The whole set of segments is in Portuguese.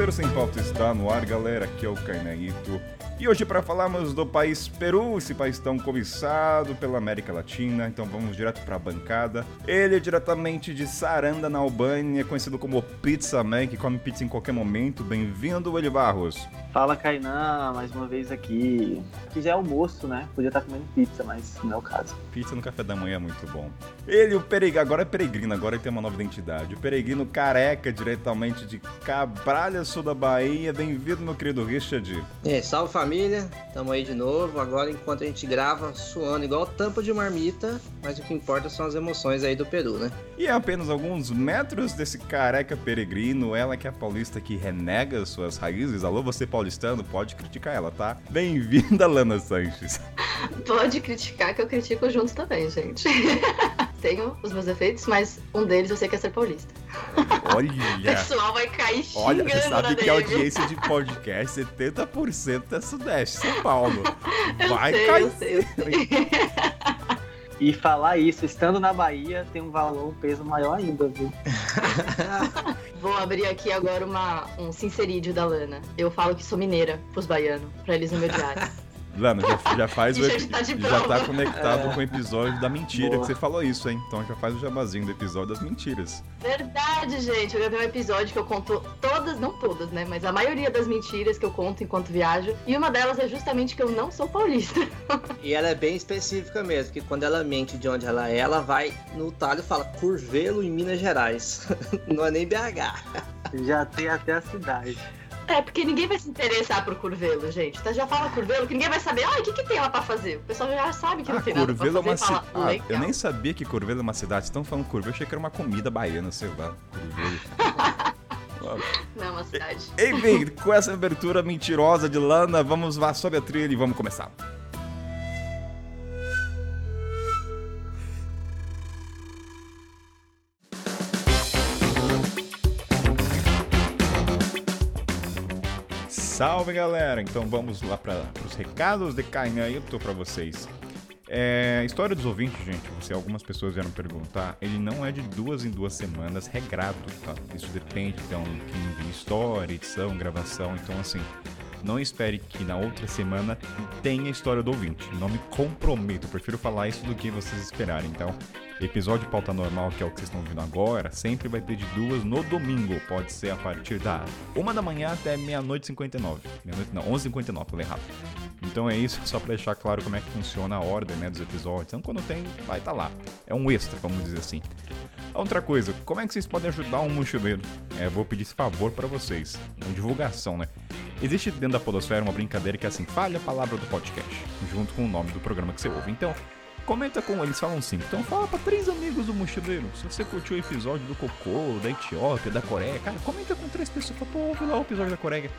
Mochileiro Sem Pauta está no ar, galera. Aqui é o Cainaito. E hoje, para falarmos do país Peru, esse país tão cobiçado pela América Latina, então vamos direto para a bancada. Ele é diretamente de Saranda, na Albânia, conhecido como Pizza Man, que come pizza em qualquer momento. Bem-vindo, Eli Barros. Fala, Kainan, mais uma vez aqui. Aqui já é almoço, né? Podia estar comendo pizza, mas não é o caso. Pizza no café da manhã é muito bom. Ele, o peregrino, agora é peregrino, agora ele tem uma nova identidade. O peregrino careca, diretamente de Cabralha, sul da Bahia. Bem-vindo, meu querido Richard. É, salve família, tamo aí de novo. Agora, enquanto a gente grava, suando igual tampa de marmita, mas o que importa são as emoções aí do Peru, né? E a apenas alguns metros desse careca peregrino, ela que é a paulista que renega suas raízes. Alô, você paulistano, pode criticar ela, tá? Bem-vinda, Lana Sanches. Pode criticar, que eu critico juntos também, gente. Tenho os meus defeitos, mas um deles eu sei que é ser paulista. O Olha, pessoal vai cair xingando olha, você sabe que a audiência de podcast, 70% é Sudeste, São Paulo. Eu Vai sei, cair. eu sei, eu sei. E falar isso, estando na Bahia, tem um valor, um peso maior ainda, viu? Vou abrir aqui agora uma, um sincerídio da Lana. Eu falo que sou mineira pros baianos, pra eles não me odiarem. Lana, já, já faz o epi- tá já tá conectado É. com o episódio da mentira Boa. que você falou isso, hein? Então já faz o jabazinho do episódio das mentiras. Verdade, gente. Eu gravei um episódio que eu conto todas, não todas, né? Mas a maioria das mentiras que eu conto enquanto viajo. E uma delas é justamente que eu não sou paulista. E ela é bem específica mesmo, que quando ela mente de onde ela é, ela vai no talho e fala Curvelo em Minas Gerais. Não é nem BH. Já tem até a cidade. É, porque ninguém vai se interessar por curvelo, gente. Tá, já fala curvelo, que ninguém vai saber, ah, o que, que tem lá pra fazer? O pessoal já sabe que não Ah, tem nada pra Curvelo é fazer uma e fala, cidade. Ah, eu nem sabia que Curvelo é uma cidade. Estão falando Curvelo, eu achei que era uma comida baiana, sei lá. Curvelo. Não é uma cidade. Enfim, com essa abertura mentirosa de Lana, vamos lá sobe a trilha e vamos começar. Salve galera! Então vamos lá para os recados de Cainhaito para vocês. É, história dos ouvintes, gente, você, algumas pessoas vieram perguntar, ele não é de duas em duas semanas regrado, tá? Isso depende, então, de história, edição, gravação, então assim, não espere que na outra semana tenha história do ouvinte. Não me comprometo, prefiro falar isso do que vocês esperarem. Então, episódio de pauta normal, que é o que vocês estão ouvindo agora, sempre vai ter de duas no domingo. Pode ser a partir da uma da manhã até meia-noite e 59. Meia-noite não, 11h59, falei errado. Então é isso, só pra deixar claro como é que funciona a ordem né, dos episódios. Então quando tem, vai estar lá. É um extra, vamos dizer assim. Outra coisa, como é que vocês podem ajudar um mochileiro? É, vou pedir esse favor pra vocês. Uma divulgação, né? Existe dentro da Podosfera uma brincadeira que é assim, fale a palavra do podcast, junto com o nome do programa que você ouve. Então, comenta com eles, falam cinco. Então fala pra três amigos do mochileiro. Se você curtiu o episódio do Cocô, da Etiópia, da Coreia, cara, comenta com três pessoas. Fala, pô, ouve lá o episódio da Coreia.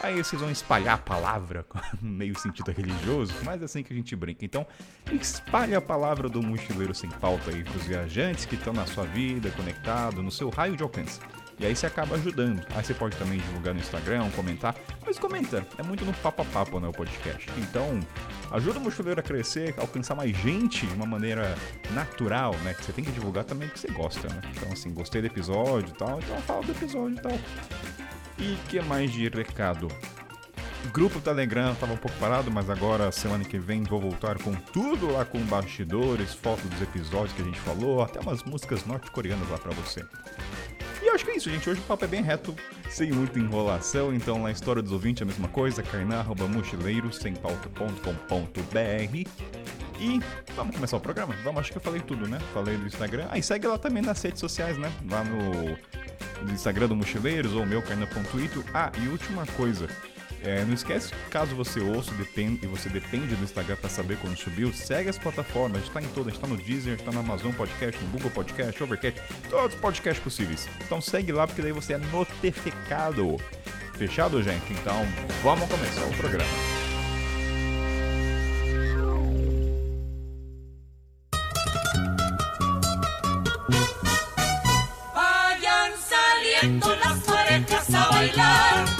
Aí vocês vão espalhar a palavra, meio sentido religioso, mas é assim que a gente brinca. Então, espalhe a palavra do mochileiro sem pauta aí pros viajantes que estão na sua vida, conectado, no seu raio de alcance. E aí você acaba ajudando. Aí você pode também divulgar no Instagram, comentar. Mas comenta, é muito no papo a papo, né, o podcast. Então, ajuda o mochileiro a crescer, a alcançar mais gente de uma maneira natural, né? Que você tem que divulgar também que você gosta, né? Então, assim, gostei do episódio e tal, então fala do episódio e tal. E que mais de recado? Grupo Telegram tava um pouco parado, mas agora, semana que vem, vou voltar com tudo lá com bastidores, fotos dos episódios que a gente falou, até umas músicas norte-coreanas lá pra você. E eu acho que é isso, gente. Hoje o papo é bem reto, sem muita enrolação. Então, na história dos ouvintes, a mesma coisa: kainá.mochileiros.sem.com.br. E vamos começar o programa? Vamos, acho que eu falei tudo, né? Falei do Instagram. Ah, e segue lá também nas redes sociais, né? Lá no, Instagram do Mochileiros ou meu, kainá.ito. Ah, e última coisa. É, não esquece, caso você ouça depende, e você depende do Instagram para saber quando subiu, segue as plataformas, a gente tá em todas, a gente tá no Deezer, a gente tá no Amazon Podcast, no Google Podcast, Overcast, todos os podcasts possíveis. Então segue lá, porque daí você é notificado. Fechado, gente? Então vamos começar o programa. Vayan saliendo las parejas a bailar.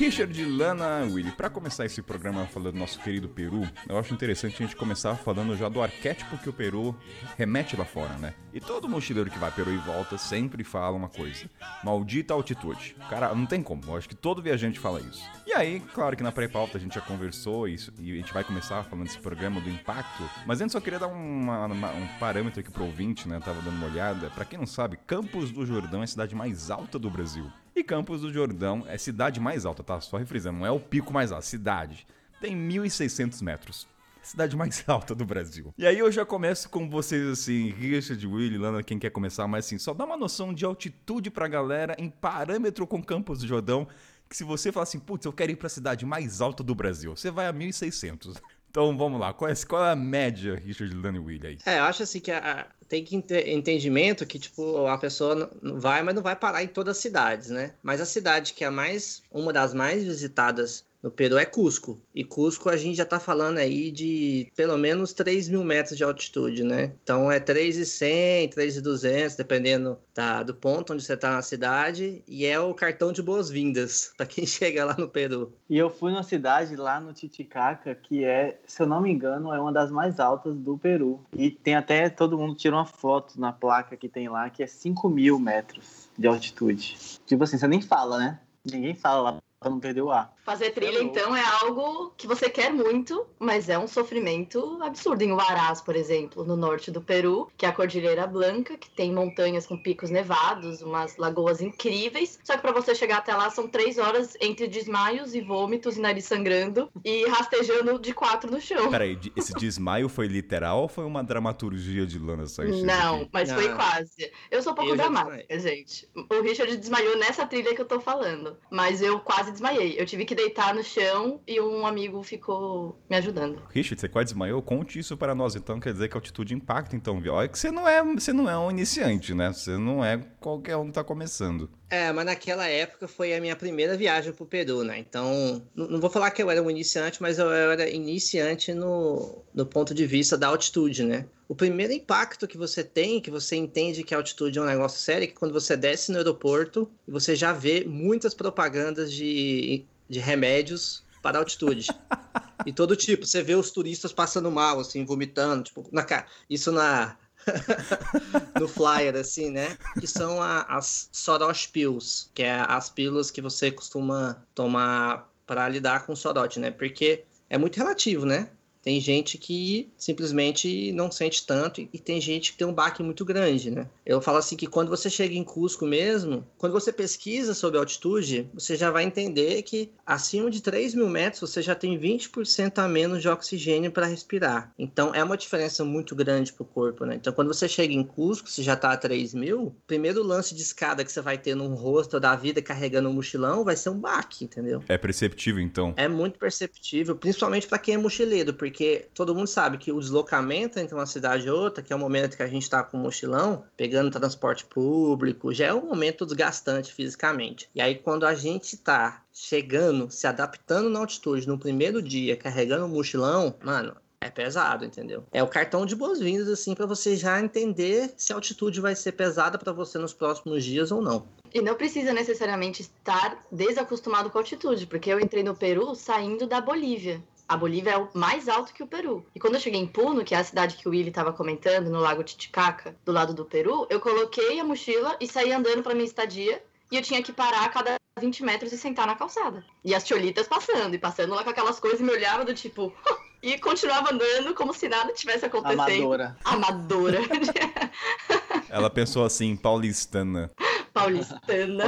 Richard, Lana, Willy, para começar esse programa falando do nosso querido Peru, eu acho interessante a gente começar falando já do arquétipo que o Peru remete lá fora, né? E todo mochileiro que vai Peru e volta sempre fala uma coisa: maldita altitude. Cara, não tem como, eu acho que todo viajante fala isso. E aí, claro que na pré-pauta a gente já conversou isso, e a gente vai começar falando desse programa do impacto, mas antes só queria dar uma, uma, um parâmetro aqui pro ouvinte, né? Eu tava dando uma olhada. Para quem não sabe, Campos do Jordão é a cidade mais alta do Brasil. E Campos do Jordão é cidade mais alta, tá? Só refrisando, não é o pico mais alto, cidade. Tem 1.600 metros. Cidade mais alta do Brasil. E aí eu já começo com vocês assim, Richard, Willy, Lana, quem quer começar, mas assim, só dá uma noção de altitude pra galera em parâmetro com Campos do Jordão, que se você falar assim, putz, eu quero ir pra cidade mais alta do Brasil, você vai a 1.600. Então vamos lá, qual é, qual é a média, Richard, Lana e Willy aí? É, eu acho assim que a, tem que entendimento que, tipo, a pessoa vai, mas não vai parar em todas as cidades, né? Mas a cidade que é mais, uma das mais visitadas no Peru é Cusco. E Cusco a gente já está falando aí de pelo menos 3 mil metros de altitude, né? Então é 3,100, 3,200, dependendo da, do ponto onde você está na cidade. E é o cartão de boas-vindas para quem chega lá no Peru. E eu fui numa cidade lá no Titicaca, que é, se eu não me engano, é uma das mais altas do Peru. E tem até, todo mundo tira uma foto na placa que tem lá, que é 5 mil metros de altitude. Tipo assim, você nem fala, né? Ninguém fala lá pra não perder o ar. Fazer trilha, então, é algo que você quer muito, mas é um sofrimento absurdo. Em Huaraz, por exemplo, no norte do Peru, que é a Cordilheira Blanca, que tem montanhas com picos nevados, umas lagoas incríveis. Só que para você chegar até lá são três horas entre desmaios e vômitos e nariz sangrando e rastejando de quatro no chão. Peraí, esse desmaio foi literal ou foi uma dramaturgia de Lana Sanchez? Não, mas Não. foi quase. Eu sou um pouco Eu dramática, gente. O Richard desmaiou nessa trilha que eu tô falando. Mas eu quase desmaiei. Eu tive que deitar no chão e um amigo ficou me ajudando. Richard, você quase desmaiou? Conte isso para nós, então. Quer dizer que a altitude impacta, então, viu? Olha que você não é, você não é um iniciante, né? Você não é qualquer um que tá começando. É, mas naquela época foi a minha primeira viagem pro Peru, né? Então, não vou falar que eu era um iniciante, mas eu era iniciante no, no ponto de vista da altitude, né? O primeiro impacto que você tem, que você entende que a altitude é um negócio sério, é que quando você desce no aeroporto e você já vê muitas propagandas de, de remédios para altitude. E todo tipo, você vê os turistas passando mal, assim, vomitando, tipo, na cara. Isso na. no flyer, assim, né? Que são a- as Soros Pills, que é as pílulas que você costuma tomar para lidar com o sorote, né? Porque é muito relativo, né? Tem gente que simplesmente não sente tanto e tem gente que tem um baque muito grande, né? Eu falo assim que quando você chega em Cusco mesmo, quando você pesquisa sobre altitude, você já vai entender que acima de 3 mil metros você já tem 20% a menos de oxigênio para respirar. Então é uma diferença muito grande para o corpo, né? Então quando você chega em Cusco, você já está a 3 mil, primeiro lance de escada que você vai ter no rosto da vida carregando um mochilão vai ser um baque, entendeu? É perceptível, então. É muito perceptível, principalmente para quem é mochileiro, porque todo mundo sabe que o deslocamento entre uma cidade e outra, que é o momento que a gente está com o mochilão, pegando transporte público, já é um momento desgastante fisicamente. E aí, quando a gente está chegando, se adaptando na altitude no primeiro dia, carregando o mochilão, mano. É pesado, entendeu? É o cartão de boas-vindas, assim, para você já entender se a altitude vai ser pesada para você nos próximos dias ou não. E não precisa necessariamente estar desacostumado com a altitude, porque eu entrei no Peru saindo da Bolívia. A Bolívia é o mais alto que o Peru. E quando eu cheguei em Puno, que é a cidade que o Willy estava comentando, no Lago Titicaca, do lado do Peru, eu coloquei a mochila e saí andando para minha estadia. E eu tinha que parar a cada 20 metros e sentar na calçada. E as cholitas passando, e passando lá com aquelas coisas, e me olhava do tipo. e continuava andando como se nada tivesse acontecendo. Amadora. Amadora. Ela pensou assim, paulistana. Paulistana.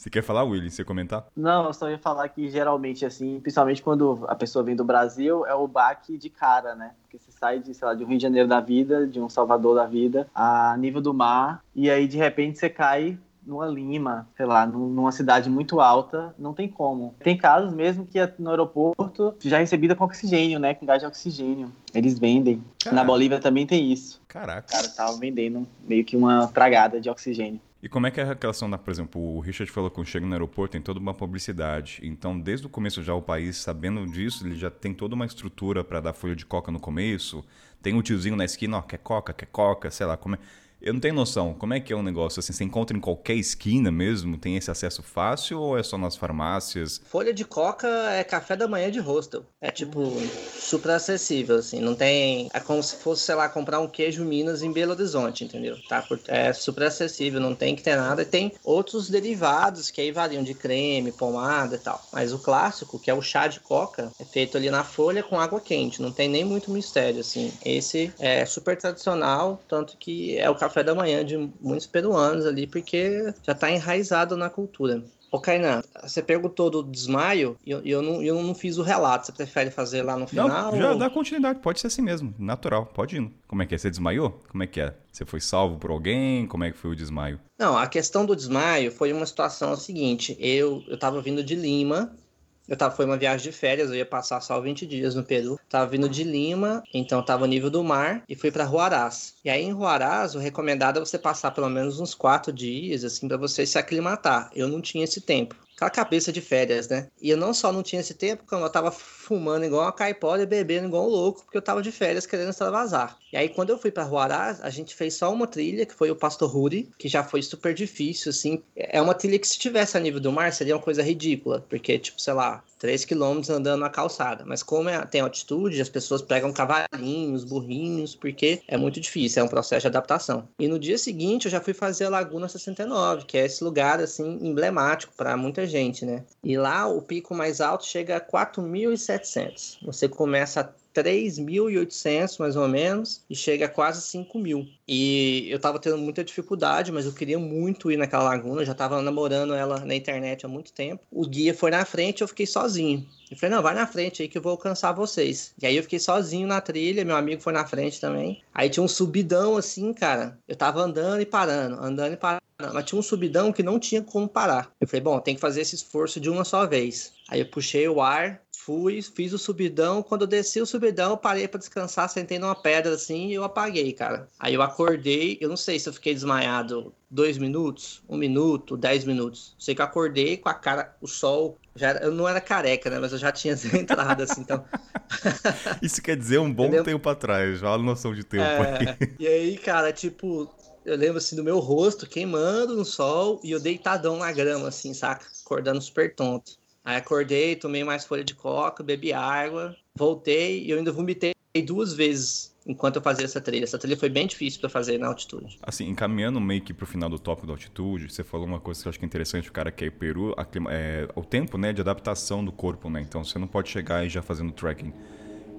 Você quer falar, Willy? Você comentar? Não, eu só ia falar que geralmente, assim, principalmente quando a pessoa vem do Brasil, é o baque de cara, né? Porque você sai de, sei lá, de um Rio de Janeiro da vida, de um Salvador da vida, a nível do mar, e aí de repente você cai numa Lima, sei lá, num- numa cidade muito alta, não tem como. Tem casos mesmo que no aeroporto já é recebida com oxigênio, né? Com gás de oxigênio. Eles vendem. Na Caraca. Bolívia também tem isso. Caraca. O cara tava vendendo meio que uma tragada de oxigênio. E como é que é a relação da, por exemplo, o Richard falou quando chega no aeroporto tem toda uma publicidade. Então, desde o começo já o país, sabendo disso, ele já tem toda uma estrutura para dar folha de coca no começo. Tem um tiozinho na esquina, ó, quer coca, quer coca, sei lá, como é. Eu não tenho noção. Como é que é o um negócio? Assim, você encontra em qualquer esquina mesmo? Tem esse acesso fácil ou é só nas farmácias? Folha de coca é café da manhã de hostel. É tipo super acessível, assim. Não tem. É como se fosse, sei lá, comprar um queijo Minas em Belo Horizonte, entendeu? Tá? É super acessível, não tem que ter nada. E tem outros derivados que aí variam de creme, pomada e tal. Mas o clássico, que é o chá de coca, é feito ali na folha com água quente. Não tem nem muito mistério, assim. Esse é super tradicional, tanto que é o café café da manhã de muitos peruanos ali, porque já está enraizado na cultura. Ô, Kainan, você perguntou do desmaio e eu, eu, não, eu não fiz o relato. Você prefere fazer lá no final? Não, já ou... dá continuidade. Pode ser assim mesmo. Natural. Pode ir. Como é que é? Você desmaiou? Como é que é? Você foi salvo por alguém? Como é que foi o desmaio? Não, a questão do desmaio foi uma situação seguinte. Eu, eu tava vindo de Lima eu tava, foi uma viagem de férias, eu ia passar só 20 dias no Peru. Tava vindo de Lima, então tava nível do mar e fui para Huaraz. E aí em Huaraz, o recomendado é você passar pelo menos uns quatro dias, assim, para você se aclimatar. Eu não tinha esse tempo aquela cabeça de férias, né? E eu não só não tinha esse tempo, como eu tava fumando igual uma caipora e bebendo igual um louco, porque eu tava de férias querendo extravasar. E aí, quando eu fui para Huaraz, a gente fez só uma trilha, que foi o Pastor Ruri, que já foi super difícil, assim. É uma trilha que se tivesse a nível do mar, seria uma coisa ridícula, porque, tipo, sei lá, 3 km andando na calçada. Mas como é, tem altitude, as pessoas pegam cavalinhos, burrinhos, porque é muito difícil, é um processo de adaptação. E no dia seguinte, eu já fui fazer a Laguna 69, que é esse lugar, assim, emblemático para muita gente, né? E lá o pico mais alto chega a 4.700. Você começa a 3.800 mais ou menos e chega a quase 5 mil. E eu tava tendo muita dificuldade, mas eu queria muito ir naquela laguna, eu já tava namorando ela na internet há muito tempo. O guia foi na frente, eu fiquei sozinho. Eu falei, não, vai na frente aí que eu vou alcançar vocês. E aí eu fiquei sozinho na trilha, meu amigo foi na frente também. Aí tinha um subidão assim, cara. Eu tava andando e parando, andando e parando. Mas tinha um subidão que não tinha como parar. Eu falei, bom, tem que fazer esse esforço de uma só vez. Aí eu puxei o ar, fui, fiz o subidão. Quando eu desci o subidão, eu parei para descansar, sentei numa pedra assim e eu apaguei, cara. Aí eu acordei, eu não sei se eu fiquei desmaiado dois minutos, um minuto, dez minutos. Sei que eu acordei com a cara, o sol. Já era, eu não era careca, né? Mas eu já tinha entrado assim, então. Isso quer dizer um bom Entendeu? tempo atrás, já a noção de tempo é, aí. E aí, cara, tipo, eu lembro assim do meu rosto queimando no sol e eu deitadão na grama, assim, saca? Acordando super tonto. Aí acordei, tomei mais folha de coca, bebi água, voltei e eu ainda vomitei duas vezes enquanto eu fazia essa trilha. Essa trilha foi bem difícil para fazer na altitude. Assim, encaminhando meio que pro final do tópico da altitude, você falou uma coisa que eu acho que é interessante, o cara que é Peru, é, o tempo né, de adaptação do corpo, né? Então você não pode chegar e já fazendo trekking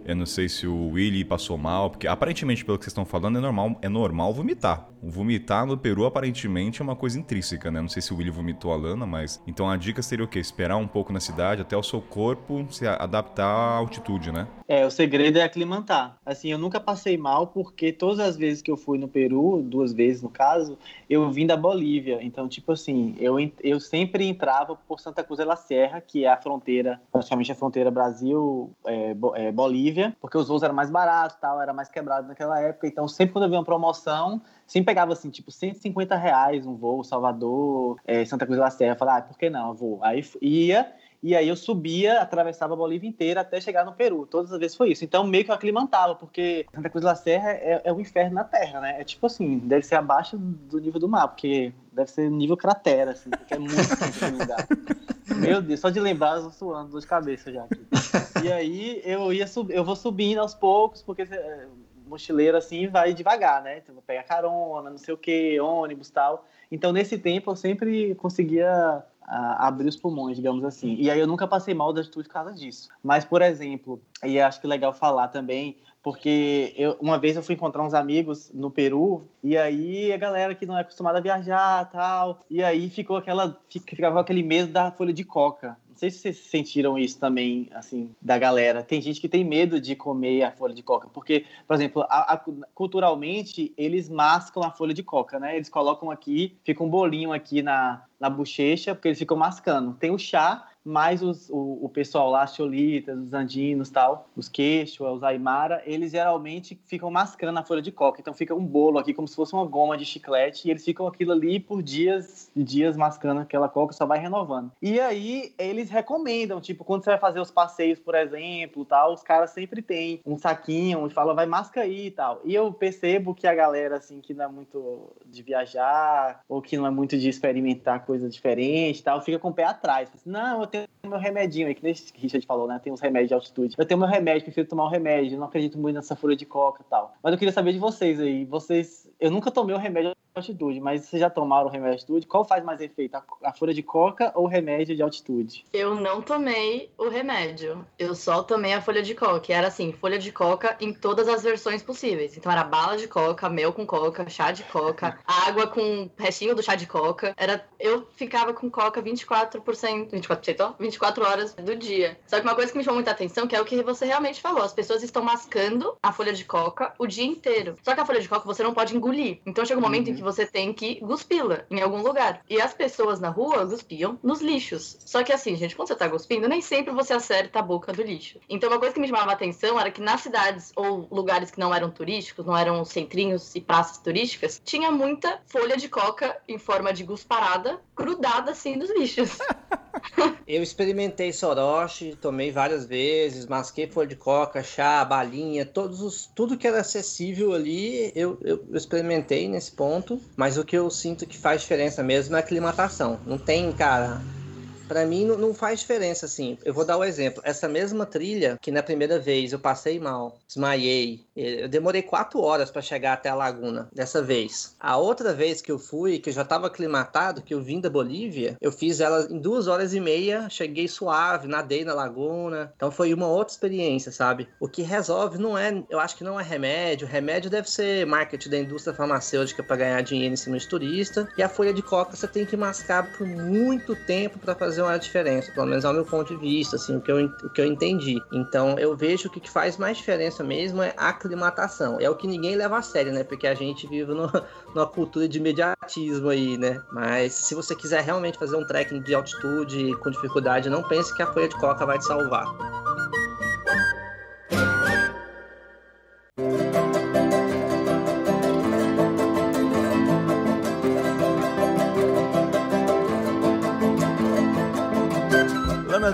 eu não sei se o Willy passou mal, porque aparentemente, pelo que vocês estão falando, é normal, é normal vomitar. Vomitar no Peru aparentemente é uma coisa intrínseca, né? Não sei se o Willy vomitou a Lana, mas. Então a dica seria o quê? Esperar um pouco na cidade até o seu corpo se adaptar à altitude, né? É, o segredo é aclimatar. Assim, eu nunca passei mal porque todas as vezes que eu fui no Peru, duas vezes no caso, eu vim da Bolívia. Então, tipo assim, eu, eu sempre entrava por Santa Cruz de la Sierra, que é a fronteira, praticamente a fronteira Brasil-Bolívia. É, é, porque os voos eram mais baratos, tal, era mais quebrado naquela época. Então, sempre quando eu via uma promoção, sempre pegava assim, tipo, 150 reais um voo, Salvador, é, Santa Cruz da Serra. Eu falava, ah, por que não? Eu vou. Aí ia, e aí eu subia, atravessava a Bolívia inteira até chegar no Peru. Todas as vezes foi isso. Então meio que eu aclimantava, porque Santa Cruz da Serra é, é o inferno na Terra, né? É tipo assim, deve ser abaixo do nível do mar, porque deve ser nível cratera, assim, porque é muito lugar. Meu Deus, só de lembrar eu tô suando de cabeça já aqui. E aí eu ia sub... eu vou subindo aos poucos, porque é, mochileiro assim vai devagar, né? Então pega carona, não sei o que, ônibus tal. Então nesse tempo eu sempre conseguia abrir os pulmões, digamos assim. E aí eu nunca passei mal da altitude por causa disso. Mas, por exemplo, e acho que é legal falar também, porque eu, uma vez eu fui encontrar uns amigos no Peru e aí a galera que não é acostumada a viajar tal e aí ficou aquela ficava aquele medo da folha de coca sei se vocês sentiram isso também assim da galera tem gente que tem medo de comer a folha de coca porque por exemplo a, a, culturalmente eles mascam a folha de coca né eles colocam aqui fica um bolinho aqui na na bochecha, porque eles ficam mascando. Tem o chá, mais os, o, o pessoal lá, as cholitas, os andinos tal, os queixos, os aimara, eles geralmente ficam mascando a folha de coca. Então fica um bolo aqui como se fosse uma goma de chiclete e eles ficam aquilo ali por dias e dias mascando aquela coca, só vai renovando. E aí eles recomendam, tipo, quando você vai fazer os passeios, por exemplo, tal, os caras sempre têm um saquinho e falam, vai masca aí e tal. E eu percebo que a galera, assim, que não é muito de viajar ou que não é muito de experimentar coisa diferente tal, fica com o pé atrás. Não, eu tenho meu remedinho aí, que nem o Richard falou, né? Tem uns remédios de altitude. Eu tenho meu remédio, prefiro tomar um remédio. Não acredito muito nessa folha de coca e tal. Mas eu queria saber de vocês aí. Vocês. Eu nunca tomei o remédio altitude, mas vocês já tomaram o remédio de altitude? Qual faz mais efeito, a, a folha de coca ou o remédio de altitude? Eu não tomei o remédio, eu só tomei a folha de coca. Era assim, folha de coca em todas as versões possíveis. Então era bala de coca, mel com coca, chá de coca, água com restinho do chá de coca. Era, eu ficava com coca 24%, 24%, 24 horas do dia. Só que uma coisa que me chamou muita atenção, que é o que você realmente falou, as pessoas estão mascando a folha de coca o dia inteiro. Só que a folha de coca você não pode engolir. Então chega um momento uhum. em que você tem que guspi-la em algum lugar. E as pessoas na rua guspiam nos lixos. Só que assim, gente, quando você tá cuspindo, nem sempre você acerta a boca do lixo. Então uma coisa que me chamava a atenção era que nas cidades ou lugares que não eram turísticos, não eram centrinhos e praças turísticas, tinha muita folha de coca em forma de gusparada grudada assim nos lixos. Eu experimentei soroche, tomei várias vezes, masquei folha de coca, chá, balinha, todos os, tudo que era acessível ali, eu, eu experimentei nesse ponto. Mas o que eu sinto que faz diferença mesmo é a aclimatação. Não tem, cara, para mim não, não, faz diferença, assim. Eu vou dar o um exemplo. Essa mesma trilha, que na primeira vez eu passei mal, desmaiei, eu demorei quatro horas para chegar até a laguna, dessa vez. A outra vez que eu fui, que eu já estava aclimatado, que eu vim da Bolívia, eu fiz ela em duas horas e meia, cheguei suave, nadei na laguna. Então foi uma outra experiência, sabe? O que resolve não é, eu acho que não é remédio. Remédio deve ser marketing da indústria farmacêutica para ganhar dinheiro em cima de turista. E a folha de coca você tem que mascar por muito tempo para fazer fazer uma diferença, pelo menos ao meu ponto de vista, assim, o que eu, o que eu entendi. Então, eu vejo que o que faz mais diferença mesmo é a aclimatação. É o que ninguém leva a sério, né? Porque a gente vive no, numa cultura de imediatismo aí, né? Mas se você quiser realmente fazer um trekking de altitude com dificuldade, não pense que a folha de coca vai te salvar.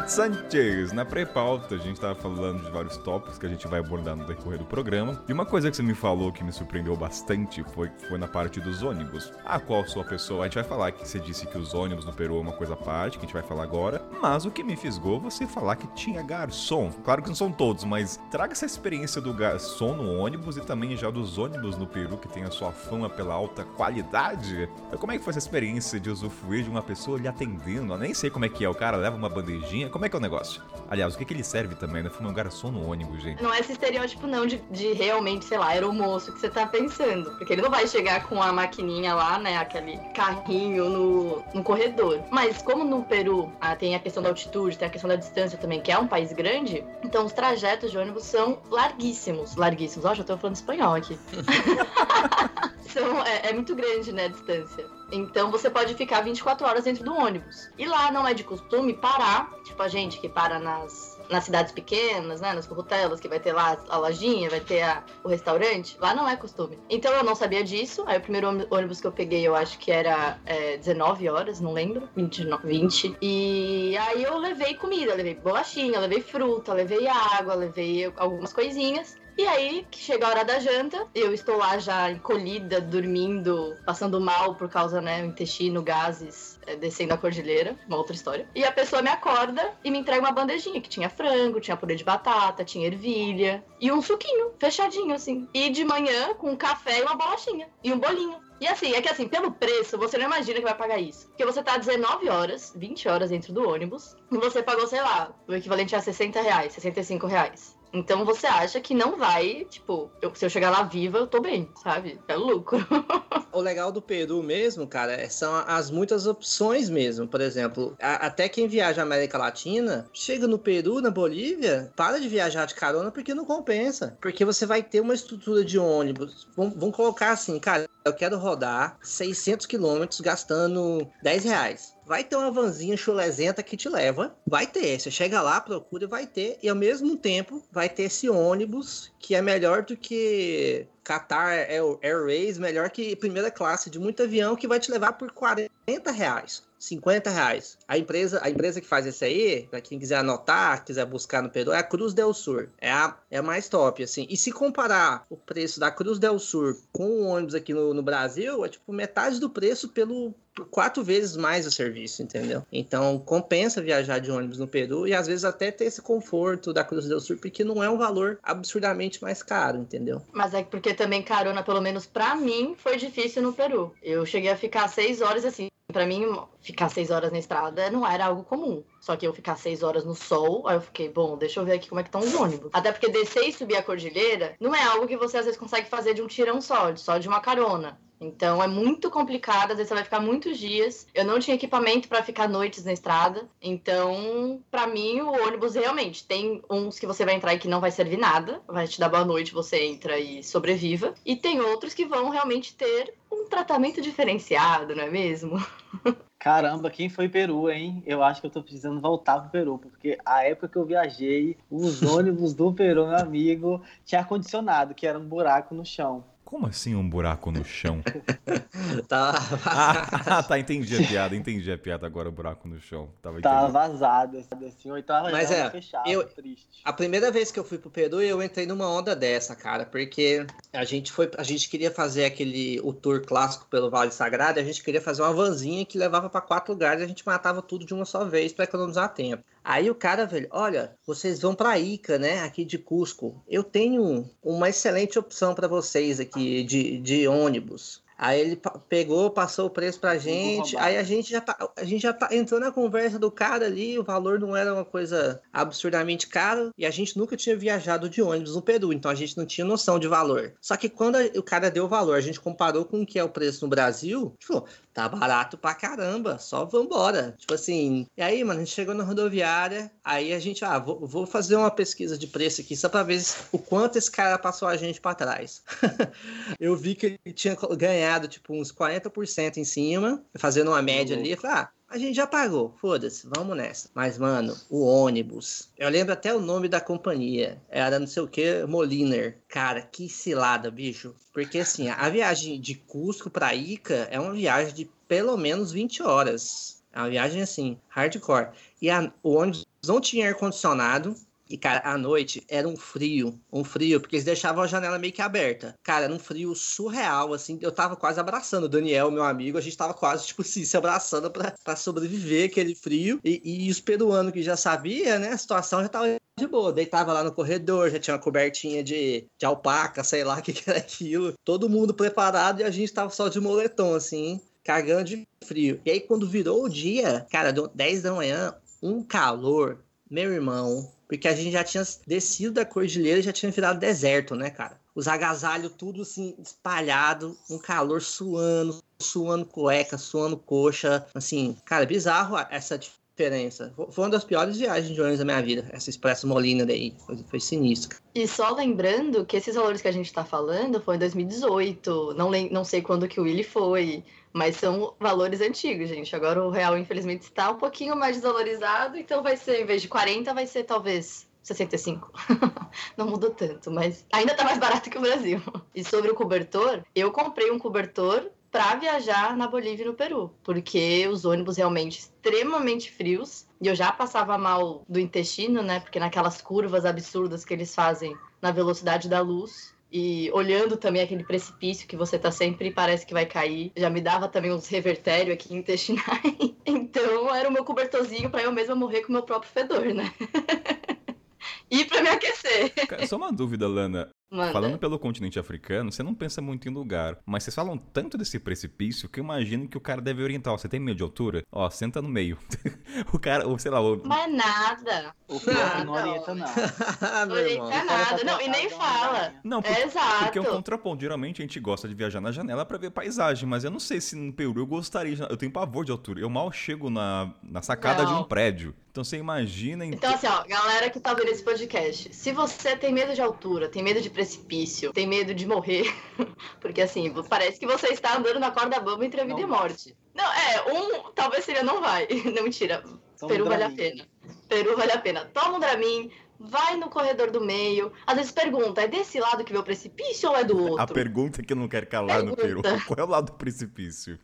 Sanchez, na pré-pauta a gente estava falando de vários tópicos que a gente vai abordar no decorrer do programa. E uma coisa que você me falou que me surpreendeu bastante foi, foi na parte dos ônibus. A qual sua pessoa, a gente vai falar que você disse que os ônibus no Peru é uma coisa à parte, que a gente vai falar agora. Mas o que me fisgou você falar que tinha garçom. Claro que não são todos, mas traga essa experiência do garçom no ônibus e também já dos ônibus no Peru que tem a sua fama pela alta qualidade. Então, como é que foi essa experiência de usufruir de uma pessoa lhe atendendo? Eu nem sei como é que é, o cara leva uma bandejinha como é que é o negócio? Aliás, o que, que ele serve também, né? Fumar um garçom no ônibus, gente. Não é esse estereótipo, não, de, de realmente, sei lá, era o moço que você tá pensando. Porque ele não vai chegar com a maquininha lá, né? Aquele carrinho no, no corredor. Mas como no Peru ah, tem a questão da altitude, tem a questão da distância também, que é um país grande, então os trajetos de ônibus são larguíssimos. Larguíssimos. Ó, já tô falando espanhol aqui. são, é, é muito grande, né, a distância. Então você pode ficar 24 horas dentro do ônibus. E lá não é de costume parar, tipo a gente que para nas, nas cidades pequenas, né, nas corrutelas, que vai ter lá a lojinha, vai ter a, o restaurante. Lá não é costume. Então eu não sabia disso. Aí o primeiro ônibus que eu peguei, eu acho que era é, 19 horas, não lembro, 20, 20. E aí eu levei comida, levei bolachinha, levei fruta, levei água, levei algumas coisinhas. E aí, que chega a hora da janta, eu estou lá já encolhida, dormindo, passando mal por causa, né, intestino, gases, é, descendo a cordilheira, uma outra história. E a pessoa me acorda e me entrega uma bandejinha que tinha frango, tinha purê de batata, tinha ervilha e um suquinho, fechadinho assim. E de manhã, com um café e uma bolachinha e um bolinho. E assim, é que assim, pelo preço, você não imagina que vai pagar isso. Porque você tá 19 horas, 20 horas dentro do ônibus, e você pagou, sei lá, o equivalente a 60 reais, 65 reais. Então você acha que não vai, tipo, eu, se eu chegar lá viva, eu tô bem, sabe? É lucro. o legal do Peru mesmo, cara, é, são as muitas opções mesmo. Por exemplo, a, até quem viaja à América Latina, chega no Peru, na Bolívia, para de viajar de carona porque não compensa. Porque você vai ter uma estrutura de ônibus. Vamos, vamos colocar assim, cara, eu quero rodar 600 quilômetros gastando 10 reais. Vai ter uma vanzinha chulezenta que te leva. Vai ter. Você chega lá, procura e vai ter. E ao mesmo tempo, vai ter esse ônibus que é melhor do que Qatar Airways, melhor que primeira classe de muito avião, que vai te levar por 40 reais. 50 reais. A empresa, a empresa que faz isso aí, para quem quiser anotar, quiser buscar no Peru, é a Cruz del Sur. É a, é a mais top, assim. E se comparar o preço da Cruz del Sur com o ônibus aqui no, no Brasil, é tipo metade do preço pelo quatro vezes mais o serviço, entendeu? Então compensa viajar de ônibus no Peru e às vezes até ter esse conforto da Cruz del Sur, porque não é um valor absurdamente mais caro, entendeu? Mas é porque também carona, pelo menos para mim, foi difícil no Peru. Eu cheguei a ficar seis horas assim para mim, ficar seis horas na estrada não era algo comum. Só que eu ficar seis horas no sol, aí eu fiquei, bom, deixa eu ver aqui como é que estão os ônibus. Até porque descer e subir a cordilheira não é algo que você às vezes consegue fazer de um tirão só, só de uma carona. Então é muito complicado, às vezes você vai ficar muitos dias. Eu não tinha equipamento para ficar noites na estrada. Então, para mim, o ônibus realmente tem uns que você vai entrar e que não vai servir nada, vai te dar boa noite, você entra e sobreviva. E tem outros que vão realmente ter um tratamento diferenciado, não é mesmo? Caramba, quem foi Peru, hein? Eu acho que eu tô precisando voltar pro Peru, porque a época que eu viajei, os ônibus do Peru, meu amigo, tinha ar-condicionado, que era um buraco no chão. Como assim um buraco no chão? tá ah, tá, entendi a piada, entendi a piada agora, o buraco no chão. Tava tá vazado, assim, ou então Mas é, fechado, eu, triste. A primeira vez que eu fui pro Peru, eu entrei numa onda dessa, cara, porque a gente foi, a gente queria fazer aquele, o tour clássico pelo Vale Sagrado, a gente queria fazer uma vanzinha que levava para quatro lugares, a gente matava tudo de uma só vez para economizar tempo. Aí o cara, velho, olha, vocês vão para Ica, né, aqui de Cusco. Eu tenho uma excelente opção para vocês aqui de, de ônibus. Aí ele pegou, passou o preço pra gente. Aí a gente já tá, a gente já tá entrando na conversa do cara ali, o valor não era uma coisa absurdamente caro e a gente nunca tinha viajado de ônibus no Peru, então a gente não tinha noção de valor. Só que quando o cara deu o valor, a gente comparou com o que é o preço no Brasil, tipo, tá barato pra caramba, só vambora. Tipo assim, e aí, mano, a gente chegou na rodoviária, aí a gente, ah, vou, vou fazer uma pesquisa de preço aqui só pra ver o quanto esse cara passou a gente pra trás. eu vi que ele tinha ganhado, tipo, uns 40% em cima, fazendo uma média uhum. ali. Eu falei, ah, a gente já pagou, foda-se, vamos nessa. Mas, mano, o ônibus. Eu lembro até o nome da companhia. Era não sei o que, Moliner. Cara, que cilada, bicho. Porque assim, a viagem de Cusco pra Ica é uma viagem de pelo menos 20 horas. É uma viagem assim, hardcore. E a, o ônibus não tinha ar-condicionado. E, cara, à noite era um frio, um frio, porque eles deixavam a janela meio que aberta. Cara, era um frio surreal, assim. Eu tava quase abraçando o Daniel, meu amigo. A gente tava quase, tipo assim, se abraçando pra, sobreviver aquele frio. E, e os peruanos que já sabia, né, a situação já tava de boa. Deitava lá no corredor, já tinha uma cobertinha de, de alpaca, sei lá o que, que era aquilo. Todo mundo preparado e a gente tava só de moletom, assim, cagando de frio. E aí, quando virou o dia, cara, deu 10 da manhã, um calor, meu irmão, porque a gente já tinha descido da cordilheira e já tinha virado deserto, né, cara? Os agasalhos tudo assim, espalhado, um calor suando, suando cueca, suando coxa. Assim, cara, bizarro essa diferença. Foi uma das piores viagens de ônibus da minha vida, essa Expresso Molina daí. Foi, foi sinistro. E só lembrando que esses valores que a gente tá falando foi em 2018. Não, não sei quando que o Willy foi. Mas são valores antigos, gente. Agora o real, infelizmente, está um pouquinho mais desvalorizado, então vai ser, em vez de 40, vai ser talvez 65. Não mudou tanto, mas ainda está mais barato que o Brasil. E sobre o cobertor, eu comprei um cobertor para viajar na Bolívia e no Peru, porque os ônibus realmente extremamente frios e eu já passava mal do intestino, né? Porque naquelas curvas absurdas que eles fazem na velocidade da luz, e olhando também aquele precipício que você tá sempre parece que vai cair, já me dava também uns revertério aqui intestinais. Então era o meu cobertorzinho para eu mesma morrer com o meu próprio fedor, né? e para me aquecer. Só uma dúvida, Lana. Manda. Falando pelo continente africano, você não pensa muito em lugar, mas vocês falam tanto desse precipício que eu imagino que o cara deve orientar. Ó, você tem medo de altura? Ó, senta no meio. o cara, ou sei lá. O... Mas nada. O cara não orienta, não. não orienta nada. Não, e nem fala. Não, porque, é exato. porque é um contraponto. Geralmente a gente gosta de viajar na janela para ver paisagem, mas eu não sei se no Peru eu gostaria. Eu tenho pavor de altura. Eu mal chego na, na sacada não. de um prédio. Então você imagina. Então, assim, ó, galera que tá vendo esse podcast, se você tem medo de altura, tem medo de precipício, tem medo de morrer, porque assim, parece que você está andando na corda bamba entre a vida não. e a morte. Não, é, um talvez seria não vai. Não, mentira. Toma Peru um vale a pena. Peru vale a pena. Toma um Dramin, vai no corredor do meio. Às vezes pergunta, é desse lado que vê o precipício ou é do outro? A pergunta que eu não quero calar pergunta. no Peru. Qual é o lado do precipício?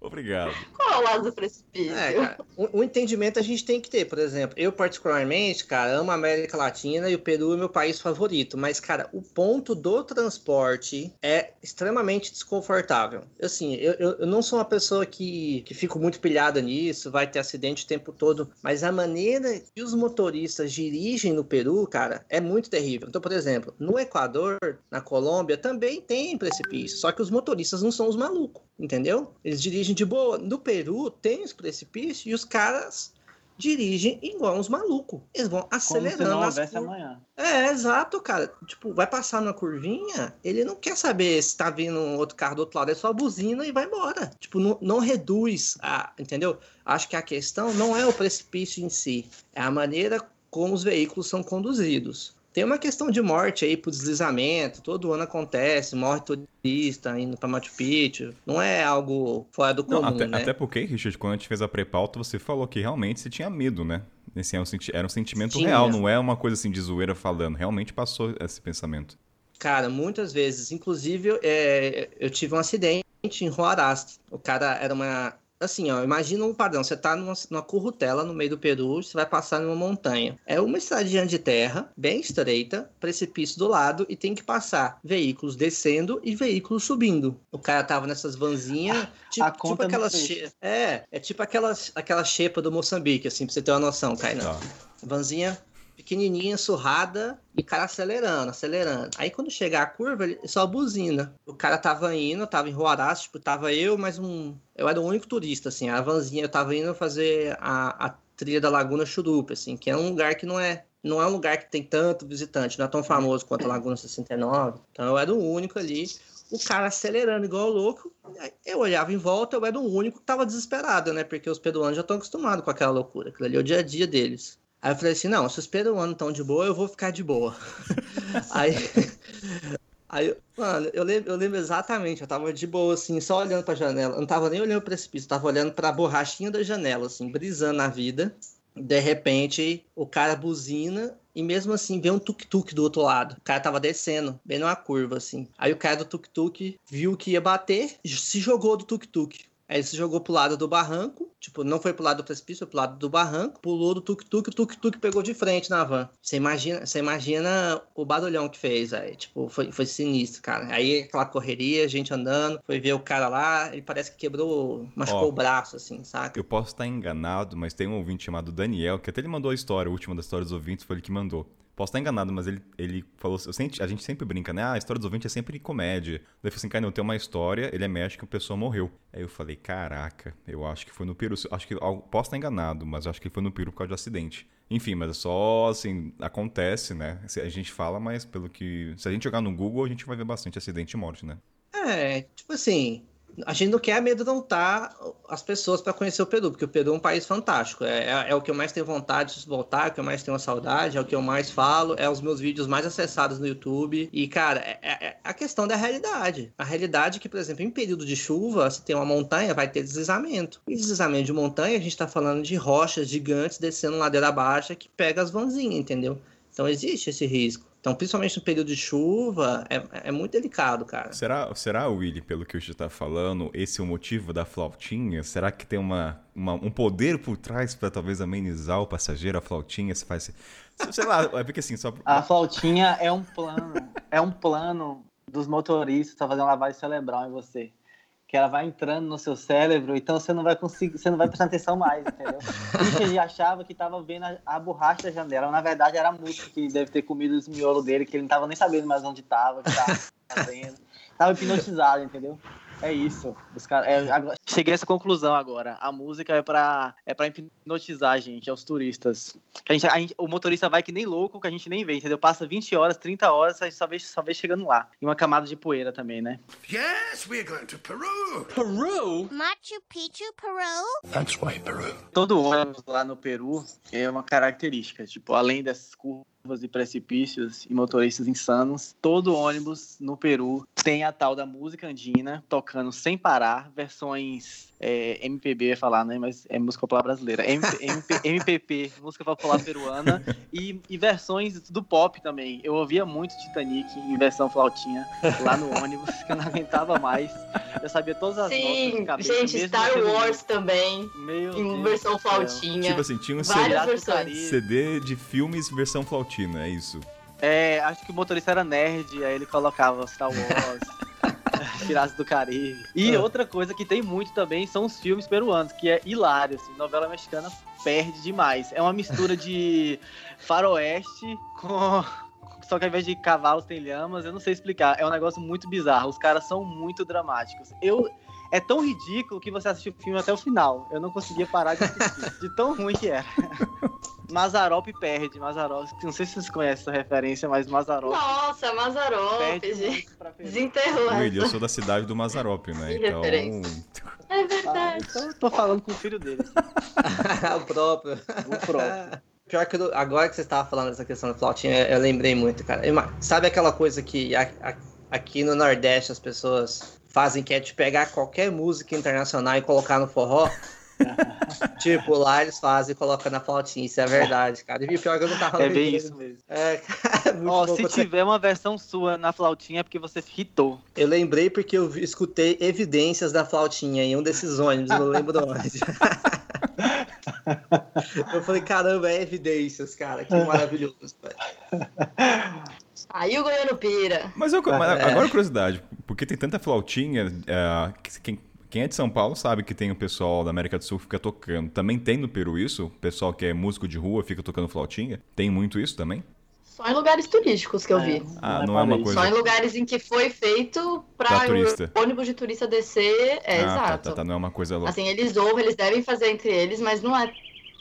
Obrigado. Qual é o lado do precipício? É, cara, o, o, entendimento a gente tem que ter, por exemplo, eu particularmente, cara, amo a América Latina e o Peru é meu país favorito, mas, cara, o ponto do transporte é extremamente desconfortável. Assim, eu, eu, eu não sou uma pessoa que, que fico muito pilhada nisso, vai ter acidente o tempo todo, mas a maneira que os motoristas dirigem no Peru, cara, é muito terrível. Então, por exemplo, no Equador, na Colômbia, também tem precipício, só que os motoristas não são os malucos, entendeu? Eles dirigem dirigem de boa. No Peru tem os precipícios e os caras dirigem igual uns malucos. Eles vão acelerando. Como se não houvesse amanhã. É, exato, cara. Tipo, vai passar numa curvinha, ele não quer saber se tá vindo um outro carro do outro lado, é só buzina e vai embora. Tipo, não, não reduz a. Entendeu? Acho que a questão não é o precipício em si, é a maneira como os veículos são conduzidos. Tem uma questão de morte aí por deslizamento, todo ano acontece, morre turista indo para Machu Picchu. Não é algo fora do comum, Não, até, né? até porque, Richard, quando a gente fez a pré-pauta, você falou que realmente você tinha medo, né? Esse era um, era um sentimento Tinha. real, não é uma coisa assim de zoeira falando. Realmente passou esse pensamento. Cara, muitas vezes. Inclusive, é, eu tive um acidente em Huaraz. O cara era uma assim, ó, imagina um padrão. Você tá numa, numa currutela no meio do Peru, você vai passar numa montanha. É uma estradinha de terra, bem estreita, precipício do lado, e tem que passar veículos descendo e veículos subindo. O cara tava nessas vanzinhas, tipo, tipo aquelas. Che... É, é tipo aquelas, aquela xepa do Moçambique, assim, pra você ter uma noção, Kainan. Tá. Vanzinha pequenininha, surrada, e o cara acelerando, acelerando. Aí quando chegar a curva, ele só buzina. O cara tava indo, tava em Huaraz, tipo, tava eu, mais um. Eu era o único turista, assim, a vanzinha, eu tava indo fazer a, a trilha da Laguna Churupe, assim, que é um lugar que não é. Não é um lugar que tem tanto visitante, não é tão famoso quanto a Laguna 69. Então eu era o único ali o cara acelerando igual louco. Eu olhava em volta, eu era o único que tava desesperado, né? Porque os peruanos já estão acostumados com aquela loucura. Aquilo ali é o dia a dia deles. Aí eu falei assim, não, se os peruanos estão de boa, eu vou ficar de boa. aí, aí, mano, eu lembro, eu lembro exatamente, eu tava de boa, assim, só olhando pra janela. Eu não tava nem olhando pro precipício, eu tava olhando pra borrachinha da janela, assim, brisando na vida. De repente, o cara buzina e mesmo assim vê um tuk-tuk do outro lado. O cara tava descendo, bem numa curva, assim. Aí o cara do tuk-tuk viu que ia bater, se jogou do tuk-tuk. Aí ele se jogou pro lado do barranco, tipo, não foi pro lado do precipício, foi pro lado do barranco, pulou do tuk-tuk, o tuk-tuk pegou de frente na van. Você imagina, você imagina o barulhão que fez, aí, tipo, foi, foi sinistro, cara. Aí aquela correria, gente andando, foi ver o cara lá, ele parece que quebrou, machucou Ó, o braço, assim, saca? Eu posso estar enganado, mas tem um ouvinte chamado Daniel, que até ele mandou a história, a última das histórias dos ouvintes, foi ele que mandou. Posso estar enganado, mas ele, ele falou. a gente sempre brinca, né? Ah, a história dos ouvintes é sempre comédia. Daí eu falei assim, cara, não, tem uma história, ele é médico e a pessoa morreu. Aí eu falei, caraca, eu acho que foi no Peru. Acho que. Posso estar enganado, mas acho que foi no Peru por causa de acidente. Enfim, mas é só assim, acontece, né? A gente fala, mas pelo que. Se a gente jogar no Google, a gente vai ver bastante acidente e morte, né? É, tipo assim, a gente não quer amedrontar as pessoas para conhecer o Peru, porque o Peru é um país fantástico. É, é, é, o que eu mais tenho vontade de voltar, é o que eu mais tenho saudade, é o que eu mais falo, é os meus vídeos mais acessados no YouTube. E, cara, é, é, é a questão da realidade. A realidade é que, por exemplo, em período de chuva, se tem uma montanha, vai ter deslizamento. E deslizamento de montanha, a gente está falando de rochas gigantes descendo ladeira baixa que pega as vanzinhas, entendeu? Então existe esse risco. Então, principalmente no período de chuva, é, é muito delicado, cara. Será, será, Willy, pelo que o gente está falando, esse é o motivo da flautinha? Será que tem uma, uma um poder por trás para talvez amenizar o passageiro, a flautinha? Se faz. Sei lá, é porque assim, só. A flautinha é um plano. é um plano dos motoristas para fazer uma lavagem cerebral em você que ela vai entrando no seu cérebro, então você não vai conseguir, você não vai prestar atenção mais, entendeu? Ele achava que estava vendo a, a, borracha da janela, na verdade era música que deve ter comido os miolos dele, que ele não estava nem sabendo mais onde estava, que estava fazendo. Tava hipnotizado, entendeu? É isso. Os cara, é, agora, cheguei a essa conclusão agora. A música é pra, é pra hipnotizar a gente, aos turistas. A gente, a gente, o motorista vai que nem louco, que a gente nem vê, entendeu? Passa 20 horas, 30 horas, a gente só vê, só vê chegando lá. E uma camada de poeira também, né? Yes, we're going to Peru. Peru? Machu Picchu, Peru? That's why Peru. Todo ônibus lá no Peru é uma característica. Tipo, além dessas curvas e precipícios e motoristas insanos, todo ônibus no Peru tem a tal da música andina tocando sem parar, versões é, MPB, ia falar, né? Mas é música popular brasileira. MP, MP, MPP, música popular peruana, e, e, versões do pop também. Eu ouvia muito Titanic em versão flautinha lá no ônibus, que eu não aguentava mais. Eu sabia todas as Sim, notas de cabeça. Gente, Star Wars também, Meu em Deus versão flautinha. Tipo assim, tinha um Várias CD, versões. CD de filmes versão flautina, é isso. É, acho que o motorista era nerd, aí ele colocava Star Wars, Piratas do Caribe. E É. outra coisa que tem muito também são os filmes peruanos, que é hilário, assim, novela mexicana perde demais. É uma mistura de faroeste com... Só que ao invés de cavalos tem lhamas, eu não sei explicar. É um negócio muito bizarro. Os caras são muito dramáticos. Eu... É tão ridículo que você assiste o filme até o final. Eu não conseguia parar de assistir. de tão ruim que era. Mazarop perde. Mazarop, não sei se vocês conhecem essa referência, mas Mazarop Nossa, Mazarop, gente. Desenterrou William, eu sou da cidade do Mazarop, né? Que Então. referência. É Ah, verdade. então eu tô falando com o filho dele. o próprio. O próprio. Pior que eu- agora que você estava falando dessa questão da flautinha, eu lembrei muito, cara. Sabe aquela coisa que a- a- aqui no Nordeste as pessoas fazem que é de pegar qualquer música internacional e colocar no forró? tipo, lá eles fazem e colocam na flautinha. Isso é verdade, cara. E pior que eu não tava É bem isso mesmo. É, cara, é Ó, se você- tiver uma versão sua na flautinha é porque você hitou. Eu lembrei porque eu escutei evidências da flautinha em um desses ônibus, eu não lembro onde. eu falei, caramba, é evidências, cara, que maravilhoso. velho. Aí o Goiano pira. Mas, eu, mas É. agora curiosidade, porque tem tanta flautinha, é, que quem, quem é de São Paulo sabe que tem o pessoal da América do Sul que fica tocando. Também tem no Peru isso? O pessoal que é músico de rua fica tocando flautinha? Tem muito isso também? Só em lugares turísticos que eu vi. Ah, não é uma isso. coisa- Só em lugares em que foi feito turista. o ônibus de turista descer. É, ah, exato. Tá, tá, tá, não é uma coisa louca. Assim, eles ouvem, eles devem fazer entre eles, mas não é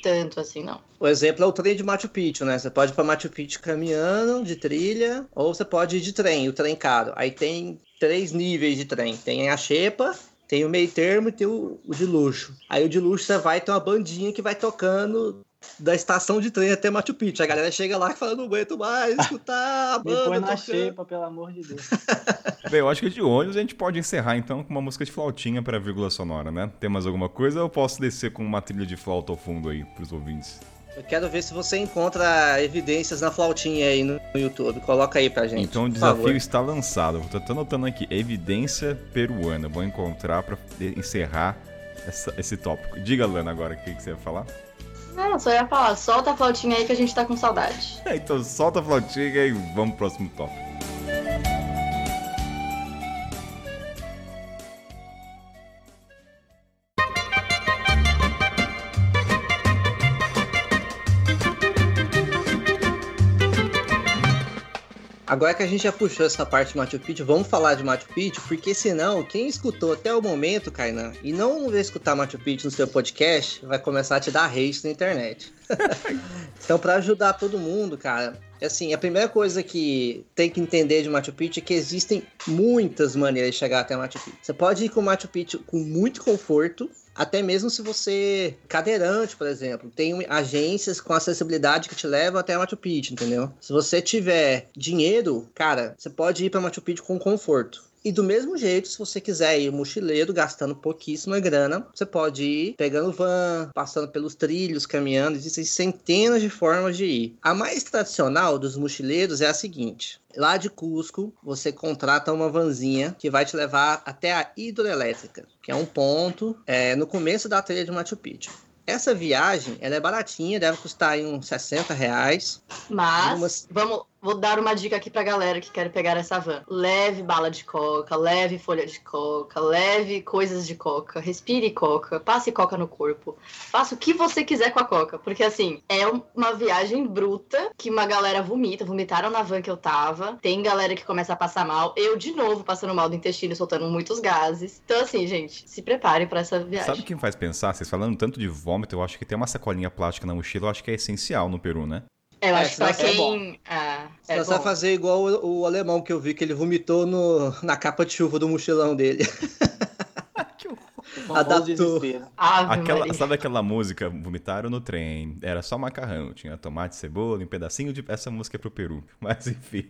tanto assim, não. O exemplo é o trem de Machu Picchu, né? Você pode ir pra Machu Picchu caminhando, de trilha, ou você pode ir de trem, o trem caro. Aí tem três níveis de trem. Tem a xepa, tem o meio termo e tem o, o de luxo. Aí o de luxo você vai ter uma bandinha que vai tocando da estação de trem até Machu Picchu. A galera chega lá e fala, não aguento mais escutar a Me põe banda na xepa, pelo amor de Deus. Bem, eu acho que de ônibus a gente pode encerrar então com uma música de flautinha pra vírgula sonora, né? Tem mais alguma coisa ou eu posso descer com uma trilha de flauta ao fundo aí pros ouvintes? Eu quero ver se você encontra evidências na flautinha aí no YouTube. Coloca aí pra gente. Então o desafio favor. está lançado. Eu tô anotando aqui, evidência peruana. Vou encontrar pra encerrar essa- esse tópico. Diga, Lana, agora o que, que você ia falar. Não, só ia falar, solta a flautinha aí que a gente tá com saudade. É, então solta a flautinha e vamos pro próximo tópico. Agora que a gente já puxou essa parte de Machu Picchu, vamos falar de Machu Picchu, porque senão, quem escutou até o momento, Kainan, e não vai escutar Machu Picchu no seu podcast, vai começar a te dar hate na internet. então, pra ajudar todo mundo, cara, assim, a primeira coisa que tem que entender de Machu Picchu é que existem muitas maneiras de chegar até Machu Picchu. Você pode ir com Machu Picchu com muito conforto, até mesmo se você cadeirante, por exemplo, tem agências com acessibilidade que te levam até Machu Picchu, entendeu? Se você tiver dinheiro, cara, você pode ir para Machu Picchu com conforto. E do mesmo jeito, se você quiser ir mochileiro, gastando pouquíssima grana, você pode ir pegando van, passando pelos trilhos, caminhando. Existem centenas de formas de ir. A mais tradicional dos mochileiros é a seguinte: lá de Cusco, você contrata uma vanzinha que vai te levar até a hidroelétrica, que é um ponto é, no começo da trilha de Machu Picchu. Essa viagem, ela é baratinha, deve custar uns 60 reais. Mas Umas- vamos, vou dar uma dica aqui pra galera que quer pegar essa van. Leve bala de coca, leve folha de coca, leve coisas de coca, respire coca, passe coca no corpo. Faça o que você quiser com a coca, porque assim, é uma viagem bruta que uma galera vomita, vomitaram na van que eu tava. Tem galera que começa a passar mal. Eu, de novo, passando mal do intestino, soltando muitos gases. Então, assim, gente, se prepare pra essa viagem. Sabe o que me faz pensar? Vocês falando tanto de vômito, eu acho que ter uma sacolinha plástica na mochila, eu acho que é essencial no Peru, né? É, eu É, acho que pra é quem. Ah, é Só fazer igual o, o alemão que eu vi, que ele vomitou no, na capa de chuva do mochilão dele. que horror. Adaptou. Aquela, sabe aquela música Vomitaram no trem? Era só macarrão, tinha tomate, cebola, um pedacinho de. Essa música é pro Peru. Mas enfim.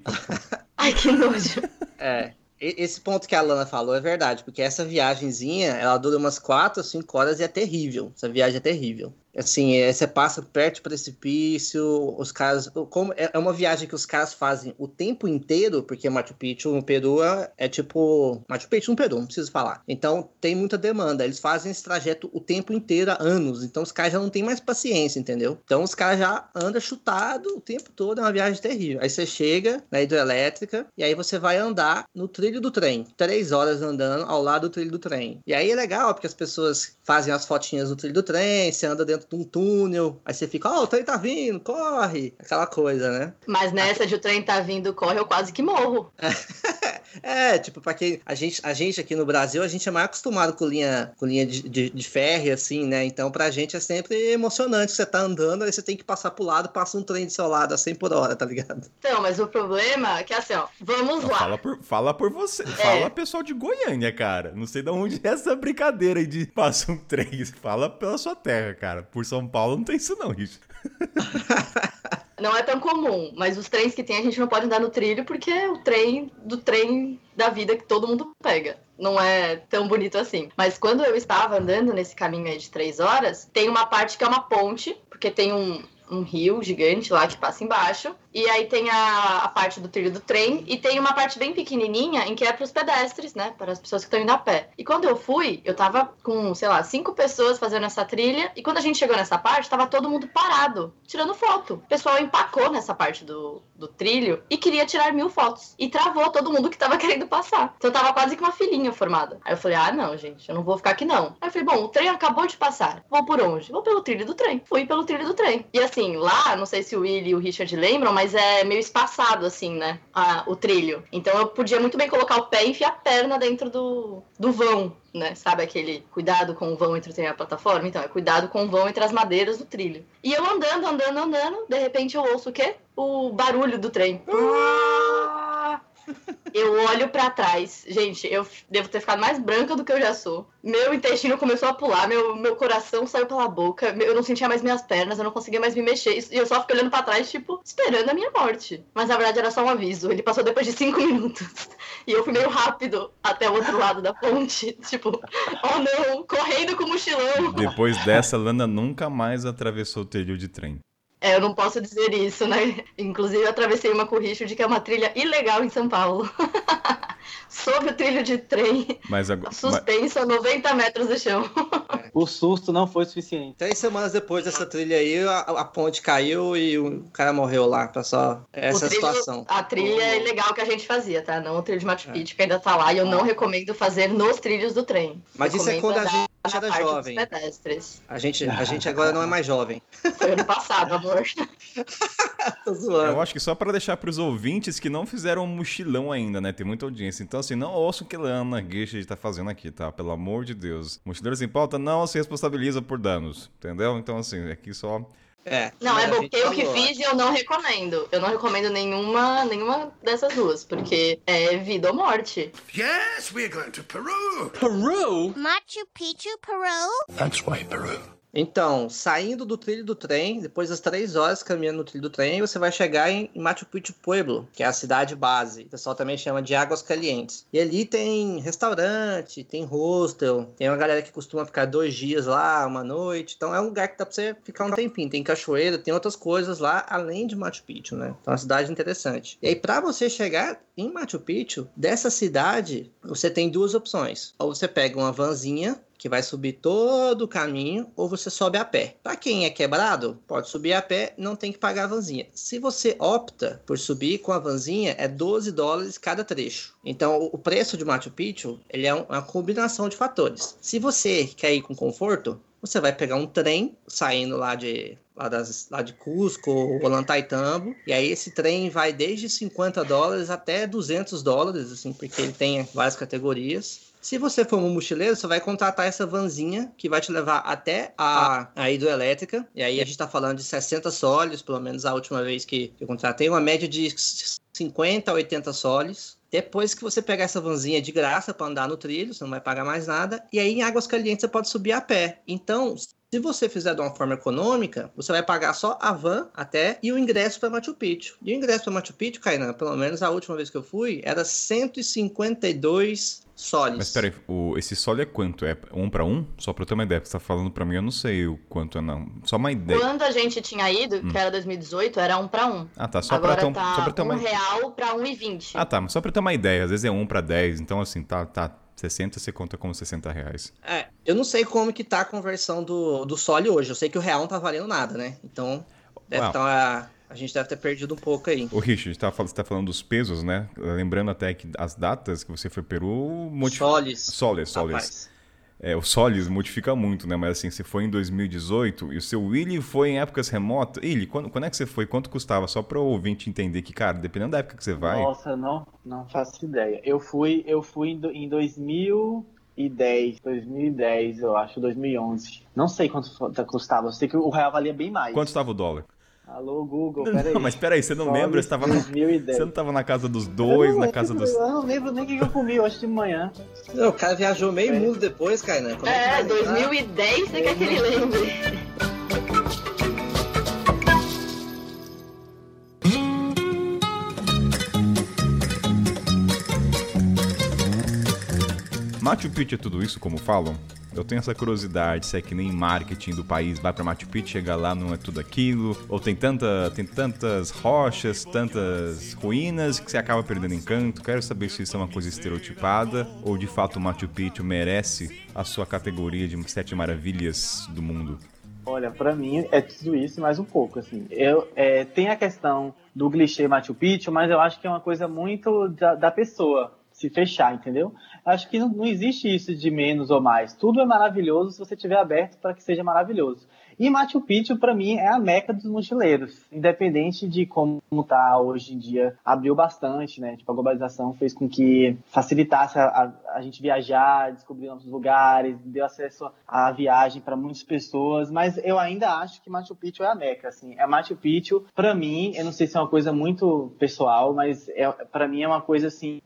Ai, que nojo. É. Esse ponto que a Lana falou é verdade, porque essa viagenzinha, ela dura umas 4 ou 5 horas e é terrível. Essa viagem é terrível. Assim, é, você passa perto do precipício, os caras. Como, é é uma viagem que os caras fazem o tempo inteiro, porque Machu Picchu no Peru é, é tipo. Machu Picchu no Peru, não preciso falar. Então tem muita demanda. Eles fazem esse trajeto o tempo inteiro, há anos. Então os caras já não têm mais paciência, entendeu? Então os caras já andam chutado o tempo todo, é uma viagem terrível. Aí você chega na hidrelétrica e aí você vai andar no trilho do trem. Três horas andando ao lado do trilho do trem. E aí é legal, porque as pessoas fazem as fotinhas do trilho do trem, você anda dentro de um túnel, aí você fica, ó, o trem tá vindo, corre! Aquela coisa, né? Mas nessa de o trem tá vindo, corre, eu quase que morro. É, tipo, pra quem. A gente, a gente aqui no Brasil, a gente é mais acostumado com linha, com linha de, de, de ferro, assim, né? Então, pra gente é sempre emocionante. Você tá andando, aí você tem que passar pro lado, passa um trem do seu lado a 100 por hora, tá ligado? Então, mas o problema é que assim, ó, vamos Não, lá. fala, por, fala por você. É. Fala pessoal de Goiânia, cara. Não sei de onde é essa brincadeira aí de passa um trem. Fala pela sua terra, cara. Por São Paulo não tem isso, não, Richard. Não é tão comum, mas os trens que tem a gente não pode andar no trilho porque é o trem do trem da vida que todo mundo pega. Não é tão bonito assim. Mas quando eu estava andando nesse caminho aí de três horas, tem uma parte que é uma ponte, porque tem um, um rio gigante lá que passa embaixo. E aí tem a, a parte do trilho do trem e tem uma parte bem pequenininha em que é para os pedestres, né? Para as pessoas que estão indo a pé. E quando eu fui, eu tava com, sei lá, cinco pessoas fazendo essa trilha. E quando a gente chegou nessa parte, tava todo mundo parado, tirando foto. O pessoal empacou nessa parte do, do trilho e queria tirar mil fotos. E travou todo mundo que tava querendo passar. Então tava quase que uma filinha formada. Aí eu falei, ah, não, gente, eu não vou ficar aqui não. Aí eu falei, bom, o trem acabou de passar. Vou por onde? Vou pelo trilho do trem. Fui pelo trilho do trem. E assim, lá, não sei se o Willy e o Richard lembram, mas é meio espaçado, assim, né? a- o trilho. Então eu podia muito bem colocar o pé e enfiar a perna dentro do, do vão, né? Sabe aquele cuidado com o vão entre a plataforma? Então, é cuidado com o vão entre as madeiras do trilho. E eu andando, andando, andando, de repente eu ouço o quê? O barulho do trem. Eu olho pra trás. Gente, eu devo ter ficado mais branca do que eu já sou. Meu intestino começou a pular, meu, meu coração saiu pela boca, eu não sentia mais minhas pernas, eu não conseguia mais me mexer. E eu só fiquei olhando pra trás, tipo, esperando a minha morte. Mas na verdade era só um aviso. Ele passou depois de cinco minutos. E eu fui meio rápido até o outro lado da ponte. Tipo, oh não, correndo com o mochilão. Depois dessa, Lana nunca mais atravessou o trilho de trem. É, eu não posso dizer isso, né? Inclusive, eu atravessei uma o Richard, que é uma trilha ilegal em São Paulo. Sob o trilho de trem, Mas agora. mas- suspenso a 90 metros do chão. O susto não foi suficiente. Três semanas depois dessa trilha aí, a, a ponte caiu e o cara morreu lá. Pra só essa trilho- situação. A trilha é ilegal que a gente fazia, tá? Não o trilho de Machu Picchu, que ainda tá lá. E eu não recomendo fazer nos trilhos do trem. Mas isso é Recomendo quando a gente era jovem. A gente, a gente agora não é mais jovem. Foi ano passado, amor. Tô zoando. Eu acho que só pra deixar pros ouvintes que não fizeram um mochilão ainda, né? Tem muita audiência. Então, assim, não ouçam o que Lana Gueixa tá fazendo aqui, tá? Pelo amor de Deus. Mochileiros em pauta não se responsabiliza por danos, entendeu? Então, assim, aqui só. É. Não, é a porque eu que fiz e eu não recomendo. Eu não recomendo nenhuma, nenhuma dessas duas, porque é vida ou morte. Yes, we're going to Peru. Machu Picchu, Peru? That's why Peru. Então, saindo do trilho do trem, depois das três horas caminhando no trilho do trem, você vai chegar em Machu Picchu Pueblo, que é a cidade base. O pessoal também chama de Águas Calientes. E ali tem restaurante, tem hostel, tem uma galera que costuma ficar dois dias lá, uma noite. Então é um lugar que dá pra você ficar um tempinho. Tem cachoeira, tem outras coisas lá, além de Machu Picchu, né? Então é uma cidade interessante. E aí, pra você chegar em Machu Picchu, dessa cidade, você tem duas opções. Ou você pega uma vanzinha que vai subir todo o caminho, ou você sobe a pé. Para quem é quebrado, pode subir a pé, não tem que pagar a vanzinha. Se você opta por subir com a vanzinha, é 12 dólares cada trecho. Então, o preço de Machu Picchu, ele é uma combinação de fatores. Se você quer ir com conforto, você vai pegar um trem saindo lá de lá, das, lá de Cusco ou Ollantaytambo, e aí esse trem vai desde 50 dólares até 200 dólares, assim, porque ele tem várias categorias. Se você for um mochileiro, você vai contratar essa vanzinha que vai te levar até a, a hidroelétrica. E aí a gente tá falando de 60 soles, pelo menos a última vez que eu contratei, uma média de 50 a 80 soles. Depois que você pegar essa vanzinha de graça para andar no trilho, você não vai pagar mais nada. E aí em Águas Calientes você pode subir a pé. Então, se você fizer de uma forma econômica, você vai pagar só a van até e o ingresso para Machu Picchu. E o ingresso para Machu Picchu, Kainan, pelo menos a última vez que eu fui, era 152 soles. Mas peraí, o, esse sole é quanto? É um para um? Só pra eu ter uma ideia, porque você tá falando pra mim, eu não sei o quanto é não. Só uma ideia. Quando a gente tinha ido, Hum. que era 2018, era um para um. Ah, tá. Só pra ter, um, tá só pra ter um uma real para um e vinte. Ah, tá. Mas só pra ter uma ideia. Às vezes é um pra 10. Então, assim, tá, tá. 60 você conta como 60 reais. É, eu não sei como que tá a conversão do, do Sole hoje. Eu sei que o real não tá valendo nada, né? Então, deve Uau. tá, a gente deve ter perdido um pouco aí. Ô, Richard, tá, você tá falando dos pesos, né? Lembrando até que as datas que você foi Peru... Modifi... Soles. Soles, soles. Rapaz. É, o Solis modifica muito, né? Mas assim, você foi em 2018 e o seu Willy foi em épocas remotas. Willy, quando, quando é que você foi? Quanto custava? Só pra o ouvinte entender que, cara, dependendo da época que você vai... Nossa, não, não faço ideia. Eu fui, eu fui em, em 2010, 2010, eu acho, 2011. Não sei quanto custava. Eu sei que o real valia bem mais. Quanto estava o dólar? Alô, Google, peraí. Não, mas peraí, você não Só lembra? Você, em tava na... 2010. você não tava na casa dos dois, não na casa dos... Eu não lembro nem o que eu comi hoje de manhã. Não, o cara viajou meio É. mundo depois, Kainan. Como é, que É, vai lembrar? 2010 você quer que ele lembre. Machu Picchu é tudo isso, como falam? Eu tenho essa curiosidade, se é que nem marketing do país, vai pra Machu Picchu, chega lá, não é tudo aquilo, ou tem, tanta, tem tantas rochas, tantas ruínas que você acaba perdendo encanto. Quero saber se isso é uma coisa estereotipada, ou de fato Machu Picchu merece a sua categoria de sete maravilhas do mundo. Olha, pra mim é tudo isso mais um pouco, assim. Eu, é, tem a questão do clichê Machu Picchu, mas eu acho que é uma coisa muito da, da pessoa se fechar, entendeu? Acho que não, não existe isso de menos ou mais. Tudo é maravilhoso se você estiver aberto para que seja maravilhoso. E Machu Picchu, para mim, é a meca dos mochileiros. Independente de como tá hoje em dia, abriu bastante, né? Tipo, a globalização fez com que facilitasse a, a, a gente viajar, descobrir novos lugares, deu acesso à viagem para muitas pessoas. Mas eu ainda acho que Machu Picchu é a meca, assim. É Machu Picchu, para mim, eu não sei se é uma coisa muito pessoal, mas é, para mim é uma coisa assim,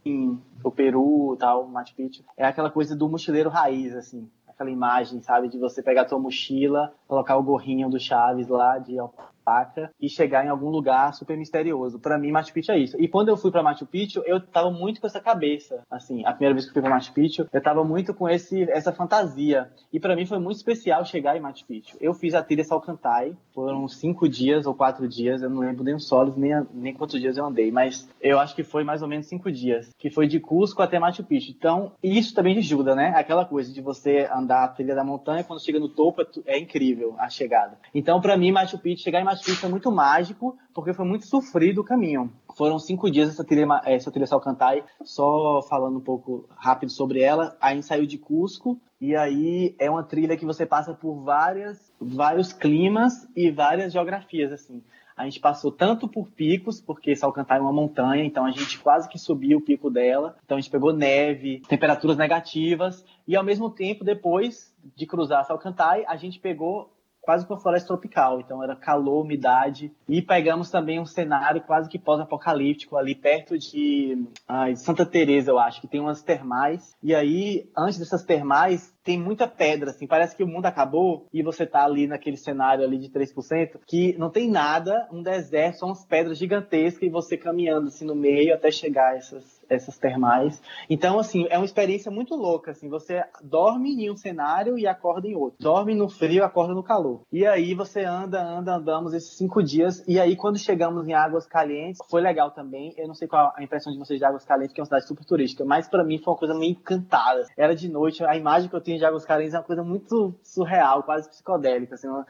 o Peru, tal, Machu Picchu, é aquela coisa do mochileiro raiz, assim aquela imagem, sabe, de você pegar a tua mochila, colocar o gorrinho do Chaves lá de e chegar em algum lugar super misterioso. Para mim, Machu Picchu é isso. E quando eu fui para Machu Picchu, eu tava muito com essa cabeça, assim, a primeira vez que eu fui para Machu Picchu, eu tava muito com esse essa fantasia. E para mim foi muito especial chegar em Machu Picchu. Eu fiz a trilha Salcantay, foram cinco dias ou quatro dias, eu não lembro nem os solos, nem, nem quantos dias eu andei, mas eu acho que foi mais ou menos cinco dias, que foi de Cusco até Machu Picchu. Então, isso também ajuda, né? Aquela coisa de você andar a trilha da montanha, quando chega no topo, é, é incrível a chegada. Então, para mim, Machu Picchu, chegar em Machu Picchu é muito mágico, porque foi muito sofrido o caminho. Foram cinco dias essa trilha, ma- essa trilha Salcantay, só falando um pouco rápido sobre ela. A gente saiu de Cusco, e aí é uma trilha que você passa por várias, vários climas e várias geografias, assim. A gente passou tanto por picos, porque Salcantay é uma montanha, então a gente quase que subiu o pico dela. Então a gente pegou neve, temperaturas negativas, e ao mesmo tempo, depois de cruzar Salcantay, a gente pegou quase que uma floresta tropical, então era calor, umidade, e pegamos também um cenário quase que pós-apocalíptico ali perto de ai, Santa Teresa, eu acho, que tem umas termais, e aí, antes dessas termais, tem muita pedra, assim, parece que o mundo acabou e você tá ali naquele cenário ali de 3%, que não tem nada, um deserto, são umas pedras gigantescas e você caminhando assim no meio até chegar a essas, essas termais. Então, assim, é uma experiência muito louca, assim, você dorme em um cenário e acorda em outro. Dorme no frio, acorda no calor. E aí você anda, anda, andamos esses cinco dias e aí quando chegamos em Águas Calientes, foi legal também. Eu não sei qual a impressão de vocês de Águas Calientes, que é uma cidade super turística, mas para mim foi uma coisa meio encantada. Era de noite, a imagem que eu tinha de Águas Calientes é uma coisa muito surreal, quase psicodélica, assim, uma,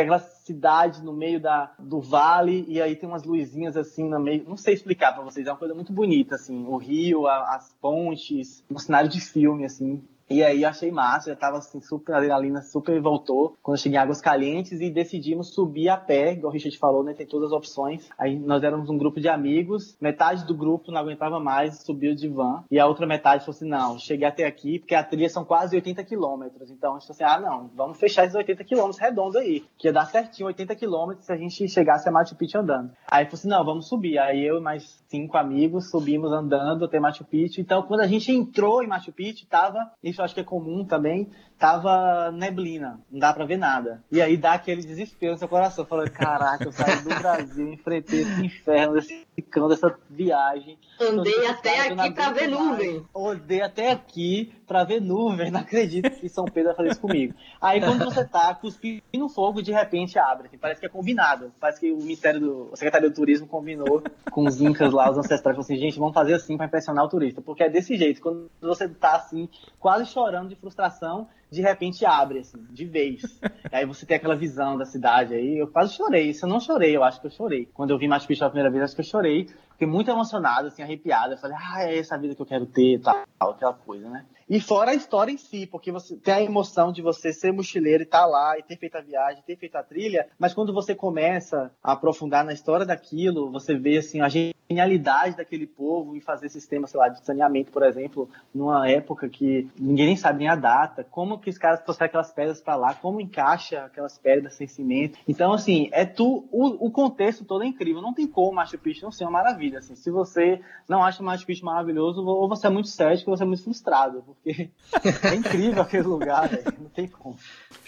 aquela cidade no meio da, do vale e aí tem umas luzinhas assim no meio, não sei explicar para vocês, é uma coisa muito bonita assim, o rio, a, as pontes, um cenário de filme assim, e aí achei massa, já tava assim, super adrenalina, super voltou. Quando cheguei em Águas Calientes e decidimos subir a pé, igual o Richard falou, né? Tem todas as opções. Aí nós éramos um grupo de amigos, metade do grupo não aguentava mais, subiu de van. E a outra metade falou assim: não, cheguei até aqui, porque a trilha são quase 80 quilômetros. Então a gente falou assim: ah, não, vamos fechar esses 80 quilômetros redondo aí. Que ia dar certinho 80 quilômetros se a gente chegasse a Machu Picchu andando. Aí falou assim: não, vamos subir. Aí eu e mais cinco amigos subimos andando até Machu Picchu. Então quando a gente entrou em Machu Picchu, tava. Eu acho que é comum também, tava neblina, não dá pra ver nada. E aí dá aquele desespero no seu coração, falando, caraca, eu saí do Brasil, enfrentei esse inferno, esse cão dessa viagem. Andei até aqui pra ver nuvem. Andei até aqui pra ver nuvem, não acredito que São Pedro vai fazer isso comigo. Aí quando você tá cuspindo fogo, de repente abre, assim, parece que é combinado, parece que o Ministério do, o Secretário do Turismo combinou com os incas lá, os ancestrais, falou assim, gente, vamos fazer assim pra impressionar o turista, porque é desse jeito, quando você tá assim, quase chorando de frustração, de repente abre, assim, de vez. E aí você tem aquela visão da cidade aí. Eu quase chorei. Isso eu não chorei, eu acho que eu chorei. Quando eu vi Machu Picchu a primeira vez, acho que eu chorei. Fiquei muito emocionado, assim, arrepiado. Eu falei, ah, é essa vida que eu quero ter, tal, aquela coisa, né? E fora a história em si, porque você tem a emoção de você ser mochileiro e estar tá lá e ter feito a viagem, ter feito a trilha, mas quando você começa a aprofundar na história daquilo, você vê assim a genialidade daquele povo em fazer sistema, sei lá, de saneamento, por exemplo, numa época que ninguém nem sabe nem a data, como que os caras trouxeram aquelas pedras para lá, como encaixa aquelas pedras sem cimento. Então, assim, é tu o, o contexto todo é incrível, não tem como Machu Picchu não ser uma maravilha, assim. Se você não acha Machu Picchu maravilhoso, ou você é muito cético, ou você é muito frustrado, porque é incrível aquele lugar, velho. Não tem como.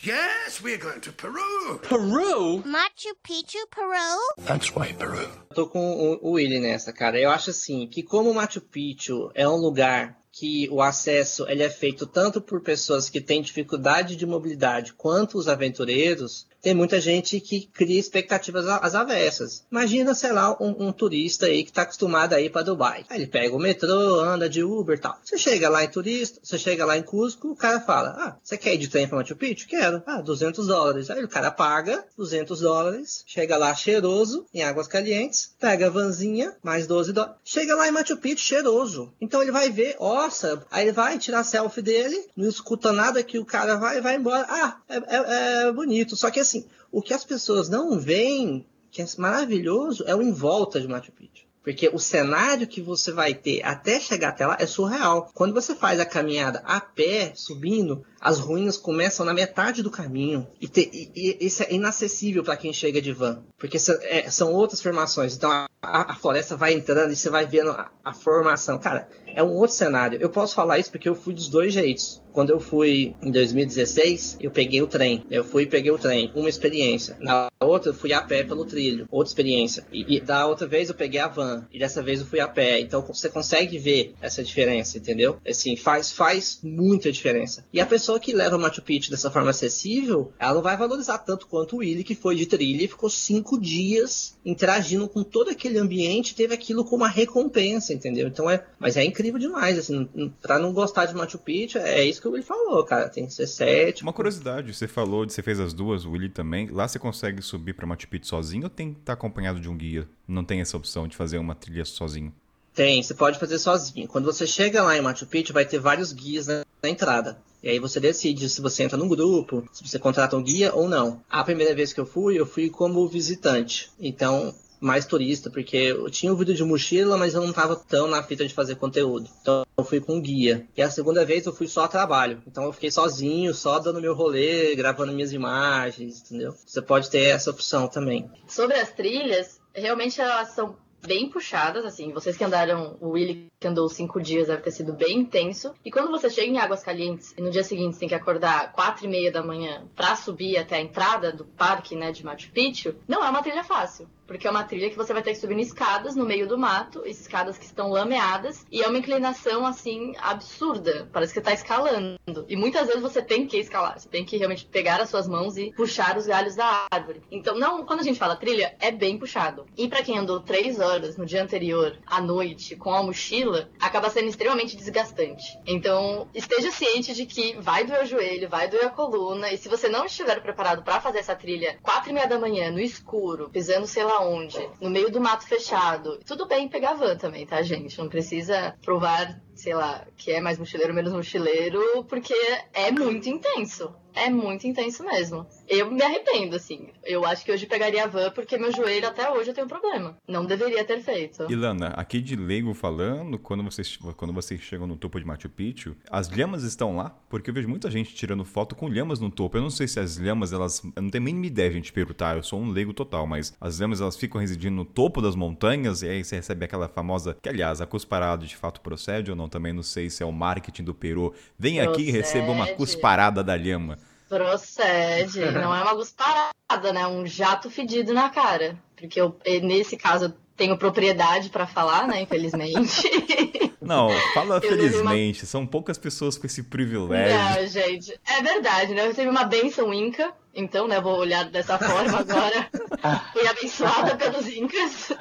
Yes, we're going to Peru. Peru? Machu Picchu, Peru? That's why Peru. Eu tô com o, o Willy nessa, cara. Eu acho assim, que como Machu Picchu é um lugar que o acesso ele é feito tanto por pessoas que têm dificuldade de mobilidade quanto os aventureiros, tem muita gente que cria expectativas às avessas. Imagina, sei lá, um, um turista aí que está acostumado a ir para Dubai. Aí ele pega o metrô, anda de Uber e tal. Você chega lá em turista, você chega lá em Cusco, o cara fala: Ah, você quer ir de trem para Machu Picchu? Quero. Ah, 200 dólares. Aí o cara paga 200 dólares, chega lá cheiroso, em Águas Calientes, pega a vanzinha, mais 12 dólares. Chega lá em Machu Picchu cheiroso. Então ele vai ver, nossa, aí vai tirar selfie dele, não escuta nada que o cara vai vai embora. Ah, é, é, é bonito. Só que assim, o que as pessoas não veem, que é maravilhoso, é o em volta de Machu Picchu. Porque o cenário que você vai ter até chegar até lá é surreal. Quando você faz a caminhada a pé, subindo, as ruínas começam na metade do caminho. E, te, e, e isso é inacessível para quem chega de van. Porque são, é, são outras formações. Então a, a, floresta vai entrando e você vai vendo a, a formação. Cara, é um outro cenário. Eu posso falar isso porque eu fui dos dois jeitos. Quando eu fui em 2016, eu peguei o trem. Eu fui e peguei o trem. Uma experiência. Na outra, eu fui a pé pelo trilho. Outra experiência. E, e, da outra vez, eu peguei a van. E dessa vez, eu fui a pé. Então, você consegue ver essa diferença, entendeu? Assim, faz, faz muita diferença. E a pessoa que leva Machu Picchu dessa forma acessível, ela não vai valorizar tanto quanto o Willy, que foi de trilha e ficou cinco dias interagindo com todo aquele ambiente, teve aquilo como uma recompensa, entendeu? Então é, mas é incrível demais, assim, pra não gostar de Machu Picchu, é isso que o Willy falou, cara, tem que ser cético. Uma curiosidade, você falou de você fez as duas, o Willy também, lá você consegue subir pra Machu Picchu sozinho ou tem que estar acompanhado de um guia? Não tem essa opção de fazer uma trilha sozinho? Tem, você pode fazer sozinho. Quando você chega lá em Machu Picchu, vai ter vários guias na, na entrada. E aí você decide se você entra num grupo, se você contrata um guia ou não. A primeira vez que eu fui, eu fui como visitante. Então, mais turista, porque eu tinha o vídeo de mochila, mas eu não estava tão na fita de fazer conteúdo. Então eu fui com guia. E a segunda vez eu fui só a trabalho. Então eu fiquei sozinho, só dando meu rolê, gravando minhas imagens, entendeu? Você pode ter essa opção também. Sobre as trilhas, realmente elas são bem puxadas, assim. Vocês que andaram, o Willy que andou cinco dias deve ter sido bem intenso. E quando você chega em Águas Calientes e no dia seguinte você tem que acordar quatro e meia da manhã para subir até a entrada do parque, né, de Machu Picchu, não é uma trilha fácil. Porque é uma trilha que você vai ter que subir em escadas no meio do mato, escadas que estão lameadas, e é uma inclinação assim absurda, parece que tá escalando. E muitas vezes você tem que escalar, você tem que realmente pegar as suas mãos e puxar os galhos da árvore. Então, não, quando a gente fala trilha, é bem puxado. E para quem andou três horas no dia anterior, à noite, com a mochila, acaba sendo extremamente desgastante. Então, esteja ciente de que vai doer o joelho, vai doer a coluna, e se você não estiver preparado para fazer essa trilha quatro e meia da manhã, no escuro, pisando sei lá onde, no meio do mato fechado, tudo bem pegar van também, tá, gente? Não precisa provar sei lá, que é mais mochileiro, menos mochileiro, porque é muito intenso. É muito intenso mesmo. Eu me arrependo, assim. Eu acho que hoje pegaria a van porque meu joelho até hoje eu tenho problema. Não deveria ter feito. Ilana, aqui de leigo falando, quando vocês, quando vocês chegam no topo de Machu Picchu, as lhamas estão lá? Porque eu vejo muita gente tirando foto com lhamas no topo. Eu não sei se as lhamas, elas. Eu não tenho a mínima ideia, gente, perguntar. Eu sou um leigo total, mas as lhamas, elas ficam residindo no topo das montanhas e aí você recebe aquela famosa. Que, aliás, a cusparada de fato procede ou não? Também não sei se é o marketing do Peru. Vem aqui e receba uma cusparada da lhama. Procede. Não é uma cusparada, né? Um jato fedido na cara. Porque eu, nesse caso, eu tenho propriedade para falar, né? Infelizmente. Não, fala felizmente. Uma... São poucas pessoas com esse privilégio. Não, gente. É verdade, né? Eu tive uma benção inca. Então, né? Vou olhar dessa forma agora. Fui abençoada pelos incas.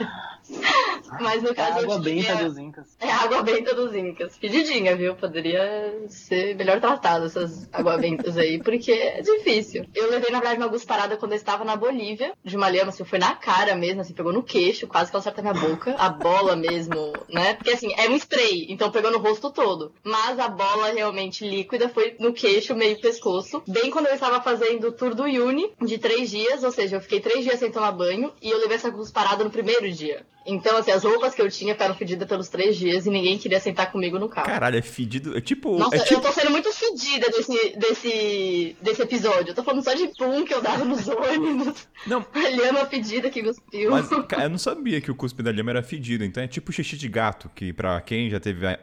Mas no caso. É água benta a... dos Incas. É água benta dos Incas. Pedidinha, viu? Poderia ser melhor tratado essas água bentas aí, porque é difícil. Eu levei, na verdade, uma gusparada quando eu estava na Bolívia, de uma lhama, assim, foi na cara mesmo, assim, pegou no queixo, quase que ela acerta minha boca. A bola mesmo, né? Porque assim, é um spray, então pegou no rosto todo. Mas a bola realmente líquida foi no queixo, meio pescoço. Bem quando eu estava fazendo o tour do Uni, de três dias, ou seja, eu fiquei três dias sem tomar banho, e eu levei essa gusparada no primeiro dia. Então, assim, as roupas que eu tinha ficaram fedidas pelos três dias e ninguém queria sentar comigo no carro. Caralho, é fedido. É tipo. Nossa, é tipo... eu tô sendo muito fedida desse, desse, desse episódio. Eu tô falando só de pum que eu dava nos ônibus. Não. A lhama fedida que cuspiu. Mas, eu não sabia que o cuspe da lhama era fedido. Então é tipo xixi de gato, que pra quem já teve a,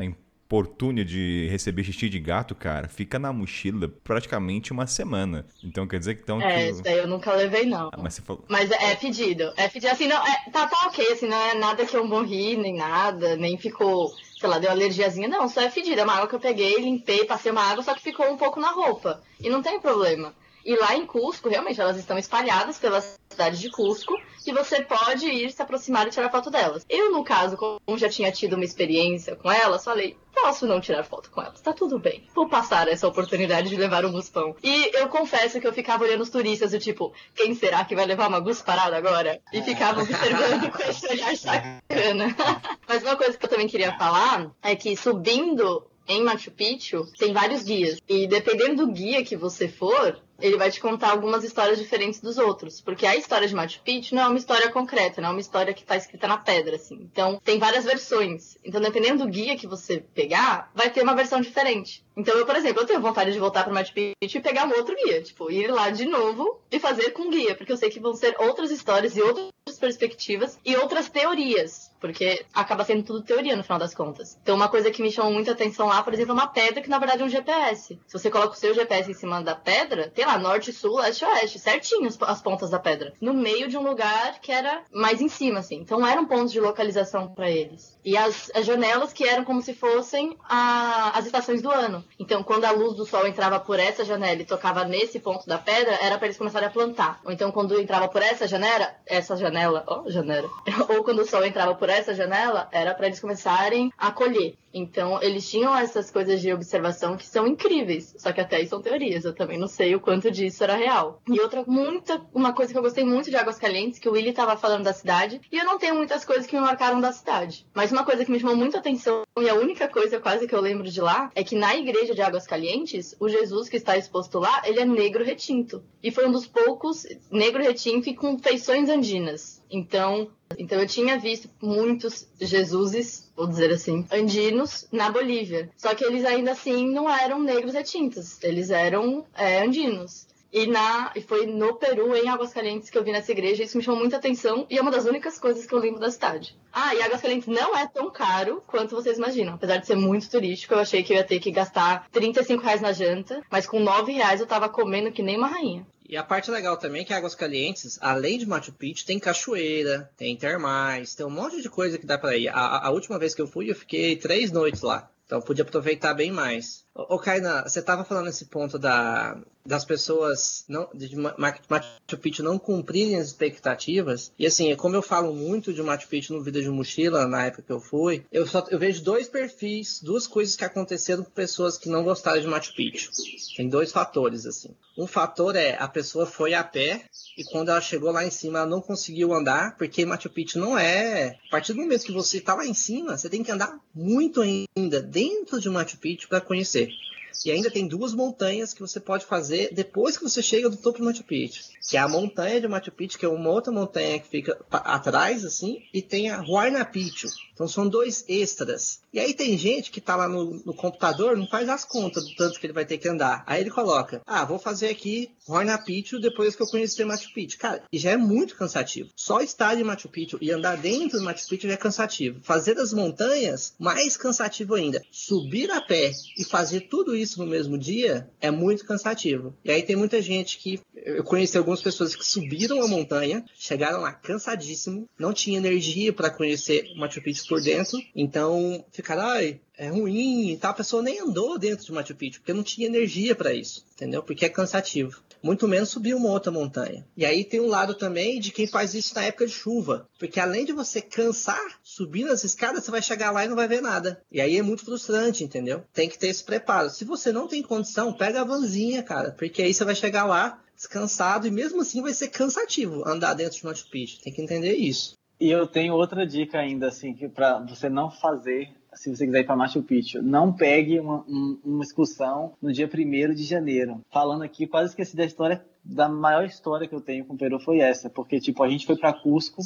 a oportune de receber xixi de gato, cara, fica na mochila praticamente uma semana. Então quer dizer que então. É, que... isso daí eu nunca levei, não. Ah, mas falou. Mas é pedido. É pedido. Assim, não, é, tá, tá ok, assim, não é nada que eu morri, nem nada, nem ficou. Sei lá, deu alergiazinha. Não, só é fedida. É uma água que eu peguei, limpei, passei uma água, só que ficou um pouco na roupa. E não tem problema. E lá em Cusco, realmente, elas estão espalhadas pela cidade de Cusco e você pode ir se aproximar e tirar foto delas. Eu, no caso, como já tinha tido uma experiência com elas, falei, posso não tirar foto com elas, tá tudo bem. Vou passar essa oportunidade de levar um guspão. E eu confesso que eu ficava olhando os turistas, do tipo, quem será que vai levar uma gusparada agora? E ficava observando com esse olhar sacana. Mas uma coisa que eu também queria falar é que subindo em Machu Picchu tem vários guias. E dependendo do guia que você for, ele vai te contar algumas histórias diferentes dos outros. Porque a história de Machu Picchu não é uma história concreta, não é uma história que está escrita na pedra, assim. Então, tem várias versões. Então, dependendo do guia que você pegar, vai ter uma versão diferente. Então, eu, por exemplo, eu tenho vontade de voltar para Machu Picchu e pegar um outro guia. Tipo, ir lá de novo e fazer com guia. Porque eu sei que vão ser outras histórias e outras perspectivas e outras teorias. Porque acaba sendo tudo teoria no final das contas. Então, uma coisa que me chamou muita atenção lá, por exemplo, é uma pedra que na verdade é um GPS. Se você coloca o seu GPS em cima da pedra, tem lá norte, sul, leste, oeste, certinho as pontas da pedra. No meio de um lugar que era mais em cima, assim. Então, eram pontos de localização para eles. E as, as, janelas que eram como se fossem a, as estações do ano. Então, quando a luz do sol entrava por essa janela e tocava nesse ponto da pedra, era para eles começarem a plantar. Ou então, quando entrava por essa janela, essa janela, ó, oh, janela. Ou quando o sol entrava por essa janela, era para eles começarem a colher. Então, eles tinham essas coisas de observação que são incríveis. Só que até aí são teorias. Eu também não sei o quanto disso era real. E outra, muita, uma coisa que eu gostei muito de Águas Calientes, que o Willy tava falando da cidade. E eu não tenho muitas coisas que me marcaram da cidade. Mas uma coisa que me chamou muito atenção, e a única coisa quase que eu lembro de lá, é que na igreja de Águas Calientes, o Jesus que está exposto lá, ele é negro retinto. E foi um dos poucos negro retinto e com feições andinas. Então, então eu tinha visto muitos Jesuses, vou dizer assim, andinos na Bolívia. Só que eles ainda assim não eram negros retintos, eles eram é, andinos. E, na, e foi no Peru, em Aguascalientes, que eu vi nessa igreja. Isso me chamou muita atenção e é uma das únicas coisas que eu lembro da cidade. Ah, e Aguascalientes não é tão caro quanto vocês imaginam. Apesar de ser muito turístico, eu achei que eu ia ter que gastar 35 reais na janta, mas com 9 reais eu tava comendo que nem uma rainha. E a parte legal também é que Águas Calientes, além de Machu Picchu, tem cachoeira, tem termais, tem um monte de coisa que dá para ir. A, a, última vez que eu fui, eu fiquei três noites lá. Então pude aproveitar bem mais. Ô, Kaina, você estava falando esse ponto da, das pessoas não, de Machu Picchu não cumprirem as expectativas. E assim, como eu falo muito de Machu Picchu no Vida de Mochila, na época que eu fui, eu, só, eu vejo dois perfis, duas coisas que aconteceram com pessoas que não gostaram de Machu Picchu. Tem dois fatores, assim. Um fator é a pessoa foi a pé e quando ela chegou lá em cima ela não conseguiu andar, porque Machu Picchu não é. A partir do momento que você está lá em cima, você tem que andar muito ainda dentro de Machu Picchu para conhecer. dice, E ainda tem duas montanhas que você pode fazer depois que você chega do topo de Machu Picchu. Que é a montanha de Machu Picchu, que é uma outra montanha que fica atrás, assim, e tem a Huayna Picchu. Então são dois extras. E aí tem gente que tá lá no, no, computador, não faz as contas do tanto que ele vai ter que andar. Aí ele coloca, ah, vou fazer aqui Huayna Picchu depois que eu conhecer Machu Picchu. Cara, e já é muito cansativo. Só estar em Machu Picchu e andar dentro de Machu Picchu já é cansativo. Fazer as montanhas, mais cansativo ainda. Subir a pé e fazer tudo isso no mesmo dia é muito cansativo. E aí tem muita gente que. Eu conheci algumas pessoas que subiram a montanha, chegaram lá cansadíssimo, não tinha energia para conhecer Machu Picchu por dentro, então ficaram, ai, é ruim e tal. A pessoa nem andou dentro de Machu Picchu, porque não tinha energia para isso, entendeu? Porque é cansativo. Muito menos subir uma outra montanha. E aí tem um lado também de quem faz isso na época de chuva. Porque além de você cansar subindo as escadas, você vai chegar lá e não vai ver nada. E aí é muito frustrante, entendeu? Tem que ter esse preparo. Se você não tem condição, pega a vanzinha, cara. Porque aí você vai chegar lá descansado e mesmo assim vai ser cansativo andar dentro de Machu Picchu. Tem que entender isso. E eu tenho outra dica ainda, assim, que para você não fazer se você quiser ir para Machu Picchu, não pegue uma, uma excursão no dia 1 de janeiro. Falando aqui, quase esqueci da história, da maior história que eu tenho com o Peru foi essa, porque, tipo, a gente foi para Cusco,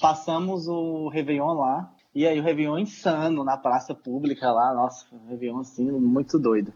passamos o Réveillon lá, e aí o Réveillon insano na praça pública lá, nossa, o Réveillon assim, muito doido.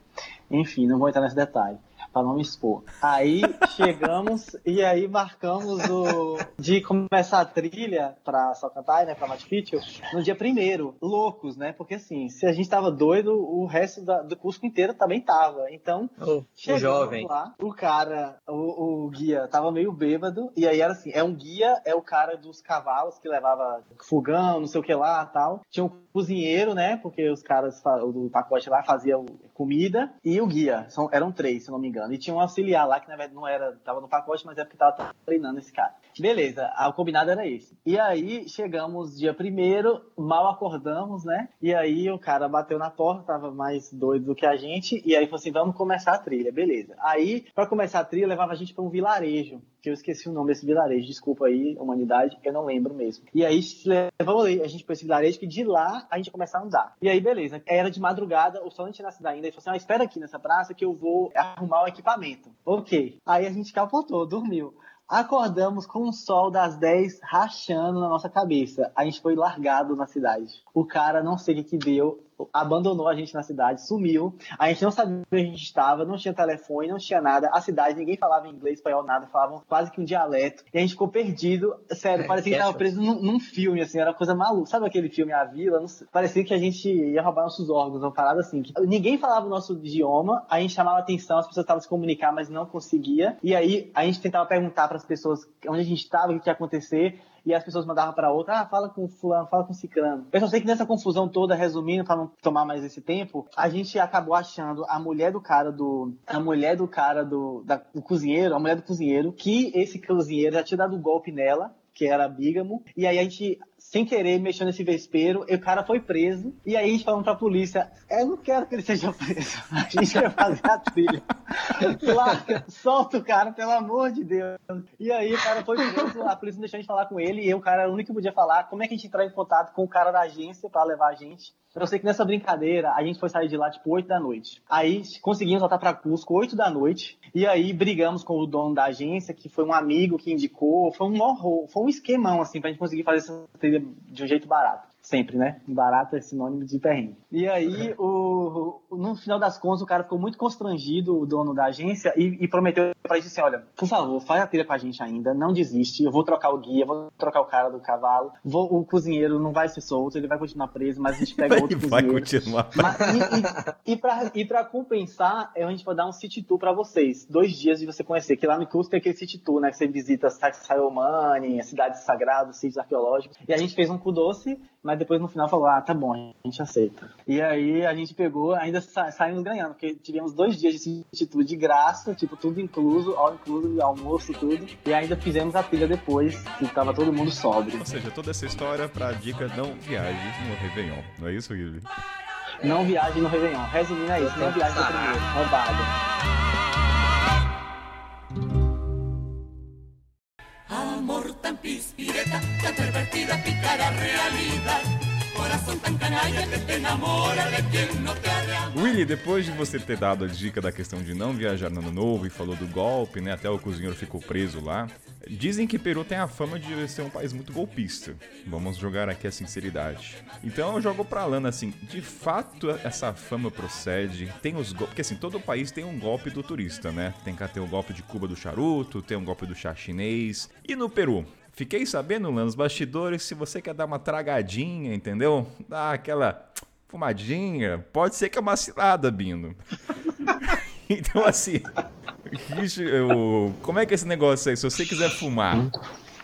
Enfim, não vou entrar nesse detalhe para não me expor. Aí chegamos e aí marcamos o de começar a trilha para Salcantay, né, para Machu Picchu, no dia primeiro, loucos, né? Porque assim, se a gente tava doido, o resto da, do curso inteiro também tava. Então, oh, o jovem lá, o cara, o, o, guia tava meio bêbado e aí era assim, é um guia, é o cara dos cavalos que levava fogão, não sei o que lá, tal. Tinha um cozinheiro, né? Porque os caras do pacote lá faziam comida e o guia, são, eram três, se não me engano. E tinha um auxiliar lá que na verdade não era, tava no pacote, mas é porque tava treinando esse cara. Beleza, o combinado era esse. E aí chegamos dia primeiro, mal acordamos, né? E aí o cara bateu na porta, tava mais doido do que a gente, e aí falou assim: vamos começar a trilha, beleza. Aí, para começar a trilha, levava a gente para um vilarejo, que eu esqueci o nome desse vilarejo, desculpa aí, humanidade, eu não lembro mesmo. E aí levamos a gente para esse vilarejo, que de lá a gente começar a andar. E aí, beleza, era de madrugada, o sol não tinha nascido ainda, e falou assim: ah, espera aqui nessa praça que eu vou arrumar o equipamento. Ok. Aí a gente capotou, dormiu. Acordamos com o sol das 10 rachando na nossa cabeça. A gente foi largado na cidade. O cara, não sei o que deu, abandonou a gente na cidade, sumiu. A gente não sabia onde a gente estava, não tinha telefone, não tinha nada. A cidade, ninguém falava inglês, espanhol, nada, falavam quase que um dialeto. E a gente ficou perdido. Sério, é, parecia que estava preso num, num, filme, assim, era coisa maluca. Sabe aquele filme A Vila? Parecia que a gente ia roubar nossos órgãos, uma parada assim. Ninguém falava o nosso idioma, a gente chamava atenção, as pessoas estavam se comunicar, mas não conseguia. E aí a gente tentava perguntar para as pessoas onde a gente estava, o que ia acontecer e as pessoas mandavam para outra, ah, fala com fulano, fala com ciclano. Eu só sei que nessa confusão toda, resumindo, para não tomar mais esse tempo, a gente acabou achando a mulher do cara do a mulher do cara do, da, do cozinheiro, a mulher do cozinheiro, que esse cozinheiro já tinha dado um golpe nela, que era bígamo, e aí a gente sem querer, mexeu nesse vespeiro, e o cara foi preso. E aí gente falou pra polícia: Eu não quero que ele seja preso. A gente vai fazer a trilha. Larga, solta o cara, pelo amor de Deus. E aí o cara foi preso, a polícia não deixou a gente falar com ele, e eu, o cara era o único que podia falar. Como é que a gente entrar em contato com o cara da agência para levar a gente? Eu sei que nessa brincadeira a gente foi sair de lá tipo 8 da noite. Aí conseguimos voltar para Cusco 8 da noite. E aí brigamos com o dono da agência, que foi um amigo que indicou. Foi um horror, foi um esquemão assim pra gente conseguir fazer essa trilha de um jeito barato. Sempre, né? Barato é sinônimo de perrengue. E aí, o, o- no final das contas, o cara ficou muito constrangido, o dono da agência, e, e prometeu pra gente assim, olha, por favor, faz a trilha com a gente ainda, não desiste, eu vou trocar o guia, vou trocar o cara do cavalo, vou- o cozinheiro não vai ser solto, ele vai continuar preso, mas a gente pega outro vai cozinheiro. continuar. Mas, e, e, e, pra, e pra compensar, a gente vai dar um city tour pra vocês. Dois dias de você conhecer. Que lá no curso tem aquele city tour, né? Que você visita Sayomani, as cidades sagradas, sítios arqueológicos. E a gente fez um cu doce, mas depois no final falou: ah, tá bom, a gente aceita. E aí a gente pegou, ainda sa saímos ganhando, porque tivemos dois dias de tour de graça, tipo, tudo incluso, all incluso, almoço, tudo. E ainda fizemos a trilha depois, que tava todo mundo sóbrio. Ou seja, toda essa história pra dica não viaje no Réveillon. Não é isso, Guilherme? Não viaje no Réveillon. Resumindo é isso, não viaje no primeiro. Roubada. Tan pispireta, tan pervertida, pícara realidad. Tan canalla que te enamora de de amar. Willy, depois de você ter dado a dica da questão de não viajar no ano novo e falou do golpe, né? Até o cozinheiro ficou preso lá. Dizem que Peru tem a fama de ser um país muito golpista. Vamos jogar aqui a sinceridade. Então eu jogo pra Lana assim, de fato essa fama procede. Tem os golpes, porque assim, todo país tem um golpe do turista, né? Tem que ter o golpe de Cuba do charuto, tem um golpe do chá chinês. E no Peru? Fiquei sabendo, Lana, nos bastidores, se você quer dar uma tragadinha, entendeu? Dar aquela fumadinha, pode ser que é uma cilada, Bindo. então, assim, Richard, eu- como é que é esse negócio aí? Se você quiser fumar,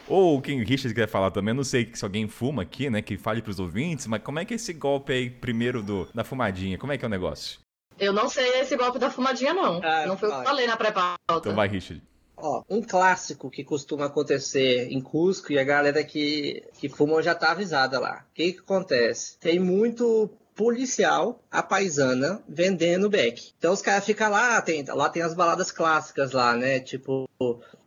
ou quem o Richard quer falar também, eu não sei se alguém fuma aqui, né, que fale pros ouvintes, mas como é que é esse golpe aí, primeiro, do, da fumadinha? Como é que é o negócio? Eu não sei esse golpe da fumadinha, não. Ah, não foi o que eu falei na pré-pauta. Então vai, Richard. Ó, um clássico que costuma acontecer em Cusco e a galera que, que fuma já tá avisada lá. O que que acontece? Tem muito policial, a paisana, vendendo beck. Então os caras ficam lá, tem, lá tem as baladas clássicas lá, né? Tipo,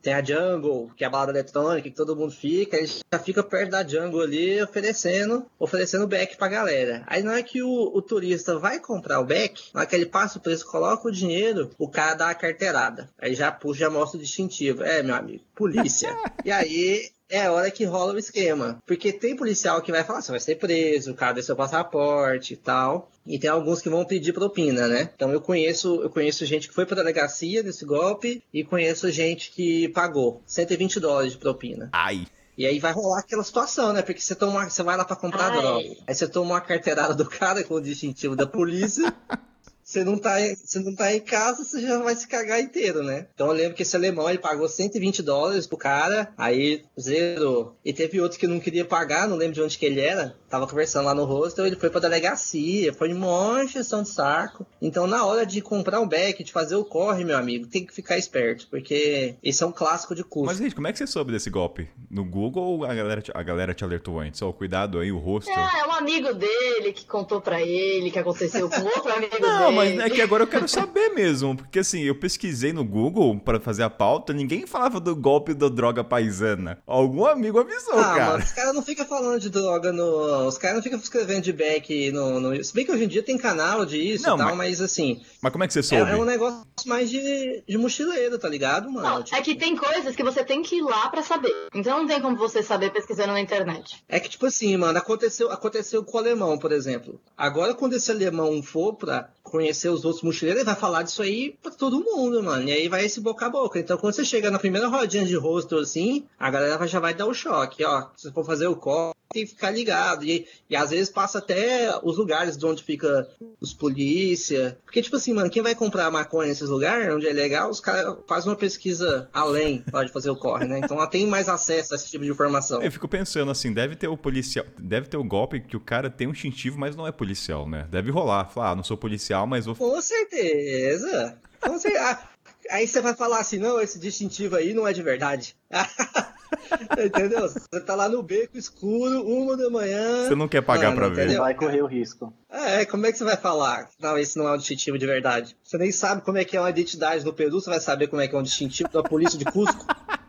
tem a Jungle, que é a balada eletrônica, que todo mundo fica, ele já fica perto da Jungle ali, oferecendo, oferecendo beck pra galera. Aí na hora que o, o turista vai comprar o beck, na hora que ele passa o preço, coloca o dinheiro, o cara dá a carteirada. Aí já puxa, já mostra o distintivo. É, meu amigo, polícia. e aí é a hora que rola o esquema. Porque tem policial que vai falar, você vai ser preso, deu seu passaporte e tal. E tem alguns que vão pedir propina, né? Então eu conheço, eu conheço gente que foi pra delegacia desse golpe e conheço gente que pagou 120 dólares de propina. Ai. E aí vai rolar aquela situação, né? Porque você toma, você vai lá pra comprar Ai. droga. Aí você toma uma carteirada do cara com o distintivo da polícia. Você não, tá, você não tá em casa, você já vai se cagar inteiro, né? Então eu lembro que esse alemão ele pagou 120 dólares pro cara, aí zero. E teve outro que não queria pagar, não lembro de onde que ele era. Tava conversando lá no hostel, ele foi pra delegacia, foi de monte de saco. Então na hora de comprar um beck, de fazer o corre, meu amigo, tem que ficar esperto, porque esse é um clássico de custo. Mas, Richard, como é que você soube desse golpe? No Google ou a galera te, a galera te alertou antes? Ó, cuidado aí, o rosto. É, é um amigo dele que contou pra ele que aconteceu com outro amigo Não, dele. mas é que agora eu quero saber mesmo, porque assim, eu pesquisei no Google pra fazer a pauta, ninguém falava do golpe da droga paisana. Algum amigo avisou, Ah, cara. mano, os caras não ficam falando de droga no. Os caras não ficam escrevendo de back no, no. Se bem que hoje em dia tem canal de isso Não, e tal, mas- mas, assim. Mas como é que você É, soube? é um negócio mais de, de mochileiro, tá ligado, mano? Não, Tipo, é que tem coisas que você tem que ir lá pra saber. Então não tem como você saber pesquisando na internet. É que, tipo assim, mano, aconteceu, aconteceu com o alemão, por exemplo. Agora, quando esse alemão for pra conhecer os outros mochileiros, ele vai falar disso aí pra todo mundo, mano. E aí vai esse boca a boca. Então, quando você chega na primeira rodinha de hostel, assim, a galera já vai dar o choque, ó. Se for fazer o corte, tem que ficar ligado. E, e às vezes passa até os lugares de onde fica os polícia. Porque, tipo assim, mano, quem vai comprar maconha nesses lugares, onde é legal, os caras fazem uma pesquisa além de fazer o corre, né? Então ela tem mais acesso a esse tipo de informação. Eu fico pensando assim, deve ter o policial, deve ter o golpe que o cara tem um instintivo, mas não é policial, né? Deve rolar, falar, ah, não sou policial, mas vou Com certeza. Com certeza. Aí você vai falar assim, não, esse distintivo aí não é de verdade. entendeu? Você tá lá no beco escuro, uma da manhã. Você não quer pagar Mano, pra ver. entendeu? Vai correr o risco. É, como é que você vai falar? Não, esse não é um distintivo de verdade. Você nem sabe como é que é uma identidade no Peru, você vai saber como é que é um distintivo da polícia de Cusco.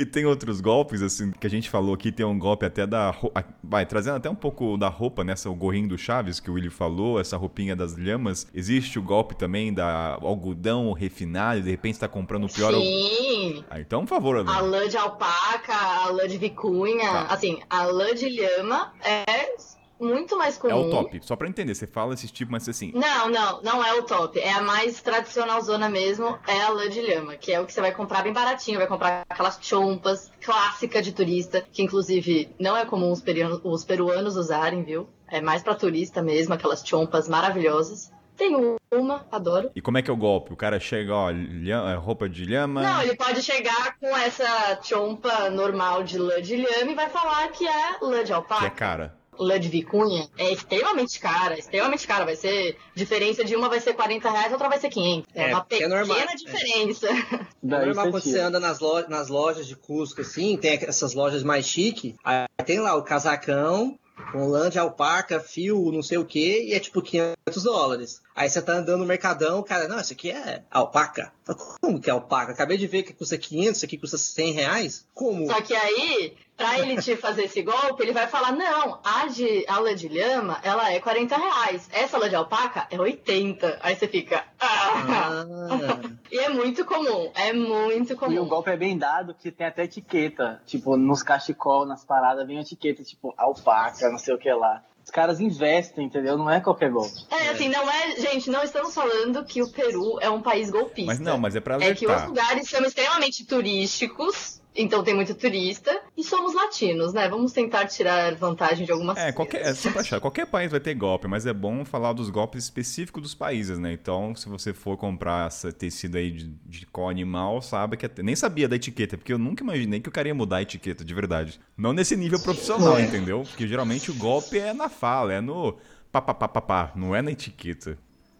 E tem outros golpes, assim, que a gente falou aqui, tem um golpe até da. Vai, trazendo até um pouco da roupa, nessa, o gorrinho do Chaves que o Willy falou, essa roupinha das lhamas. Existe o golpe também da algodão refinado, de repente você tá comprando o pior. al- Sim. Ah, então, por favor, A Alan. lã de alpaca, a lã de vicunha. Tá. Assim, a lã de lhama é muito mais comum. É o top. Só pra entender, você fala esse tipo, mas assim. Não, não, não é o top. É a mais tradicional zona mesmo, é a lã de lhama, que é o que você vai comprar bem baratinho, vai comprar aquelas chompas clássica de turista, que inclusive não é comum os peruanos, os peruanos usarem, viu? É mais pra turista mesmo, aquelas chompas maravilhosas. Tem uma, adoro. E como é que é o golpe? O cara chega, ó, lhama- roupa de lhama. Não, ele pode chegar com essa chompa normal de lã de lhama e vai falar que é lã de alpaca. Que é cara. Lã de vicunha é extremamente cara, extremamente cara. Vai ser diferença de uma vai ser 40 reais, outra vai ser 500. É, É, uma é pequena normal. diferença. É Daí normal quando você anda nas, lo- nas lojas de Cusco, assim, tem essas lojas mais chique, aí tem lá o casacão, com lã de alpaca, fio, não sei o que, e é tipo 500 dólares. Aí você tá andando no mercadão, cara, não, isso aqui é alpaca. Como que é alpaca? Acabei de ver que custa 500, isso aqui custa 100 reais. Como? Só que aí, pra ele te fazer esse golpe, ele vai falar: não, a, de, a lã de lhama, ela é 40 reais. Essa lã de alpaca é 80. Aí você fica. Ah. Ah, E é muito comum, é muito E o comum. golpe é bem dado, que tem até etiqueta. Tipo, nos cachecol, nas paradas, vem etiqueta, tipo, alpaca, não sei o que lá. Os caras investem, entendeu? Não é qualquer golpe. É, assim, não é. Gente, não estamos falando que o Peru é um país golpista. Mas não, mas é pra É que os alertar. lugares são extremamente turísticos, então tem muito turista, e somos latinos, né? Vamos tentar tirar vantagem de algumas É, coisas. qualquer, é só pra achar. Qualquer país vai ter golpe, mas é bom falar dos golpes específicos dos países, né? Então, se você for comprar esse tecido aí de, de animal, sabe que é... Nem sabia da etiqueta, porque eu nunca imaginei que o cara ia mudar a etiqueta, de verdade. Não nesse nível profissional, É. entendeu? Porque geralmente o golpe é na fala, é no papapá, não é na etiqueta.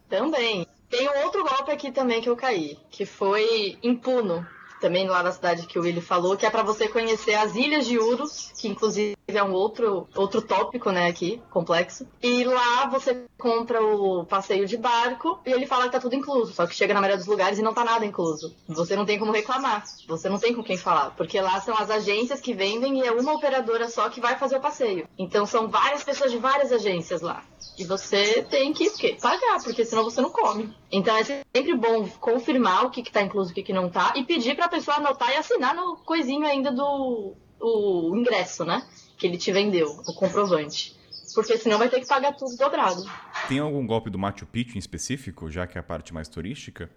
Também. Tem um outro golpe aqui também que eu caí, que foi em Puno. Também lá na cidade que o Willi falou, que é pra você conhecer as Ilhas de Urus, que inclusive é um outro, outro tópico, né, aqui, complexo. E lá você compra o passeio de barco e ele fala que tá tudo incluso, só que chega na maioria dos lugares e não tá nada incluso. Você não tem como reclamar, você não tem com quem falar, porque lá são as agências que vendem e é uma operadora só que vai fazer o passeio. Então são várias pessoas de várias agências lá. E você tem que pagar, porque senão você não come. Então é sempre bom confirmar o que, que tá incluso o que, que não tá e pedir pra pessoa anotar e assinar no coisinho ainda do o ingresso, né? Que ele te vendeu, o comprovante. Porque senão vai ter que pagar tudo dobrado. Tem algum golpe do Machu Picchu em específico, já que é a parte mais turística?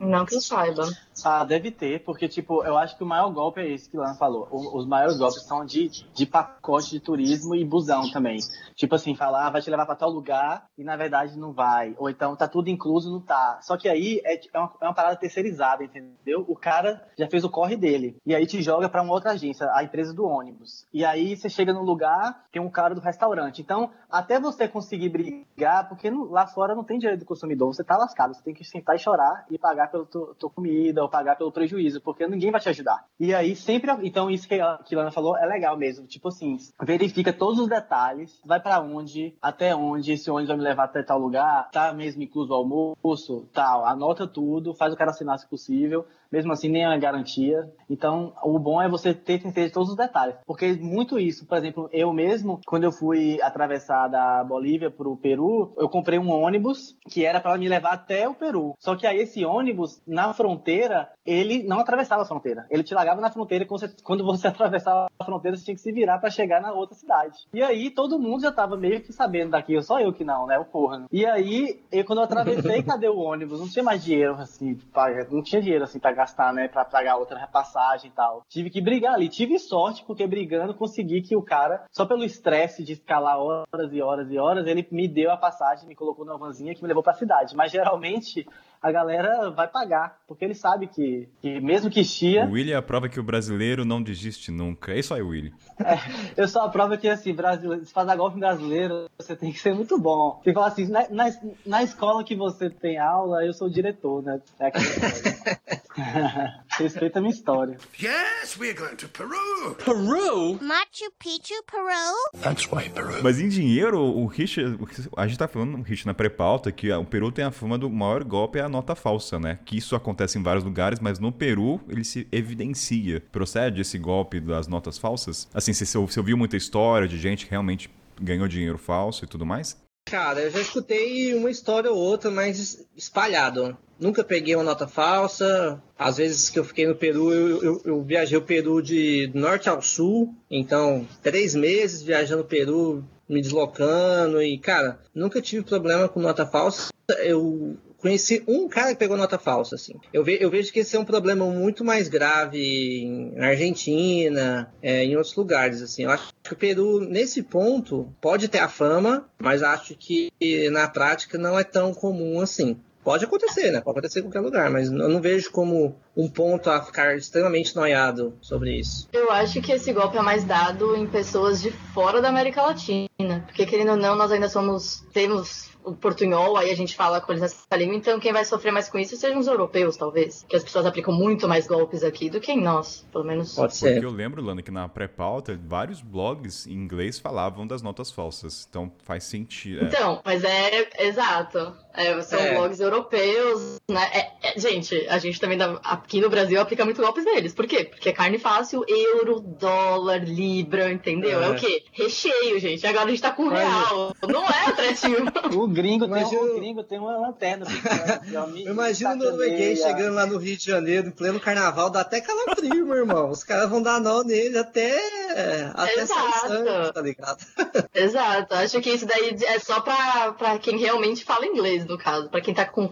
Não que eu saiba. Ah, deve ter, porque, tipo, eu acho que o maior golpe é esse que o falou. O- os maiores golpes são de, de pacote de turismo e busão também. Tipo assim, falar, ah, vai te levar pra tal lugar e na verdade não vai. Ou então tá tudo incluso, não tá. Só que aí é, é, uma, é uma parada terceirizada, entendeu? O cara já fez o corre dele. E aí te joga pra uma outra agência, a empresa do ônibus. E aí você chega no lugar, tem um cara do restaurante. Então, até você conseguir brigar, porque lá fora não tem direito do consumidor, você tá lascado. Você tem que sentar e chorar e pagar pela tua, comida ou pagar pelo prejuízo, porque ninguém vai te ajudar. E aí sempre. Então, isso que a que a Lana falou é legal mesmo. Tipo assim, verifica todos os detalhes, vai pra onde, até onde, esse ônibus vai me levar até tal lugar, tá mesmo incluso o almoço, tal. Anota tudo, faz o cara assinar se possível. Mesmo assim, nem é uma garantia. Então, o bom é você ter certeza de todos os detalhes. Porque muito isso, por exemplo, eu mesmo, quando eu fui atravessar da Bolívia pro Peru, eu comprei um ônibus que era para me levar até o Peru. Só que aí esse ônibus, na fronteira, ele não atravessava a fronteira. Ele te largava na fronteira e quando você, atravessava a fronteira, você tinha que se virar para chegar na outra cidade. E aí todo mundo já tava meio que sabendo daquilo, só eu que não, né? O porra. E aí, eu, quando eu atravessei, cadê o ônibus? Não tinha mais dinheiro, assim, pra- não tinha dinheiro, assim, pra gastar, né? Pra pagar outra repassagem e tal. Tive que brigar ali. Tive sorte, porque brigando consegui que o cara, só pelo estresse de lá horas e horas e horas, ele me deu a passagem, me colocou numa vanzinha que me levou pra cidade. Mas geralmente a galera vai pagar, porque ele sabe que, que mesmo que chia, O Willy é a prova que o brasileiro não desiste nunca. É isso aí, Willy. eu só a prova que assim, brasileiro, se fazer golpe brasileiro, você tem que ser muito bom. Você fala assim, na, na, na escola que você tem aula, eu sou o diretor, né? É. Respeita a minha história. Yes, we're going to Peru. Peru? Machu Picchu, Peru? That's why Peru. Mas em dinheiro, o Richard. A gente tá falando, Richard, na pré-pauta, que o Peru tem a fama do maior golpe é a nota falsa, né? Que isso acontece em vários lugares, mas no Peru ele se evidencia. Procede esse golpe das notas falsas? Assim, você, você ouviu muita história de gente que realmente ganhou dinheiro falso e tudo mais? Cara, eu já escutei uma história ou outra, mas espalhado. Nunca peguei uma nota falsa. Às vezes que eu fiquei no Peru, eu, eu, eu viajei o Peru de norte ao sul. Então, três meses viajando o Peru, me deslocando. E, cara, nunca tive problema com nota falsa. Eu conheci um cara que pegou nota falsa, assim. Eu, ve, eu vejo que esse é um problema muito mais grave na Argentina, é, em outros lugares, assim. Eu acho que o Peru, nesse ponto, pode ter a fama, mas acho que na prática não é tão comum assim. Pode acontecer, né? Pode acontecer em qualquer lugar, mas eu não vejo como um ponto a ficar extremamente noiado sobre isso. Eu acho que esse golpe é mais dado em pessoas de fora da América Latina, porque querendo ou não, nós ainda somos temos o portunhol, aí a gente fala com eles nessa língua, então quem vai sofrer mais com isso sejam os europeus, talvez. Que as pessoas aplicam muito mais golpes aqui do que em nós, pelo menos. Pode Porque ser. eu lembro, Lana, que na pré-pauta, vários blogs em inglês falavam das notas falsas. Então faz sentido. é. Então, mas é exato. É, são É. blogs europeus, né? É- é- gente, a gente também dá- aqui no Brasil aplica muito golpes deles. Por quê? Porque é carne fácil, euro, dólar, libra, entendeu? É, É. o quê? Recheio, gente. Agora a gente tá com real. Não é atrativo. Gringo, tem, Imagina- o gringo tem uma lanterna. Imagina o norueguês chegando lá no Rio de Janeiro, em pleno carnaval, dá até calafrio, meu irmão. Os caras vão dar nó nele até, até sair Exato. sangue, tá ligado? Exato. Acho que isso daí é só pra, pra quem realmente fala inglês, no caso. Pra quem tá com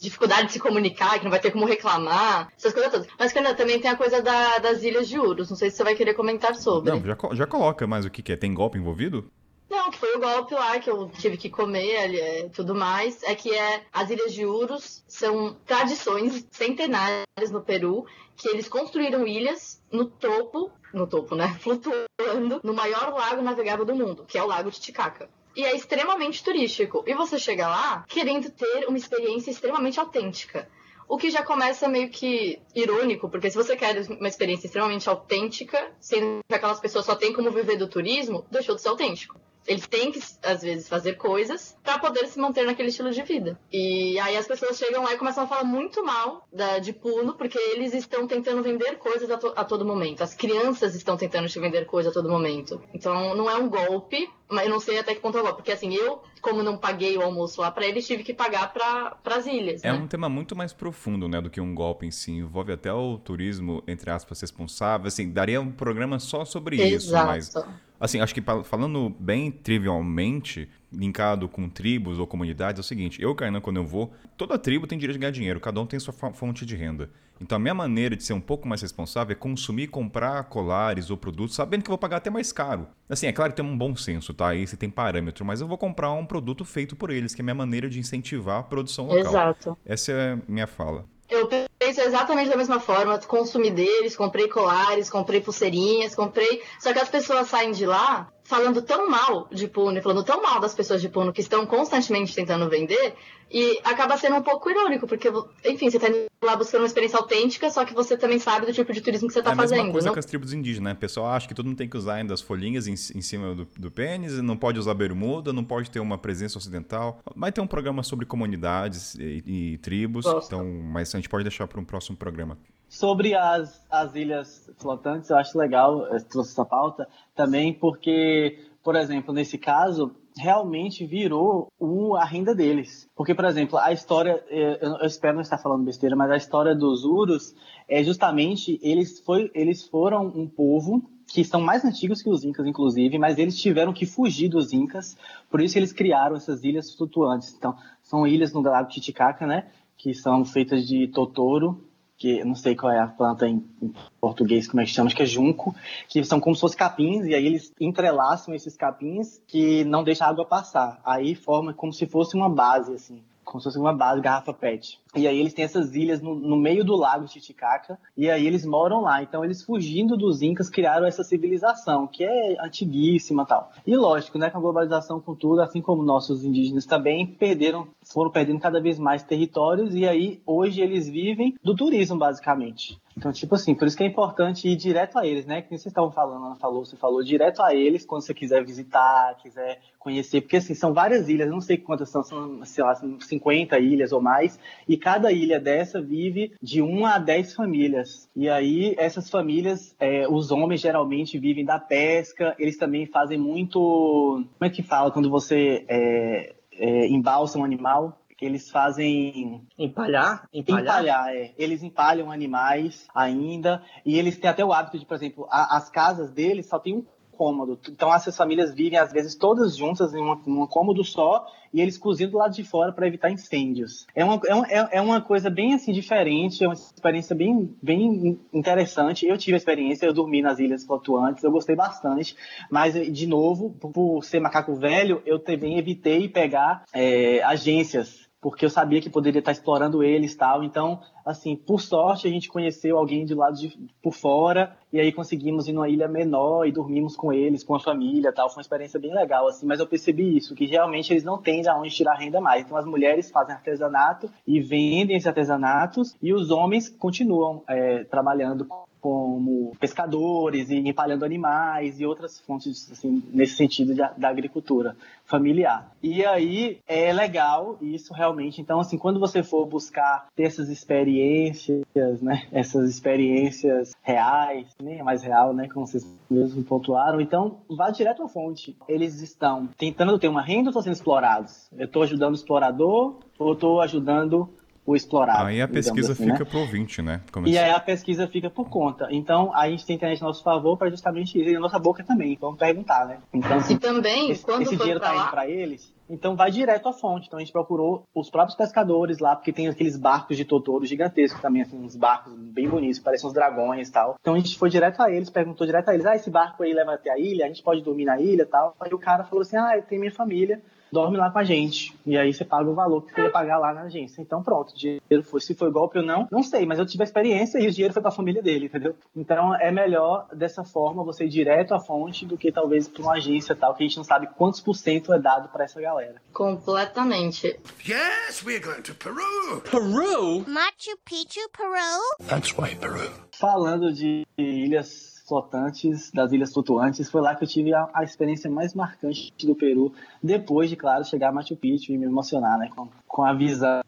dificuldade de se comunicar, que não vai ter como reclamar, essas coisas todas. Mas, Fernanda, também tem a coisa da- das Ilhas de Urus. Não sei se você vai querer comentar sobre. Não, já, já coloca, mas o que, que é? Tem golpe envolvido? Não, que foi o golpe lá que eu tive que comer ali, é, tudo mais. É que é as Ilhas de Urus são tradições centenárias no Peru que eles construíram ilhas no topo, no topo, né? Flutuando no maior lago navegável do mundo, que é o Lago Titicaca. E é extremamente turístico. E você chega lá querendo ter uma experiência extremamente autêntica. O que já começa meio que irônico, porque se você quer uma experiência extremamente autêntica, sendo que aquelas pessoas só têm como viver do turismo, deixou de ser autêntico. Eles têm que, às vezes, fazer coisas para poder se manter naquele estilo de vida. E aí as pessoas chegam lá e começam a falar muito mal da, de Puno, porque eles estão tentando vender coisas a, to- a todo momento. As crianças estão tentando te vender coisas a todo momento. Então não é um golpe, mas eu não sei até que ponto é golpe. Porque assim, eu, como não paguei o almoço lá para eles, tive que pagar para as ilhas. É né? um tema muito mais profundo, né, do que um golpe em si. Envolve até o turismo, entre aspas, responsável. Assim, daria um programa só sobre isso, Exato. mas... Assim, acho que falando bem trivialmente, linkado com tribos ou comunidades, é o seguinte: eu, Kainan, quando eu vou, toda tribo tem direito de ganhar dinheiro, cada um tem sua fonte de renda. Então a minha maneira de ser um pouco mais responsável é consumir comprar colares ou produtos, sabendo que eu vou pagar até mais caro. Assim, é claro que tem um bom senso, tá? Aí você tem parâmetro, mas eu vou comprar um produto feito por eles, que é a minha maneira de incentivar a produção local. Exato. Essa é a minha fala. Eu penso exatamente da mesma forma. Consumi deles, comprei colares, comprei pulseirinhas, comprei. Só que as pessoas saem de lá falando tão mal de Puno, e falando tão mal das pessoas de Puno que estão constantemente tentando vender, e acaba sendo um pouco irônico, porque, enfim, você tá indo lá buscando uma experiência autêntica, só que você também sabe do tipo de turismo que você é tá a mesma fazendo. coisa não- com as tribos indígenas, né? O pessoal acha que todo mundo tem que usar ainda as folhinhas em, em cima do, do pênis, não pode usar bermuda, não pode ter uma presença ocidental. Vai ter um programa sobre comunidades e, e tribos, Gosto. então, mas a gente pode deixar para um próximo programa. Sobre as, as ilhas flotantes, eu acho legal, eu trouxe essa pauta também, porque, por exemplo, nesse caso, realmente virou o, a renda deles. Porque, por exemplo, a história, eh, eu, eu espero não estar falando besteira, mas a história dos Urus é justamente, eles, foi, eles foram um povo que são mais antigos que os Incas, inclusive, mas eles tiveram que fugir dos Incas, por isso eles criaram essas ilhas flutuantes. Então, são ilhas no Lago Titicaca, né, que são feitas de totoro, que não sei qual é a planta em, em português, como é que chama, acho que é junco, que são como se fossem capins, e aí eles entrelaçam esses capins que não deixam a água passar. Aí forma como se fosse uma base, assim, como se fosse uma base garrafa PET. E aí eles têm essas ilhas no, no meio do lago Titicaca, e aí eles moram lá. Então eles fugindo dos Incas criaram essa civilização, que é antiguíssima tal. E lógico, né, com a globalização, com tudo, assim como nossos indígenas também, perderam, foram perdendo cada vez mais territórios, e aí hoje eles vivem do turismo, basicamente. Então, tipo assim, por isso que é importante ir direto a eles, né? Que vocês estavam falando, Ana falou, você falou direto a eles quando você quiser visitar, quiser conhecer, porque assim, são várias ilhas, não sei quantas são, são, sei lá, são 50 ilhas ou mais, e cada ilha dessa vive de uma a dez famílias. E aí, essas famílias, é, os homens geralmente vivem da pesca, eles também fazem muito. Como é que fala quando você é, é, embalsa um animal? Eles fazem Empalhar? Empalhar? Empalhar, é. Eles empalham animais ainda. E eles têm até o hábito de, por exemplo, a- as casas deles só tem um cômodo. Então essas famílias vivem, às vezes, todas juntas em um, em um cômodo só e eles cozinham do lado de fora para evitar incêndios. É uma, é, é- é uma coisa bem assim diferente, é uma experiência bem, bem interessante. Eu tive a experiência, eu dormi nas ilhas flutuantes, eu gostei bastante, mas de novo, por, por ser macaco velho, eu também evitei pegar é, agências porque eu sabia que poderia estar explorando eles tal. Então, assim, por sorte, a gente conheceu alguém de lado de por fora e aí conseguimos ir numa ilha menor e dormimos com eles, com a família tal. Foi uma experiência bem legal, assim, mas eu percebi isso, que realmente eles não têm de onde tirar renda mais. Então, as mulheres fazem artesanato e vendem esses artesanatos e os homens continuam é, trabalhando como pescadores e empalhando animais e outras fontes assim, nesse sentido da, da agricultura familiar. E aí é legal isso realmente. Então assim, quando você for buscar ter essas experiências, né, essas experiências reais, nem é mais real, né, como vocês mesmos pontuaram, então vá direto à fonte. Eles estão tentando ter uma renda ou estão sendo explorados? Eu estou ajudando o explorador ou estou ajudando o explorado? Aí a pesquisa assim, né? fica pro ouvinte, né? E aí a pesquisa fica por conta. Então a gente tem internet a nosso favor para justamente isso. E a nossa boca também. Vamos perguntar, né? Então, E também, esse, quando esse dinheiro tá indo para eles. Então vai direto à fonte. Então a gente procurou os próprios pescadores lá, porque tem aqueles barcos de Totoro gigantescos também, assim, uns barcos bem bonitos, parecem uns dragões e tal. Então a gente foi direto a eles, perguntou direto a eles: ah, esse barco aí leva até a ilha, a gente pode dormir na ilha e tal. Aí o cara falou assim: ah, eu tenho minha família dorme lá com a gente. E aí você paga o valor que você ia pagar lá na agência. Então pronto, o dinheiro foi. Se foi golpe ou não, não sei, mas eu tive a experiência e o dinheiro foi para a família dele, entendeu? Então é melhor dessa forma você ir direto à fonte do que talvez para uma agência tal, que a gente não sabe quantos por cento é dado para essa galera. completamente. Yes, we're going to Peru. Machu Picchu, Peru? That's why Peru. Falando de ilhas flotantes, das ilhas flutuantes, foi lá que eu tive a, a experiência mais marcante do Peru, depois de, claro, chegar a Machu Picchu e me emocionar, né, com, com a visão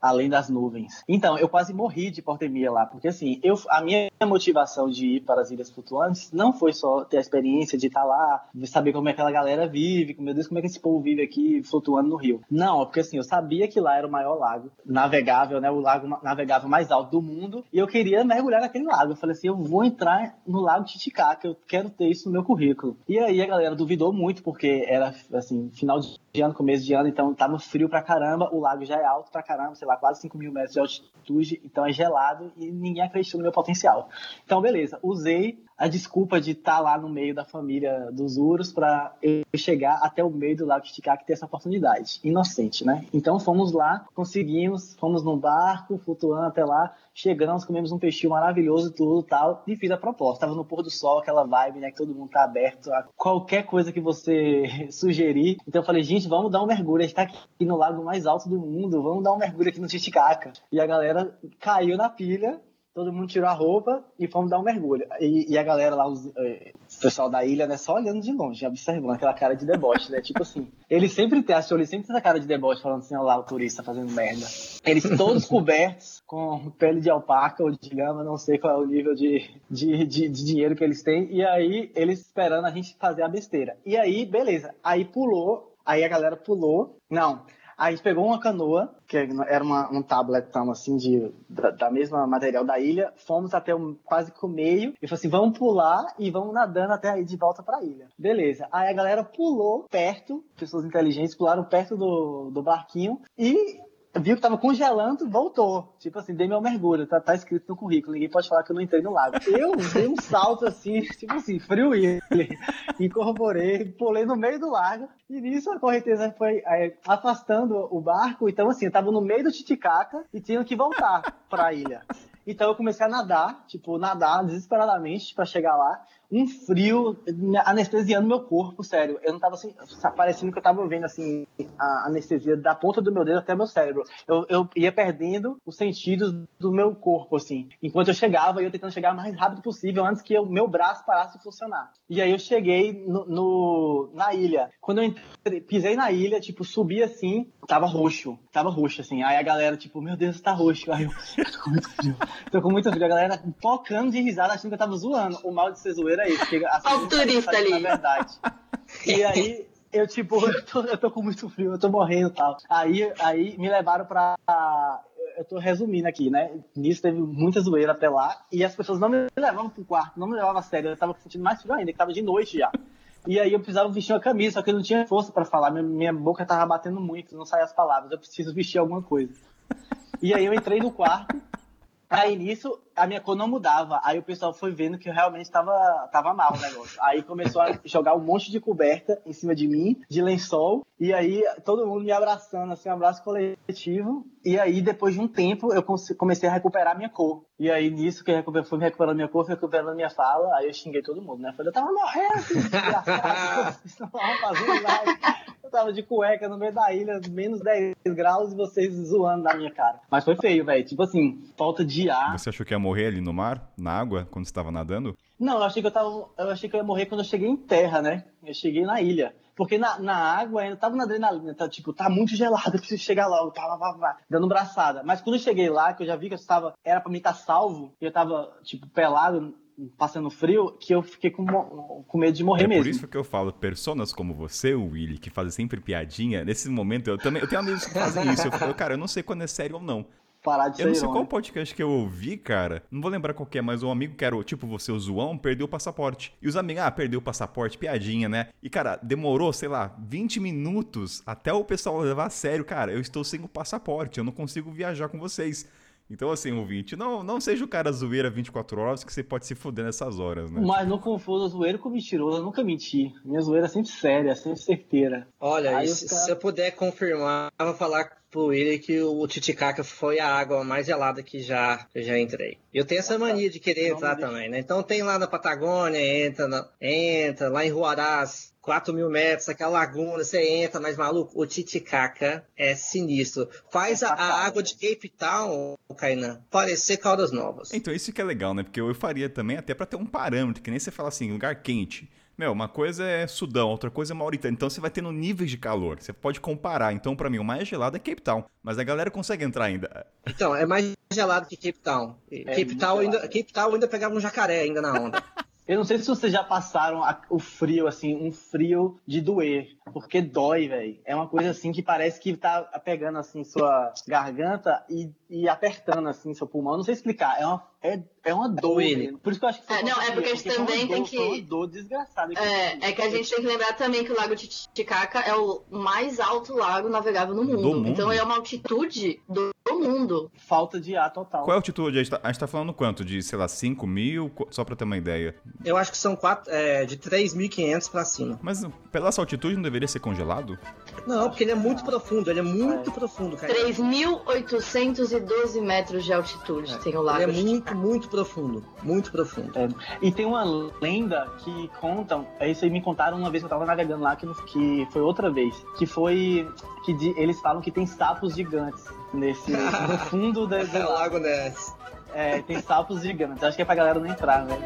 além das nuvens. Então, eu quase morri de hipotermia lá, porque assim, eu, a minha motivação de ir para as ilhas flutuantes não foi só ter a experiência de estar lá, de saber como é que aquela galera vive, meu Deus, como é que esse povo vive aqui flutuando no rio. Não, porque assim, eu sabia que lá era o maior lago navegável, né, o lago navegável mais alto do mundo, e eu queria mergulhar naquele lago. Eu falei assim, eu vou entrar no lago Titicaca, eu quero ter isso no meu currículo. E aí a galera duvidou muito, porque era assim, final de ano, começo de ano, então tava frio pra caramba, o lago já é alto pra caramba, sei lá, quase 5 mil metros de altitude, então é gelado e ninguém acreditou no meu potencial. Então, beleza, usei a desculpa de estar lá no meio da família dos Urus para eu chegar até o meio do Lago Titicaca e ter essa oportunidade. Inocente, né? Então fomos lá, conseguimos, fomos num barco, flutuando até lá, chegamos, comemos um peixinho maravilhoso, tudo tal, e fiz a proposta. Tava no pôr do sol, aquela vibe, né? Que todo mundo tá aberto a qualquer coisa que você sugerir. Então eu falei, gente, vamos dar um mergulho. A gente tá aqui no lago mais alto do mundo, vamos dar um mergulho aqui no Titicaca. E a galera caiu na pilha, todo mundo tirou a roupa e fomos dar um mergulho. E, e a galera lá, os, eh, o pessoal da ilha, né, só olhando de longe, observando aquela cara de deboche, né? Tipo assim, ele sempre tem, achou ele sempre tem essa cara de deboche, falando assim, olha lá o turista fazendo merda. Eles todos cobertos com pele de alpaca ou de lama, não sei qual é o nível de, de, de, de dinheiro que eles têm. E aí, eles esperando a gente fazer a besteira. E aí, beleza. Aí pulou, aí a galera pulou. Não, Aí a gente pegou uma canoa, que era uma, um tabletão assim de, da, da mesma material da ilha, fomos até quase que o meio e falou assim: vamos pular e vamos nadando até aí de volta pra ilha. Beleza. Aí a galera pulou perto, pessoas inteligentes pularam perto do, do barquinho e viu que tava congelando, voltou. Tipo assim, dei meu mergulho, tá, tá escrito no currículo, ninguém pode falar que eu não entrei no lago. Eu dei um salto assim, tipo assim, frio ele. Incorporei, pulei no meio do lago, e nisso a correnteza foi é, afastando o barco. Então, assim, eu tava no meio do Titicaca e tinha que voltar pra ilha. Então eu comecei a nadar, tipo, nadar desesperadamente para chegar lá. Um frio anestesiando meu corpo, sério. Eu não tava assim, parecendo que eu tava vendo assim a anestesia da ponta do meu dedo até meu cérebro. Eu, eu ia perdendo os sentidos do meu corpo, assim. Enquanto eu chegava, eu tentando chegar o mais rápido possível antes que o meu braço parasse de funcionar. E aí eu cheguei no, no na ilha. Quando eu entrei, pisei na ilha, tipo, subi assim, tava roxo. Tava roxo, assim. Aí a galera, tipo, meu Deus, tá roxo. Aí eu tô com muito frio. Tô com muito frio. A galera focando de risada, achando que eu tava zoando. O mal de ser zoeiro é isso. Que Olha o turista ali. Na verdade. E aí, eu, tipo, eu tô, eu tô com muito frio, eu tô morrendo e tal. Aí, aí me levaram pra. Eu tô resumindo aqui, né? Nisso teve muita zoeira até lá. E as pessoas não me levavam pro quarto, não me levavam a sério. Eu tava sentindo mais frio ainda, que tava de noite já. E aí eu precisava vestir uma camisa, só que eu não tinha força para falar. Minha, minha boca tava batendo muito, não saía as palavras. Eu preciso vestir alguma coisa. E aí eu entrei no quarto. Aí nisso, a minha cor não mudava. Aí o pessoal foi vendo que eu realmente tava, tava mal o negócio. Aí começou a jogar um monte de coberta em cima de mim, de lençol. E aí todo mundo me abraçando, assim, um abraço coletivo. E aí, depois de um tempo, eu comecei a recuperar minha cor. E aí, nisso que eu fui recuperando minha cor, fui recuperando minha fala. Aí eu xinguei todo mundo, né? Falei, eu tava morrendo, desgraçado. Vocês não estavam fazendo nada. Eu tava de cueca no meio da ilha, menos 10 graus, e vocês zoando na minha cara. Mas foi feio, velho. Tipo assim, falta de ar. Você achou que ia morrer ali no mar, na água, quando você estava nadando? Não, eu achei que eu tava. Eu achei que eu ia morrer quando eu cheguei em terra, né? Eu cheguei na ilha. Porque na, na água ainda tava na adrenalina, tá, tipo, tá muito gelado, eu preciso chegar logo, tá, tá, tá, dando braçada. Mas quando eu cheguei lá, que eu já vi que eu estava, era pra mim estar salvo, e eu tava, tipo, pelado, passando frio, que eu fiquei com, com medo de morrer é mesmo. por isso que eu falo, personas como você, Willy, que fazem sempre piadinha, nesse momento eu também, eu tenho amigos que fazem isso, eu, cara, eu não sei quando é sério ou não parar de Eu não sei irônico. qual podcast que eu ouvi, cara. Não vou lembrar qual é, mas um amigo que era, tipo, você, o Zoão, perdeu o passaporte. E os amigos, ah, perdeu o passaporte, piadinha, né? E, cara, demorou, sei lá, 20 minutos até o pessoal levar a sério. Cara, eu estou sem o passaporte, eu não consigo viajar com vocês. Então, assim, ouvinte, não, não seja o cara zoeira 24 horas que você pode se fuder nessas horas, né? Mas não confunda zoeiro com mentiroso, eu nunca menti. Minha zoeira é sempre séria, sempre certeira. Olha, se, cara- se eu puder confirmar, eu vou falar pro ele que o Titicaca foi a água mais gelada que já, que eu já entrei. Eu tenho essa mania de querer entrar também, né? Então tem lá na Patagônia, entra, na- entra lá em Ruarás, 4 mil metros, aquela laguna, você entra, mas maluco, o Titicaca é sinistro. Faz É a, a água de Cape Town, Kainan, parecer Caldas Novas. Então, isso que é legal, né? Porque eu faria também até pra ter um parâmetro, que nem você fala assim, lugar quente. Meu, uma coisa é Sudão, outra coisa é Mauritânia. Então você vai tendo níveis de calor. Você pode comparar. Então, pra mim, o mais gelado é Cape Town. Mas a galera consegue entrar ainda. Então, é mais gelado que Cape Town. Cape, muito Town ainda. Cape Town ainda pegava um jacaré ainda na onda. Eu não sei se vocês já passaram a- o frio, assim, um frio de doer. Porque dói, velho. É uma coisa assim que parece que tá pegando assim sua garganta e, e apertando assim seu pulmão. Eu não sei explicar. É uma, é, é uma dor. Willy. velho. Por isso que eu acho que foi É, não, é porque a gente também dor, tem Foi uma que- dor desgraçada. É, é que a gente tem que lembrar também que o Lago Titicaca é o mais alto lago navegável no mundo. mundo? Então é uma altitude do mundo. Falta de ar total. Qual é a altitude? A gente, tá, a gente tá falando quanto? De, sei lá, 5 mil? Só pra ter uma ideia. Eu acho que são quatro, é, de 3.500 pra cima. Mas pela essa altitude não deveria ser congelado? Não, porque ele é muito profundo, ele é muito profundo, cara. 3.812 metros de altitude tem o Lago Ele é muito, Muito profundo. Muito profundo. É, E tem uma lenda que contam, é isso aí me contaram uma vez que eu tava navegando lá, que, que foi outra vez, que foi que de- eles falam que tem sapos gigantes nesse no fundo da, do É. Lago Ness. É, tem sapos gigantes. Acho que é pra galera não entrar, né?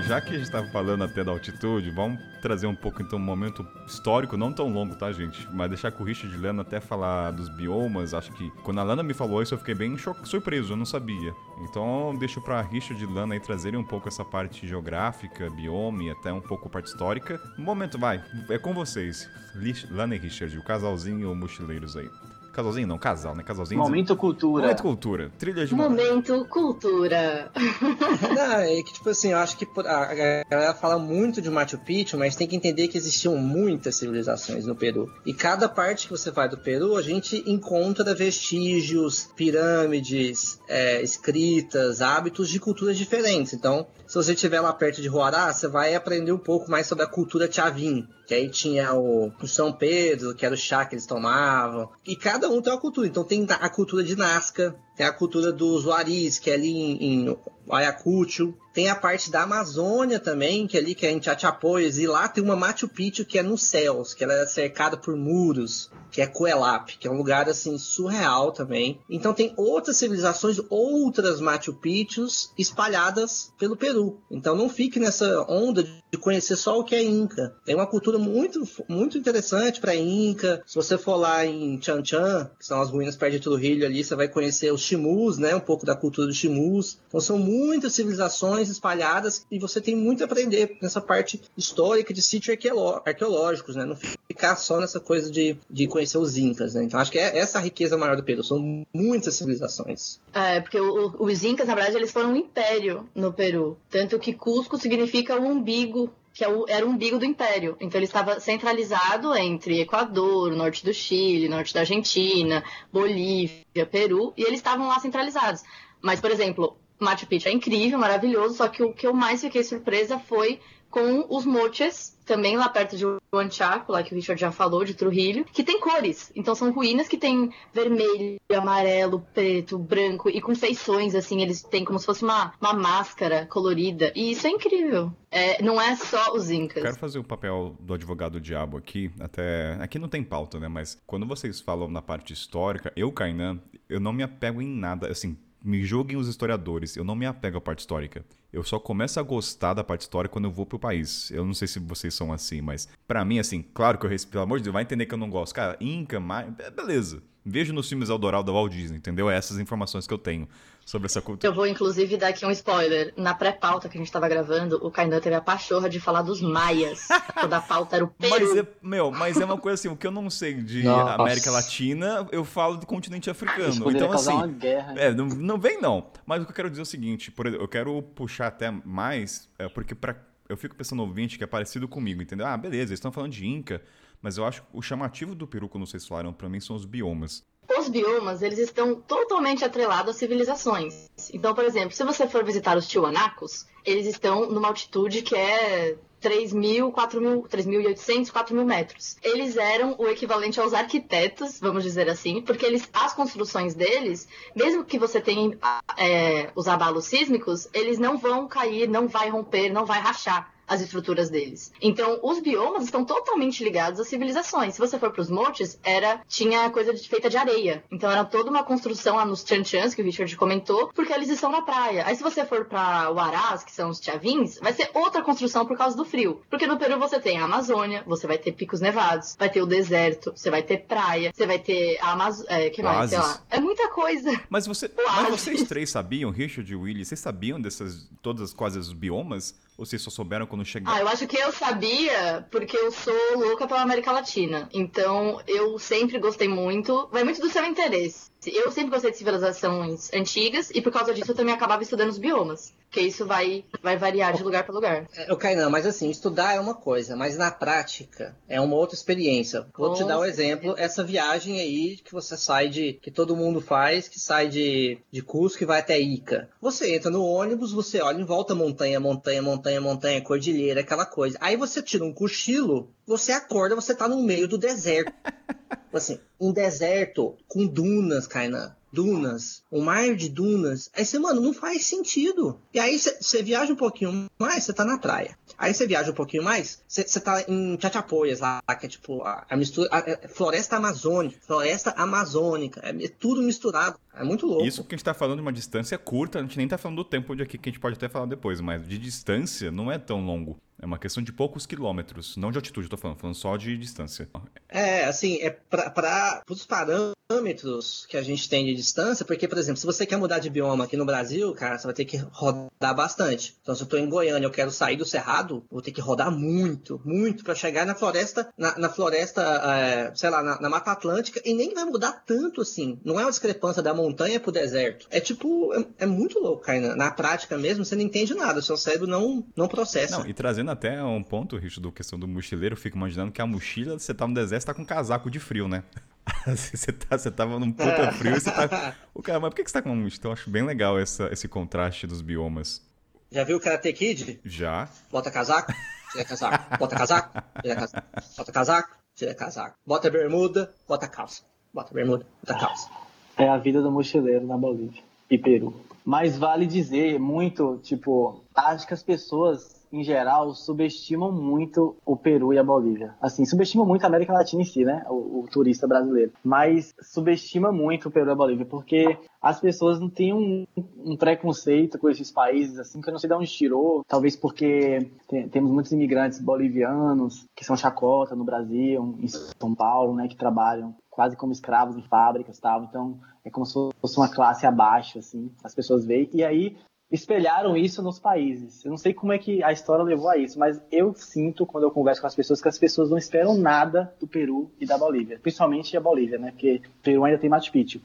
Já que a gente tava falando até da altitude, vamos trazer um pouco então um momento histórico, não tão longo, tá, gente? Mas deixar com o Richard Lana até falar dos biomas. Acho que quando a Lana me falou isso, eu fiquei bem surpreso, eu não sabia. Então deixo pra Richard e Lana aí trazerem um pouco essa parte geográfica, bioma e até um pouco parte histórica. Um momento, vai, é com vocês. Lana e Richard, o casalzinho mochileiros aí. Casalzinho não, casal, né? Casalzinho. Momento cultura. Momento cultura. Trilha de momento. Momento cultura. Não, é que, tipo assim, eu acho que a galera fala muito de Machu Picchu, mas tem que entender que existiam muitas civilizações no Peru. E cada parte que você vai do Peru, a gente encontra vestígios, pirâmides, é, escritas, hábitos de culturas diferentes. Então, se você estiver lá perto de Huará, você vai aprender um pouco mais sobre a cultura Chavin. Que aí tinha o, o São Pedro, que era o chá que eles tomavam. E cada um tem uma cultura. Então tem a cultura de Nazca, tem a cultura dos Waris, que é ali em, em Ayacucho. Tem a parte da Amazônia também, que é ali que é em Chachapoyas. E lá tem uma Machu Picchu que é nos céus, que ela é cercada por muros, que é Coelap, que é um lugar assim surreal também. Então tem outras civilizações, outras Machu Picchus espalhadas pelo Peru. Então não fique nessa onda de conhecer só o que é Inca. Tem uma cultura muito, muito interessante para Inca. Se você for lá em Chan Chan, que são as ruínas perto de Trujillo ali, você vai conhecer os Chimus, né? Um pouco da cultura dos Chimus. Então são muitas civilizações espalhadas e você tem muito a aprender nessa parte histórica de sítio arqueoló- arqueológicos, né? Não ficar só nessa coisa de, de conhecer os Incas, né? Então acho que é essa a riqueza maior do Peru. São muitas civilizações. É, porque o- o- os Incas, na verdade, eles foram um império no Peru. Tanto que Cusco significa o umbigo, que é era o umbigo do império. Então ele estava centralizado entre Equador, norte do Chile, norte da Argentina, Bolívia, Peru, e eles estavam lá centralizados. Mas, por exemplo, Machu Picchu é incrível, maravilhoso, só que o que eu mais fiquei surpresa foi com os moches, também lá perto de Huanchaco, lá que o Richard já falou, de Trujillo, que tem cores. Então são ruínas que tem vermelho, amarelo, preto, branco e com feições, assim, eles têm como se fosse uma, uma máscara colorida. E isso é incrível. É, não é só os incas. Quero fazer o papel do advogado diabo aqui, até. Aqui não tem pauta, né? Mas quando vocês falam na parte histórica, eu, Kainan, eu não me apego em nada. Assim, me julguem os historiadores, eu não me apego à parte histórica. Eu só começo a gostar da parte histórica quando eu vou pro país. Eu não sei se vocês são assim, mas pra mim, assim, claro que eu respeito, pelo amor de Deus, vai entender que eu não gosto. Cara, Inca, Maia, beleza. Vejo nos filmes Eldorado da Walt Disney, entendeu? É essas informações que eu tenho sobre essa cultura. Eu vou, inclusive, dar aqui um spoiler. Na pré-pauta que a gente tava gravando, o Kainan teve a pachorra de falar dos maias. quando a pauta era o Peru. Mas é, meu, mas é uma coisa assim, o que eu não sei de Nossa. América Latina, eu falo do continente africano. Então, causar assim, uma guerra. é, não, não vem não. Mas o que eu quero dizer é o seguinte, por exemplo, eu quero puxar até mais, é, porque pra, eu fico pensando no ouvinte que é parecido comigo, entendeu? Ah, beleza, eles estão falando de Inca, mas eu acho que o chamativo do Peru, quando vocês falaram, pra mim, são os biomas. Os biomas, eles estão totalmente atrelados às civilizações. Então, por exemplo, se você for visitar os Tiwanacos, eles estão numa altitude que é 3.000, 4.000, 3.800, 4.000 metros. Eles eram o equivalente aos arquitetos, vamos dizer assim, porque eles, as construções deles, mesmo que você tenha é, os abalos sísmicos, eles não vão cair, não vai romper, não vai rachar as estruturas deles. Então, os biomas estão totalmente ligados às civilizações. Se você for para os montes, era tinha coisa de- feita de areia. Então, era toda uma construção lá nos Chanchans, que o Richard comentou, porque eles estão na praia. Aí, se você for para Huarás, que são os Chavins, vai ser outra construção por causa do frio. Porque no Peru você tem a Amazônia, você vai ter picos nevados, vai ter o deserto, você vai ter praia, você vai ter a Amazônia. É, que mais? Sei lá. É muita coisa. Mas, você, mas vocês três sabiam, Richard e Willie, vocês sabiam dessas, todas quase os biomas? Ou vocês só souberam quando chegaram? Ah, eu acho que eu sabia porque eu sou louca pela América Latina. Então, eu sempre gostei muito. Vai muito do seu interesse. Eu sempre gostei de civilizações antigas e por causa disso eu também acabava estudando os biomas. Porque isso vai, vai variar de lugar para lugar. É, o Kainan, mas assim, estudar é uma coisa, mas na prática é uma outra experiência. Vou Com te dar um certeza. exemplo, essa viagem aí que você sai de. que todo mundo faz, que sai de, de Cusco e vai até Ica. Você entra no ônibus, você olha em volta montanha, montanha, montanha, montanha, cordilheira, aquela coisa. Aí você tira um cochilo, você acorda, você tá no meio do deserto. assim, um deserto com dunas, Kainan. Dunas, um mar de dunas. Aí você, mano, não faz sentido. E aí você- viaja um pouquinho mais, você tá na praia. Aí você viaja um pouquinho mais, você tá em Chachapoyas lá, que é tipo a, a mistura. a- é floresta amazônica, floresta amazônica. É, é tudo misturado. É muito louco. Isso que a gente tá falando de uma distância curta, a gente nem tá falando do tempo de aqui, que a gente pode até falar depois, mas de distância não é tão longo. É uma questão de poucos quilômetros, não de altitude, eu tô falando, falando só de distância. É, assim, é pra, pros parâmetros que a gente tem de distância, porque, por exemplo, se você quer mudar de bioma aqui no Brasil, cara, você vai ter que rodar bastante. Então, se eu tô em Goiânia, eu quero sair do Cerrado, vou ter que rodar muito, muito para chegar na floresta, na, na floresta, é, sei lá, na, na, Mata Atlântica, e nem vai mudar tanto assim. Não é uma discrepância da montanha pro deserto. É tipo, é, é muito louco, cara. Na, na, prática mesmo, você não entende nada, o seu cérebro não, não processa. Não, e trazendo até um ponto, Richard, do questão do mochileiro, eu fico imaginando que a mochila, você tá no deserto, você tá com um casaco de frio, né? você, tá, você tava num puta é. frio e você tá. O cara, mas por que você tá com uma mochila? Então eu acho bem legal essa, esse contraste dos biomas. Já viu o Karate Kid? Já. Bota casaco, tira casaco, bota casaco, tira casaco, bota casaco, tira casaco. Bota bermuda, bota calça. Bota bermuda, bota calça. É a vida do mochileiro na Bolívia e Peru. Mas vale dizer muito, tipo, acho que as pessoas em geral, subestimam muito o Peru e a Bolívia. Assim, subestimam muito a América Latina em si, né? O, o turista brasileiro. Mas subestima muito o Peru e a Bolívia, porque as pessoas não têm um, um, preconceito com esses países, assim, que eu não sei de onde tirou. Talvez porque tem, temos muitos imigrantes bolivianos que são chacota no Brasil, em São Paulo, né? Que trabalham quase como escravos em fábricas tal. Então, é como se fosse uma classe abaixo, assim, as pessoas veem. E aí, espelharam isso nos países. Eu não sei como é que a história levou a isso, mas eu sinto quando eu converso com as pessoas que as pessoas não esperam nada do Peru e da Bolívia, principalmente a Bolívia, né? Porque o Peru ainda tem Machu Picchu.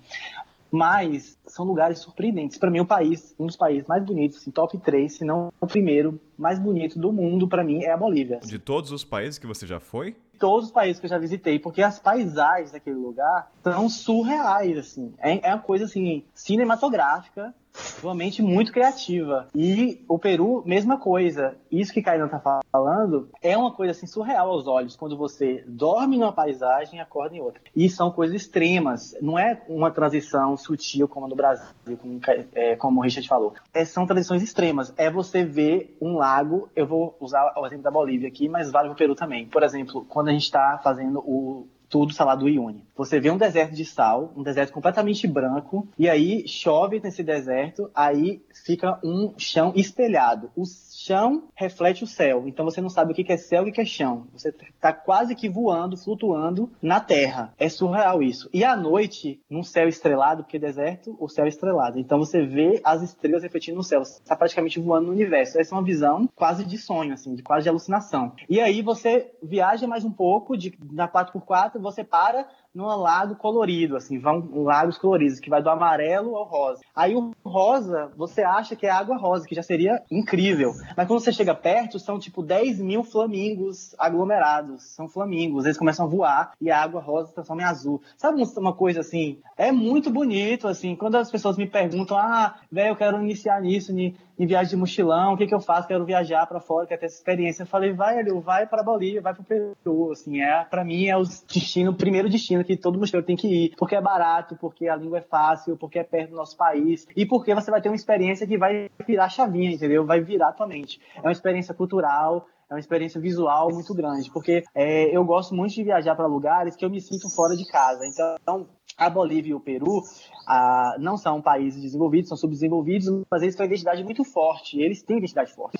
Mas são lugares surpreendentes. Para mim, o país, um dos países mais bonitos, assim, top 3, se não o primeiro mais bonito do mundo, para mim, é a Bolívia. De todos os países que você já foi? Todos os países que eu já visitei, porque as paisagens daquele lugar são surreais, assim. É, é uma coisa, assim, cinematográfica, uma mente muito criativa. E o Peru, mesma coisa. Isso que Kainan tá falando é uma coisa assim surreal aos olhos, quando você dorme numa paisagem e acorda em outra. E são coisas extremas. Não é uma transição sutil como no Brasil, como, é, como o Richard falou. É, são transições extremas. É você ver um lago, eu vou usar o exemplo da Bolívia aqui, mas vale para o Peru também. Por exemplo, quando a gente está fazendo o tudo salado do Iune. Você vê um deserto de sal, um deserto completamente branco, e aí chove nesse deserto, aí fica um chão espelhado. O chão reflete o céu, então você não sabe o que é céu e o que é chão. Você está quase que voando, flutuando na terra. É surreal isso. E à noite, num céu estrelado, porque deserto, o céu é estrelado. Então você vê as estrelas refletindo no céu. Você está praticamente voando no universo. Essa é uma visão quase de sonho, assim, de quase de alucinação. E aí você viaja mais um pouco de, na 4x4 você para num lago colorido, assim, vão lagos coloridos, que vai do amarelo ao rosa. Aí o rosa, você acha que é água rosa, que já seria incrível. Mas quando você chega perto, são tipo 10 mil flamingos aglomerados. São flamingos, eles começam a voar e a água rosa se transforma em azul. Sabe uma coisa assim? É muito bonito, assim, quando as pessoas me perguntam, ah, velho, eu quero iniciar nisso, em, em viagem de mochilão, o que, que eu faço? Quero viajar para fora, quero ter essa experiência. Eu falei, vai, vai para Bolívia, vai para Peru, assim, é, para mim é o destino, o primeiro destino que todo mochileiro tem que ir, porque é barato, porque a língua é fácil, porque é perto do nosso país e porque você vai ter uma experiência que vai virar chavinha, entendeu? Vai virar tua mente. É uma experiência cultural, é uma experiência visual muito grande, porque é, eu gosto muito de viajar para lugares que eu me sinto fora de casa. Então, a Bolívia e o Peru ah, não são países desenvolvidos, são subdesenvolvidos, mas eles têm uma identidade muito forte, eles têm identidade forte.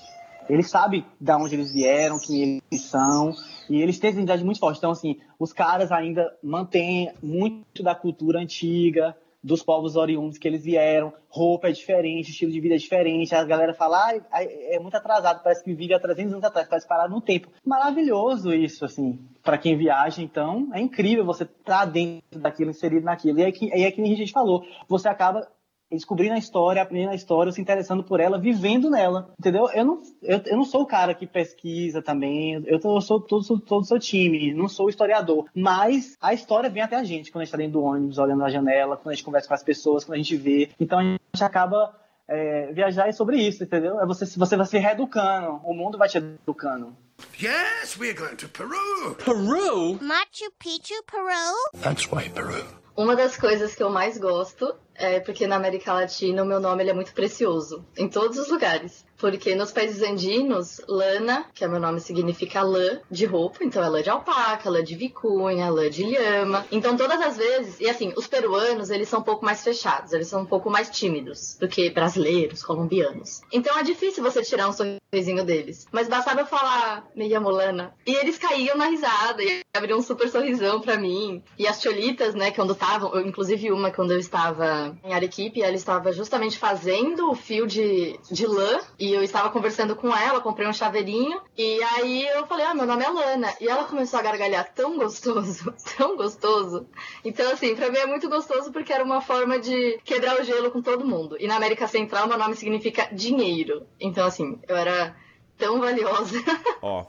Eles sabem de onde eles vieram, quem eles são, e eles têm identidade muito forte. Então, assim, os caras ainda mantêm muito da cultura antiga, dos povos oriundos que eles vieram, roupa é diferente, estilo de vida é diferente, a galera fala, ah, é muito atrasado, parece que vive há 300 anos atrás, parece parar no tempo. Maravilhoso isso, assim, para quem viaja, então, é incrível você estar tá dentro daquilo, inserido naquilo. E é que, é que a gente falou, você acaba descobrindo a história, aprendendo a história, se interessando por ela, vivendo nela, entendeu? Eu não, eu, eu não sou o cara que pesquisa também, eu, tô, eu sou todo, todo o seu time, não sou historiador, mas a história vem até a gente quando a gente está dentro do ônibus, olhando na janela, quando a gente conversa com as pessoas, quando a gente vê, então a gente acaba é, viajar é sobre isso, entendeu? É você, você vai se reeducando, o mundo vai te educando. Yes, we're going to Peru. Peru? Machu Picchu, Peru? That's right, Peru. Uma das coisas que eu mais gosto é porque na América Latina o meu nome é muito precioso, em todos os lugares. Porque nos países andinos, lana, que é meu nome, significa lã de roupa, então é lã de alpaca, lã de vicunha, lã de lhama. Então todas as vezes, e assim, os peruanos, eles são um pouco mais fechados, eles são um pouco mais tímidos do que brasileiros, colombianos. Então é difícil você tirar um sorrisinho deles. Mas bastava eu falar, me llamo lana, e eles caíam na risada e abriam um super sorrisão pra mim. E as cholitas, né, que é onde tá estavam, eu, inclusive uma quando eu estava em Arequipe, ela estava justamente fazendo o fio de, de lã e eu estava conversando com ela, comprei um chaveirinho e aí eu falei, ah, meu nome é Lana. E ela começou a gargalhar tão gostoso, tão gostoso. Então, assim, pra mim é muito gostoso porque era uma forma de quebrar o gelo com todo mundo. E na América Central, meu nome significa dinheiro. Então, assim, eu era tão valiosa Ó,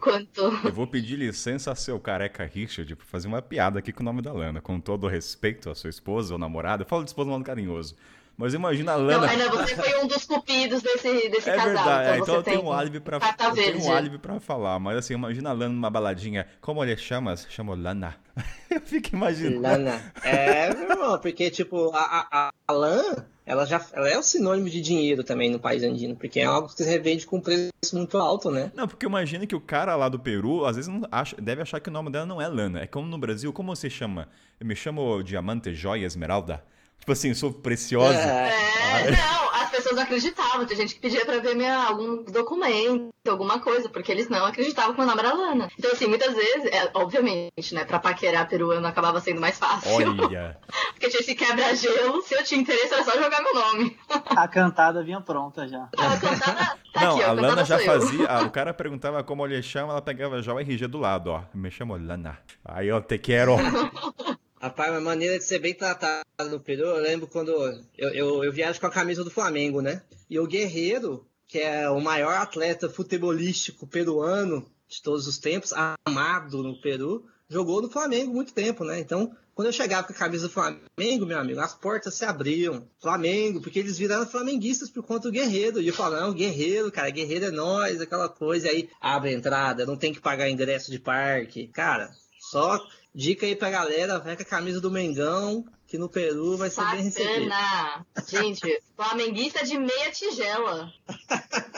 quanto. eu vou pedir licença a seu careca Richard pra fazer uma piada aqui com o nome da Lana. Com todo o respeito à sua esposa ou namorada. Eu falo de esposa um modo carinhoso. Mas imagina a Não, Lana. ainda você foi um dos cupidos desse, desse É casal. verdade, é, então então você eu tenho um álibi pra, eu tenho um álibi pra falar, mas assim, imagina a Lana numa baladinha, como ele chama? Chama Lana. eu fico imaginando. Lana. É, meu irmão, porque, tipo, a, a, a lã, ela já ela é o sinônimo de dinheiro também no país andino, porque é algo que se revende com um preço muito alto, né? Não, porque imagina que o cara lá do Peru, às vezes não acha, deve achar que o nome dela não é Lana. É como no Brasil, como você chama? Eu me chamo Diamante, Joia, Esmeralda. Tipo assim, sou preciosa. É. É, não, pessoas acreditavam. Tinha gente que pedia pra ver minha, algum documento, alguma coisa, porque eles não acreditavam que meu nome era Lana. Então, assim, muitas vezes, é, obviamente, né, pra paquerar peruano acabava sendo mais fácil. Olha. Porque tinha esse quebra-gelo, se eu tinha interesse era só jogar meu nome. A cantada vinha pronta já. A cantada tá não, aqui, a cantada Lana já fazia. ah, o cara perguntava como ele chama, ela pegava já o RG do lado, ó. Me chamo Lana. Aí eu te quero. Rapaz, uma maneira de ser bem tratado no Peru, eu lembro quando eu, eu, eu viajo com a camisa do Flamengo, né? E o Guerreiro, que é o maior atleta futebolístico peruano de todos os tempos, amado no Peru, jogou no Flamengo muito tempo, né? Então, quando eu chegava com a camisa do Flamengo, meu amigo, as portas se abriam. Flamengo, porque eles viraram flamenguistas por conta do Guerreiro. E eu falava, não, Guerreiro, cara, Guerreiro é nós, aquela coisa. E aí, abre a entrada, não tem que pagar ingresso de parque. Cara, só dica aí pra galera, vai com a camisa do Mengão, que no Peru vai ser bem recebido. Bacana! Gente, flamenguista de meia tigela.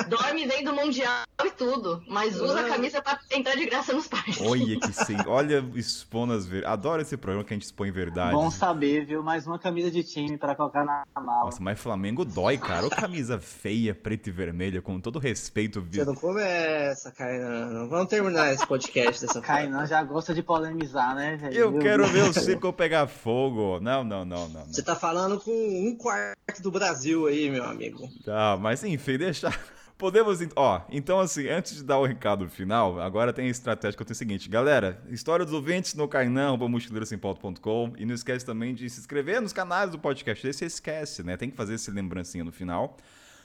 Dorme vem do Mundial e tudo, mas usa a camisa pra entrar de graça nos parques. Olha que sim. Olha, expondo as ver... Adoro esse programa que a gente expõe verdade. Bom saber, viu? Mais uma camisa de time pra colocar na mala. Nossa, mas Flamengo dói, cara. Ô camisa feia, preta e vermelha, com todo respeito. Você não começa, Kainan. Não vamos terminar esse podcast dessa forma. Kainan já gosta de polemizar, né, velho? Eu Meu quero ver o circo pegar fogo. Não, não, não, não. não. Você tá falando com um quarto do Brasil aí, meu amigo. Tá, mas enfim, deixa. Podemos. Ó, então assim, antes de dar o recado final, agora tem a estratégia que eu tenho o seguinte. Galera, história dos ouvintes no Kainan, mochileirosempoto.com. E não esquece também de se inscrever nos canais do podcast. Esse você esquece, né? Tem que fazer esse lembrancinha no final.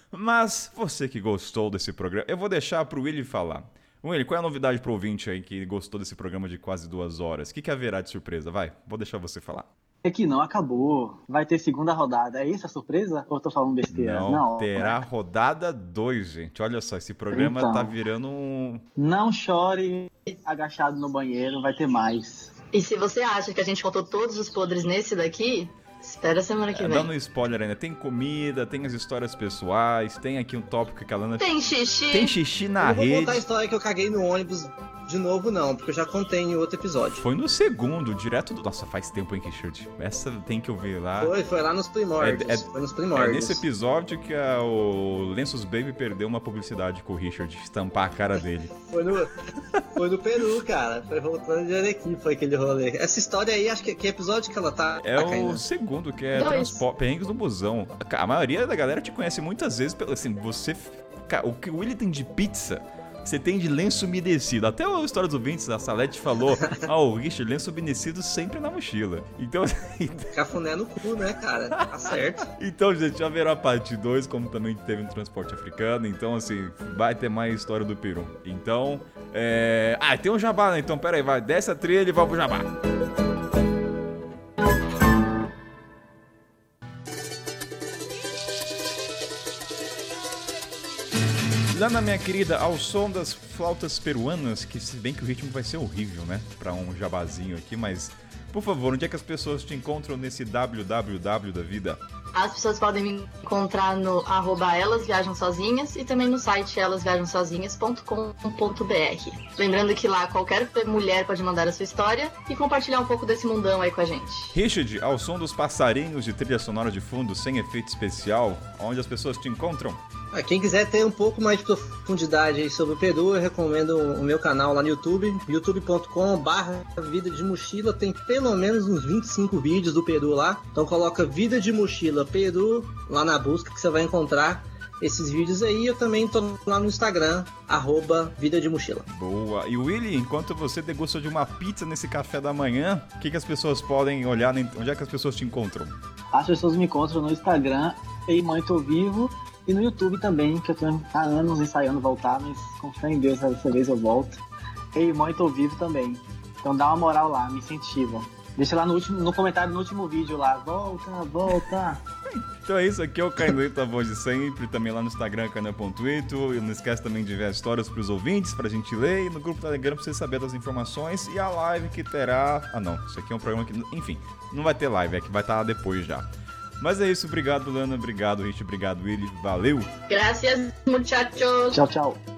Mas você que gostou desse programa, eu vou deixar pro Willy falar. Willy, qual é a novidade pro ouvinte aí que gostou desse programa de quase duas horas? O que, que haverá de surpresa? Vai, vou deixar você falar. É que não, acabou. Vai ter segunda rodada. É isso a surpresa? Ou eu tô falando besteira? Não, terá rodada 2, gente. Olha só, esse programa Então. tá virando um. Não chore agachado no banheiro, vai ter mais. E se você acha que a gente contou todos os podres nesse daqui, espera a semana que É, vem. dando um spoiler ainda, tem comida, tem as histórias pessoais, tem aqui um tópico que a Lana. Tem xixi. Tem xixi na eu não vou rede. contar a história que eu caguei no ônibus de novo, não, porque eu já contei em outro episódio. Foi no segundo, direto do. Nossa, faz tempo, hein, Richard? Essa tem que ouvir lá. Foi, foi lá nos primórdios. É- é- foi nos É primórdios. nesse episódio que a- o Lenços Baby perdeu uma publicidade com o Richard, estampar a cara dele. Foi no, foi no Peru, cara. Foi voltando de Arequipa foi aquele rolê. Essa história aí, acho que que episódio que ela tá. É tá o segundo, que é transporte, perrengues no busão. A a maioria da galera te conhece muitas vezes pelo assim, você. O que o Willy tem de pizza, você tem de lenço umedecido. Até a história dos ouvintes, a Salete falou: Ah, o Richard, lenço umedecido sempre na mochila. Então, Cafuné no cu, né, cara? Tá certo. então gente, já haverá parte 2, como também teve no transporte africano. Então, assim, vai ter mais história do Peru. Então, é. Ah, tem um jabá, né? Então, pera aí, vai, desce a trilha e vamos pro jabá. Lana, minha querida, ao som das flautas peruanas, que se bem que o ritmo vai ser horrível, né? Pra um jabazinho aqui, mas por favor, onde é que as pessoas te encontram nesse www da vida? As pessoas podem me encontrar no arroba Elas Viajam Sozinhas e também no site elasviajamsozinhas.com.br. Lembrando que lá qualquer mulher pode mandar a sua história e compartilhar um pouco desse mundão aí com a gente. Richard, ao som dos passarinhos de trilha sonora de fundo sem efeito especial, onde as pessoas te encontram? Ah, Quem quiser ter um pouco mais de profundidade aí sobre o Peru, eu recomendo o meu canal lá no YouTube, youtube.com barra Vida de Mochila, tem pelo menos uns 25 vídeos do Peru lá, então coloca Vida de Mochila Peru lá na busca que você vai encontrar esses vídeos aí, eu também tô lá no Instagram, arroba Vida de Mochila. Boa. E Willy, enquanto você degusta de uma pizza nesse café da manhã, o que, que as pessoas podem olhar? Onde é que as pessoas te encontram? As pessoas me encontram no Instagram, Ei Mãe Tô Vivo, e no YouTube também, que eu tô há anos ensaiando voltar, mas com fé em Deus, dessa vez eu volto. Mãe Tô Vivo também. Então dá uma moral lá, me incentiva. Deixa lá no, último, no comentário no último vídeo lá, volta, volta. Então é isso, aqui é o Kainuito, a voz de sempre, também lá no Instagram, kainan.ito, e não esquece também de enviar histórias pros ouvintes, pra gente ler, e no grupo Telegram pra você saber das informações, e a live que terá... Ah não, isso aqui é um programa que... Enfim, não vai ter live, é que vai estar depois já. Mas é isso, obrigado Lana, obrigado Rich, obrigado Willy, valeu! Gracias, muchachos. Tchau, tchau.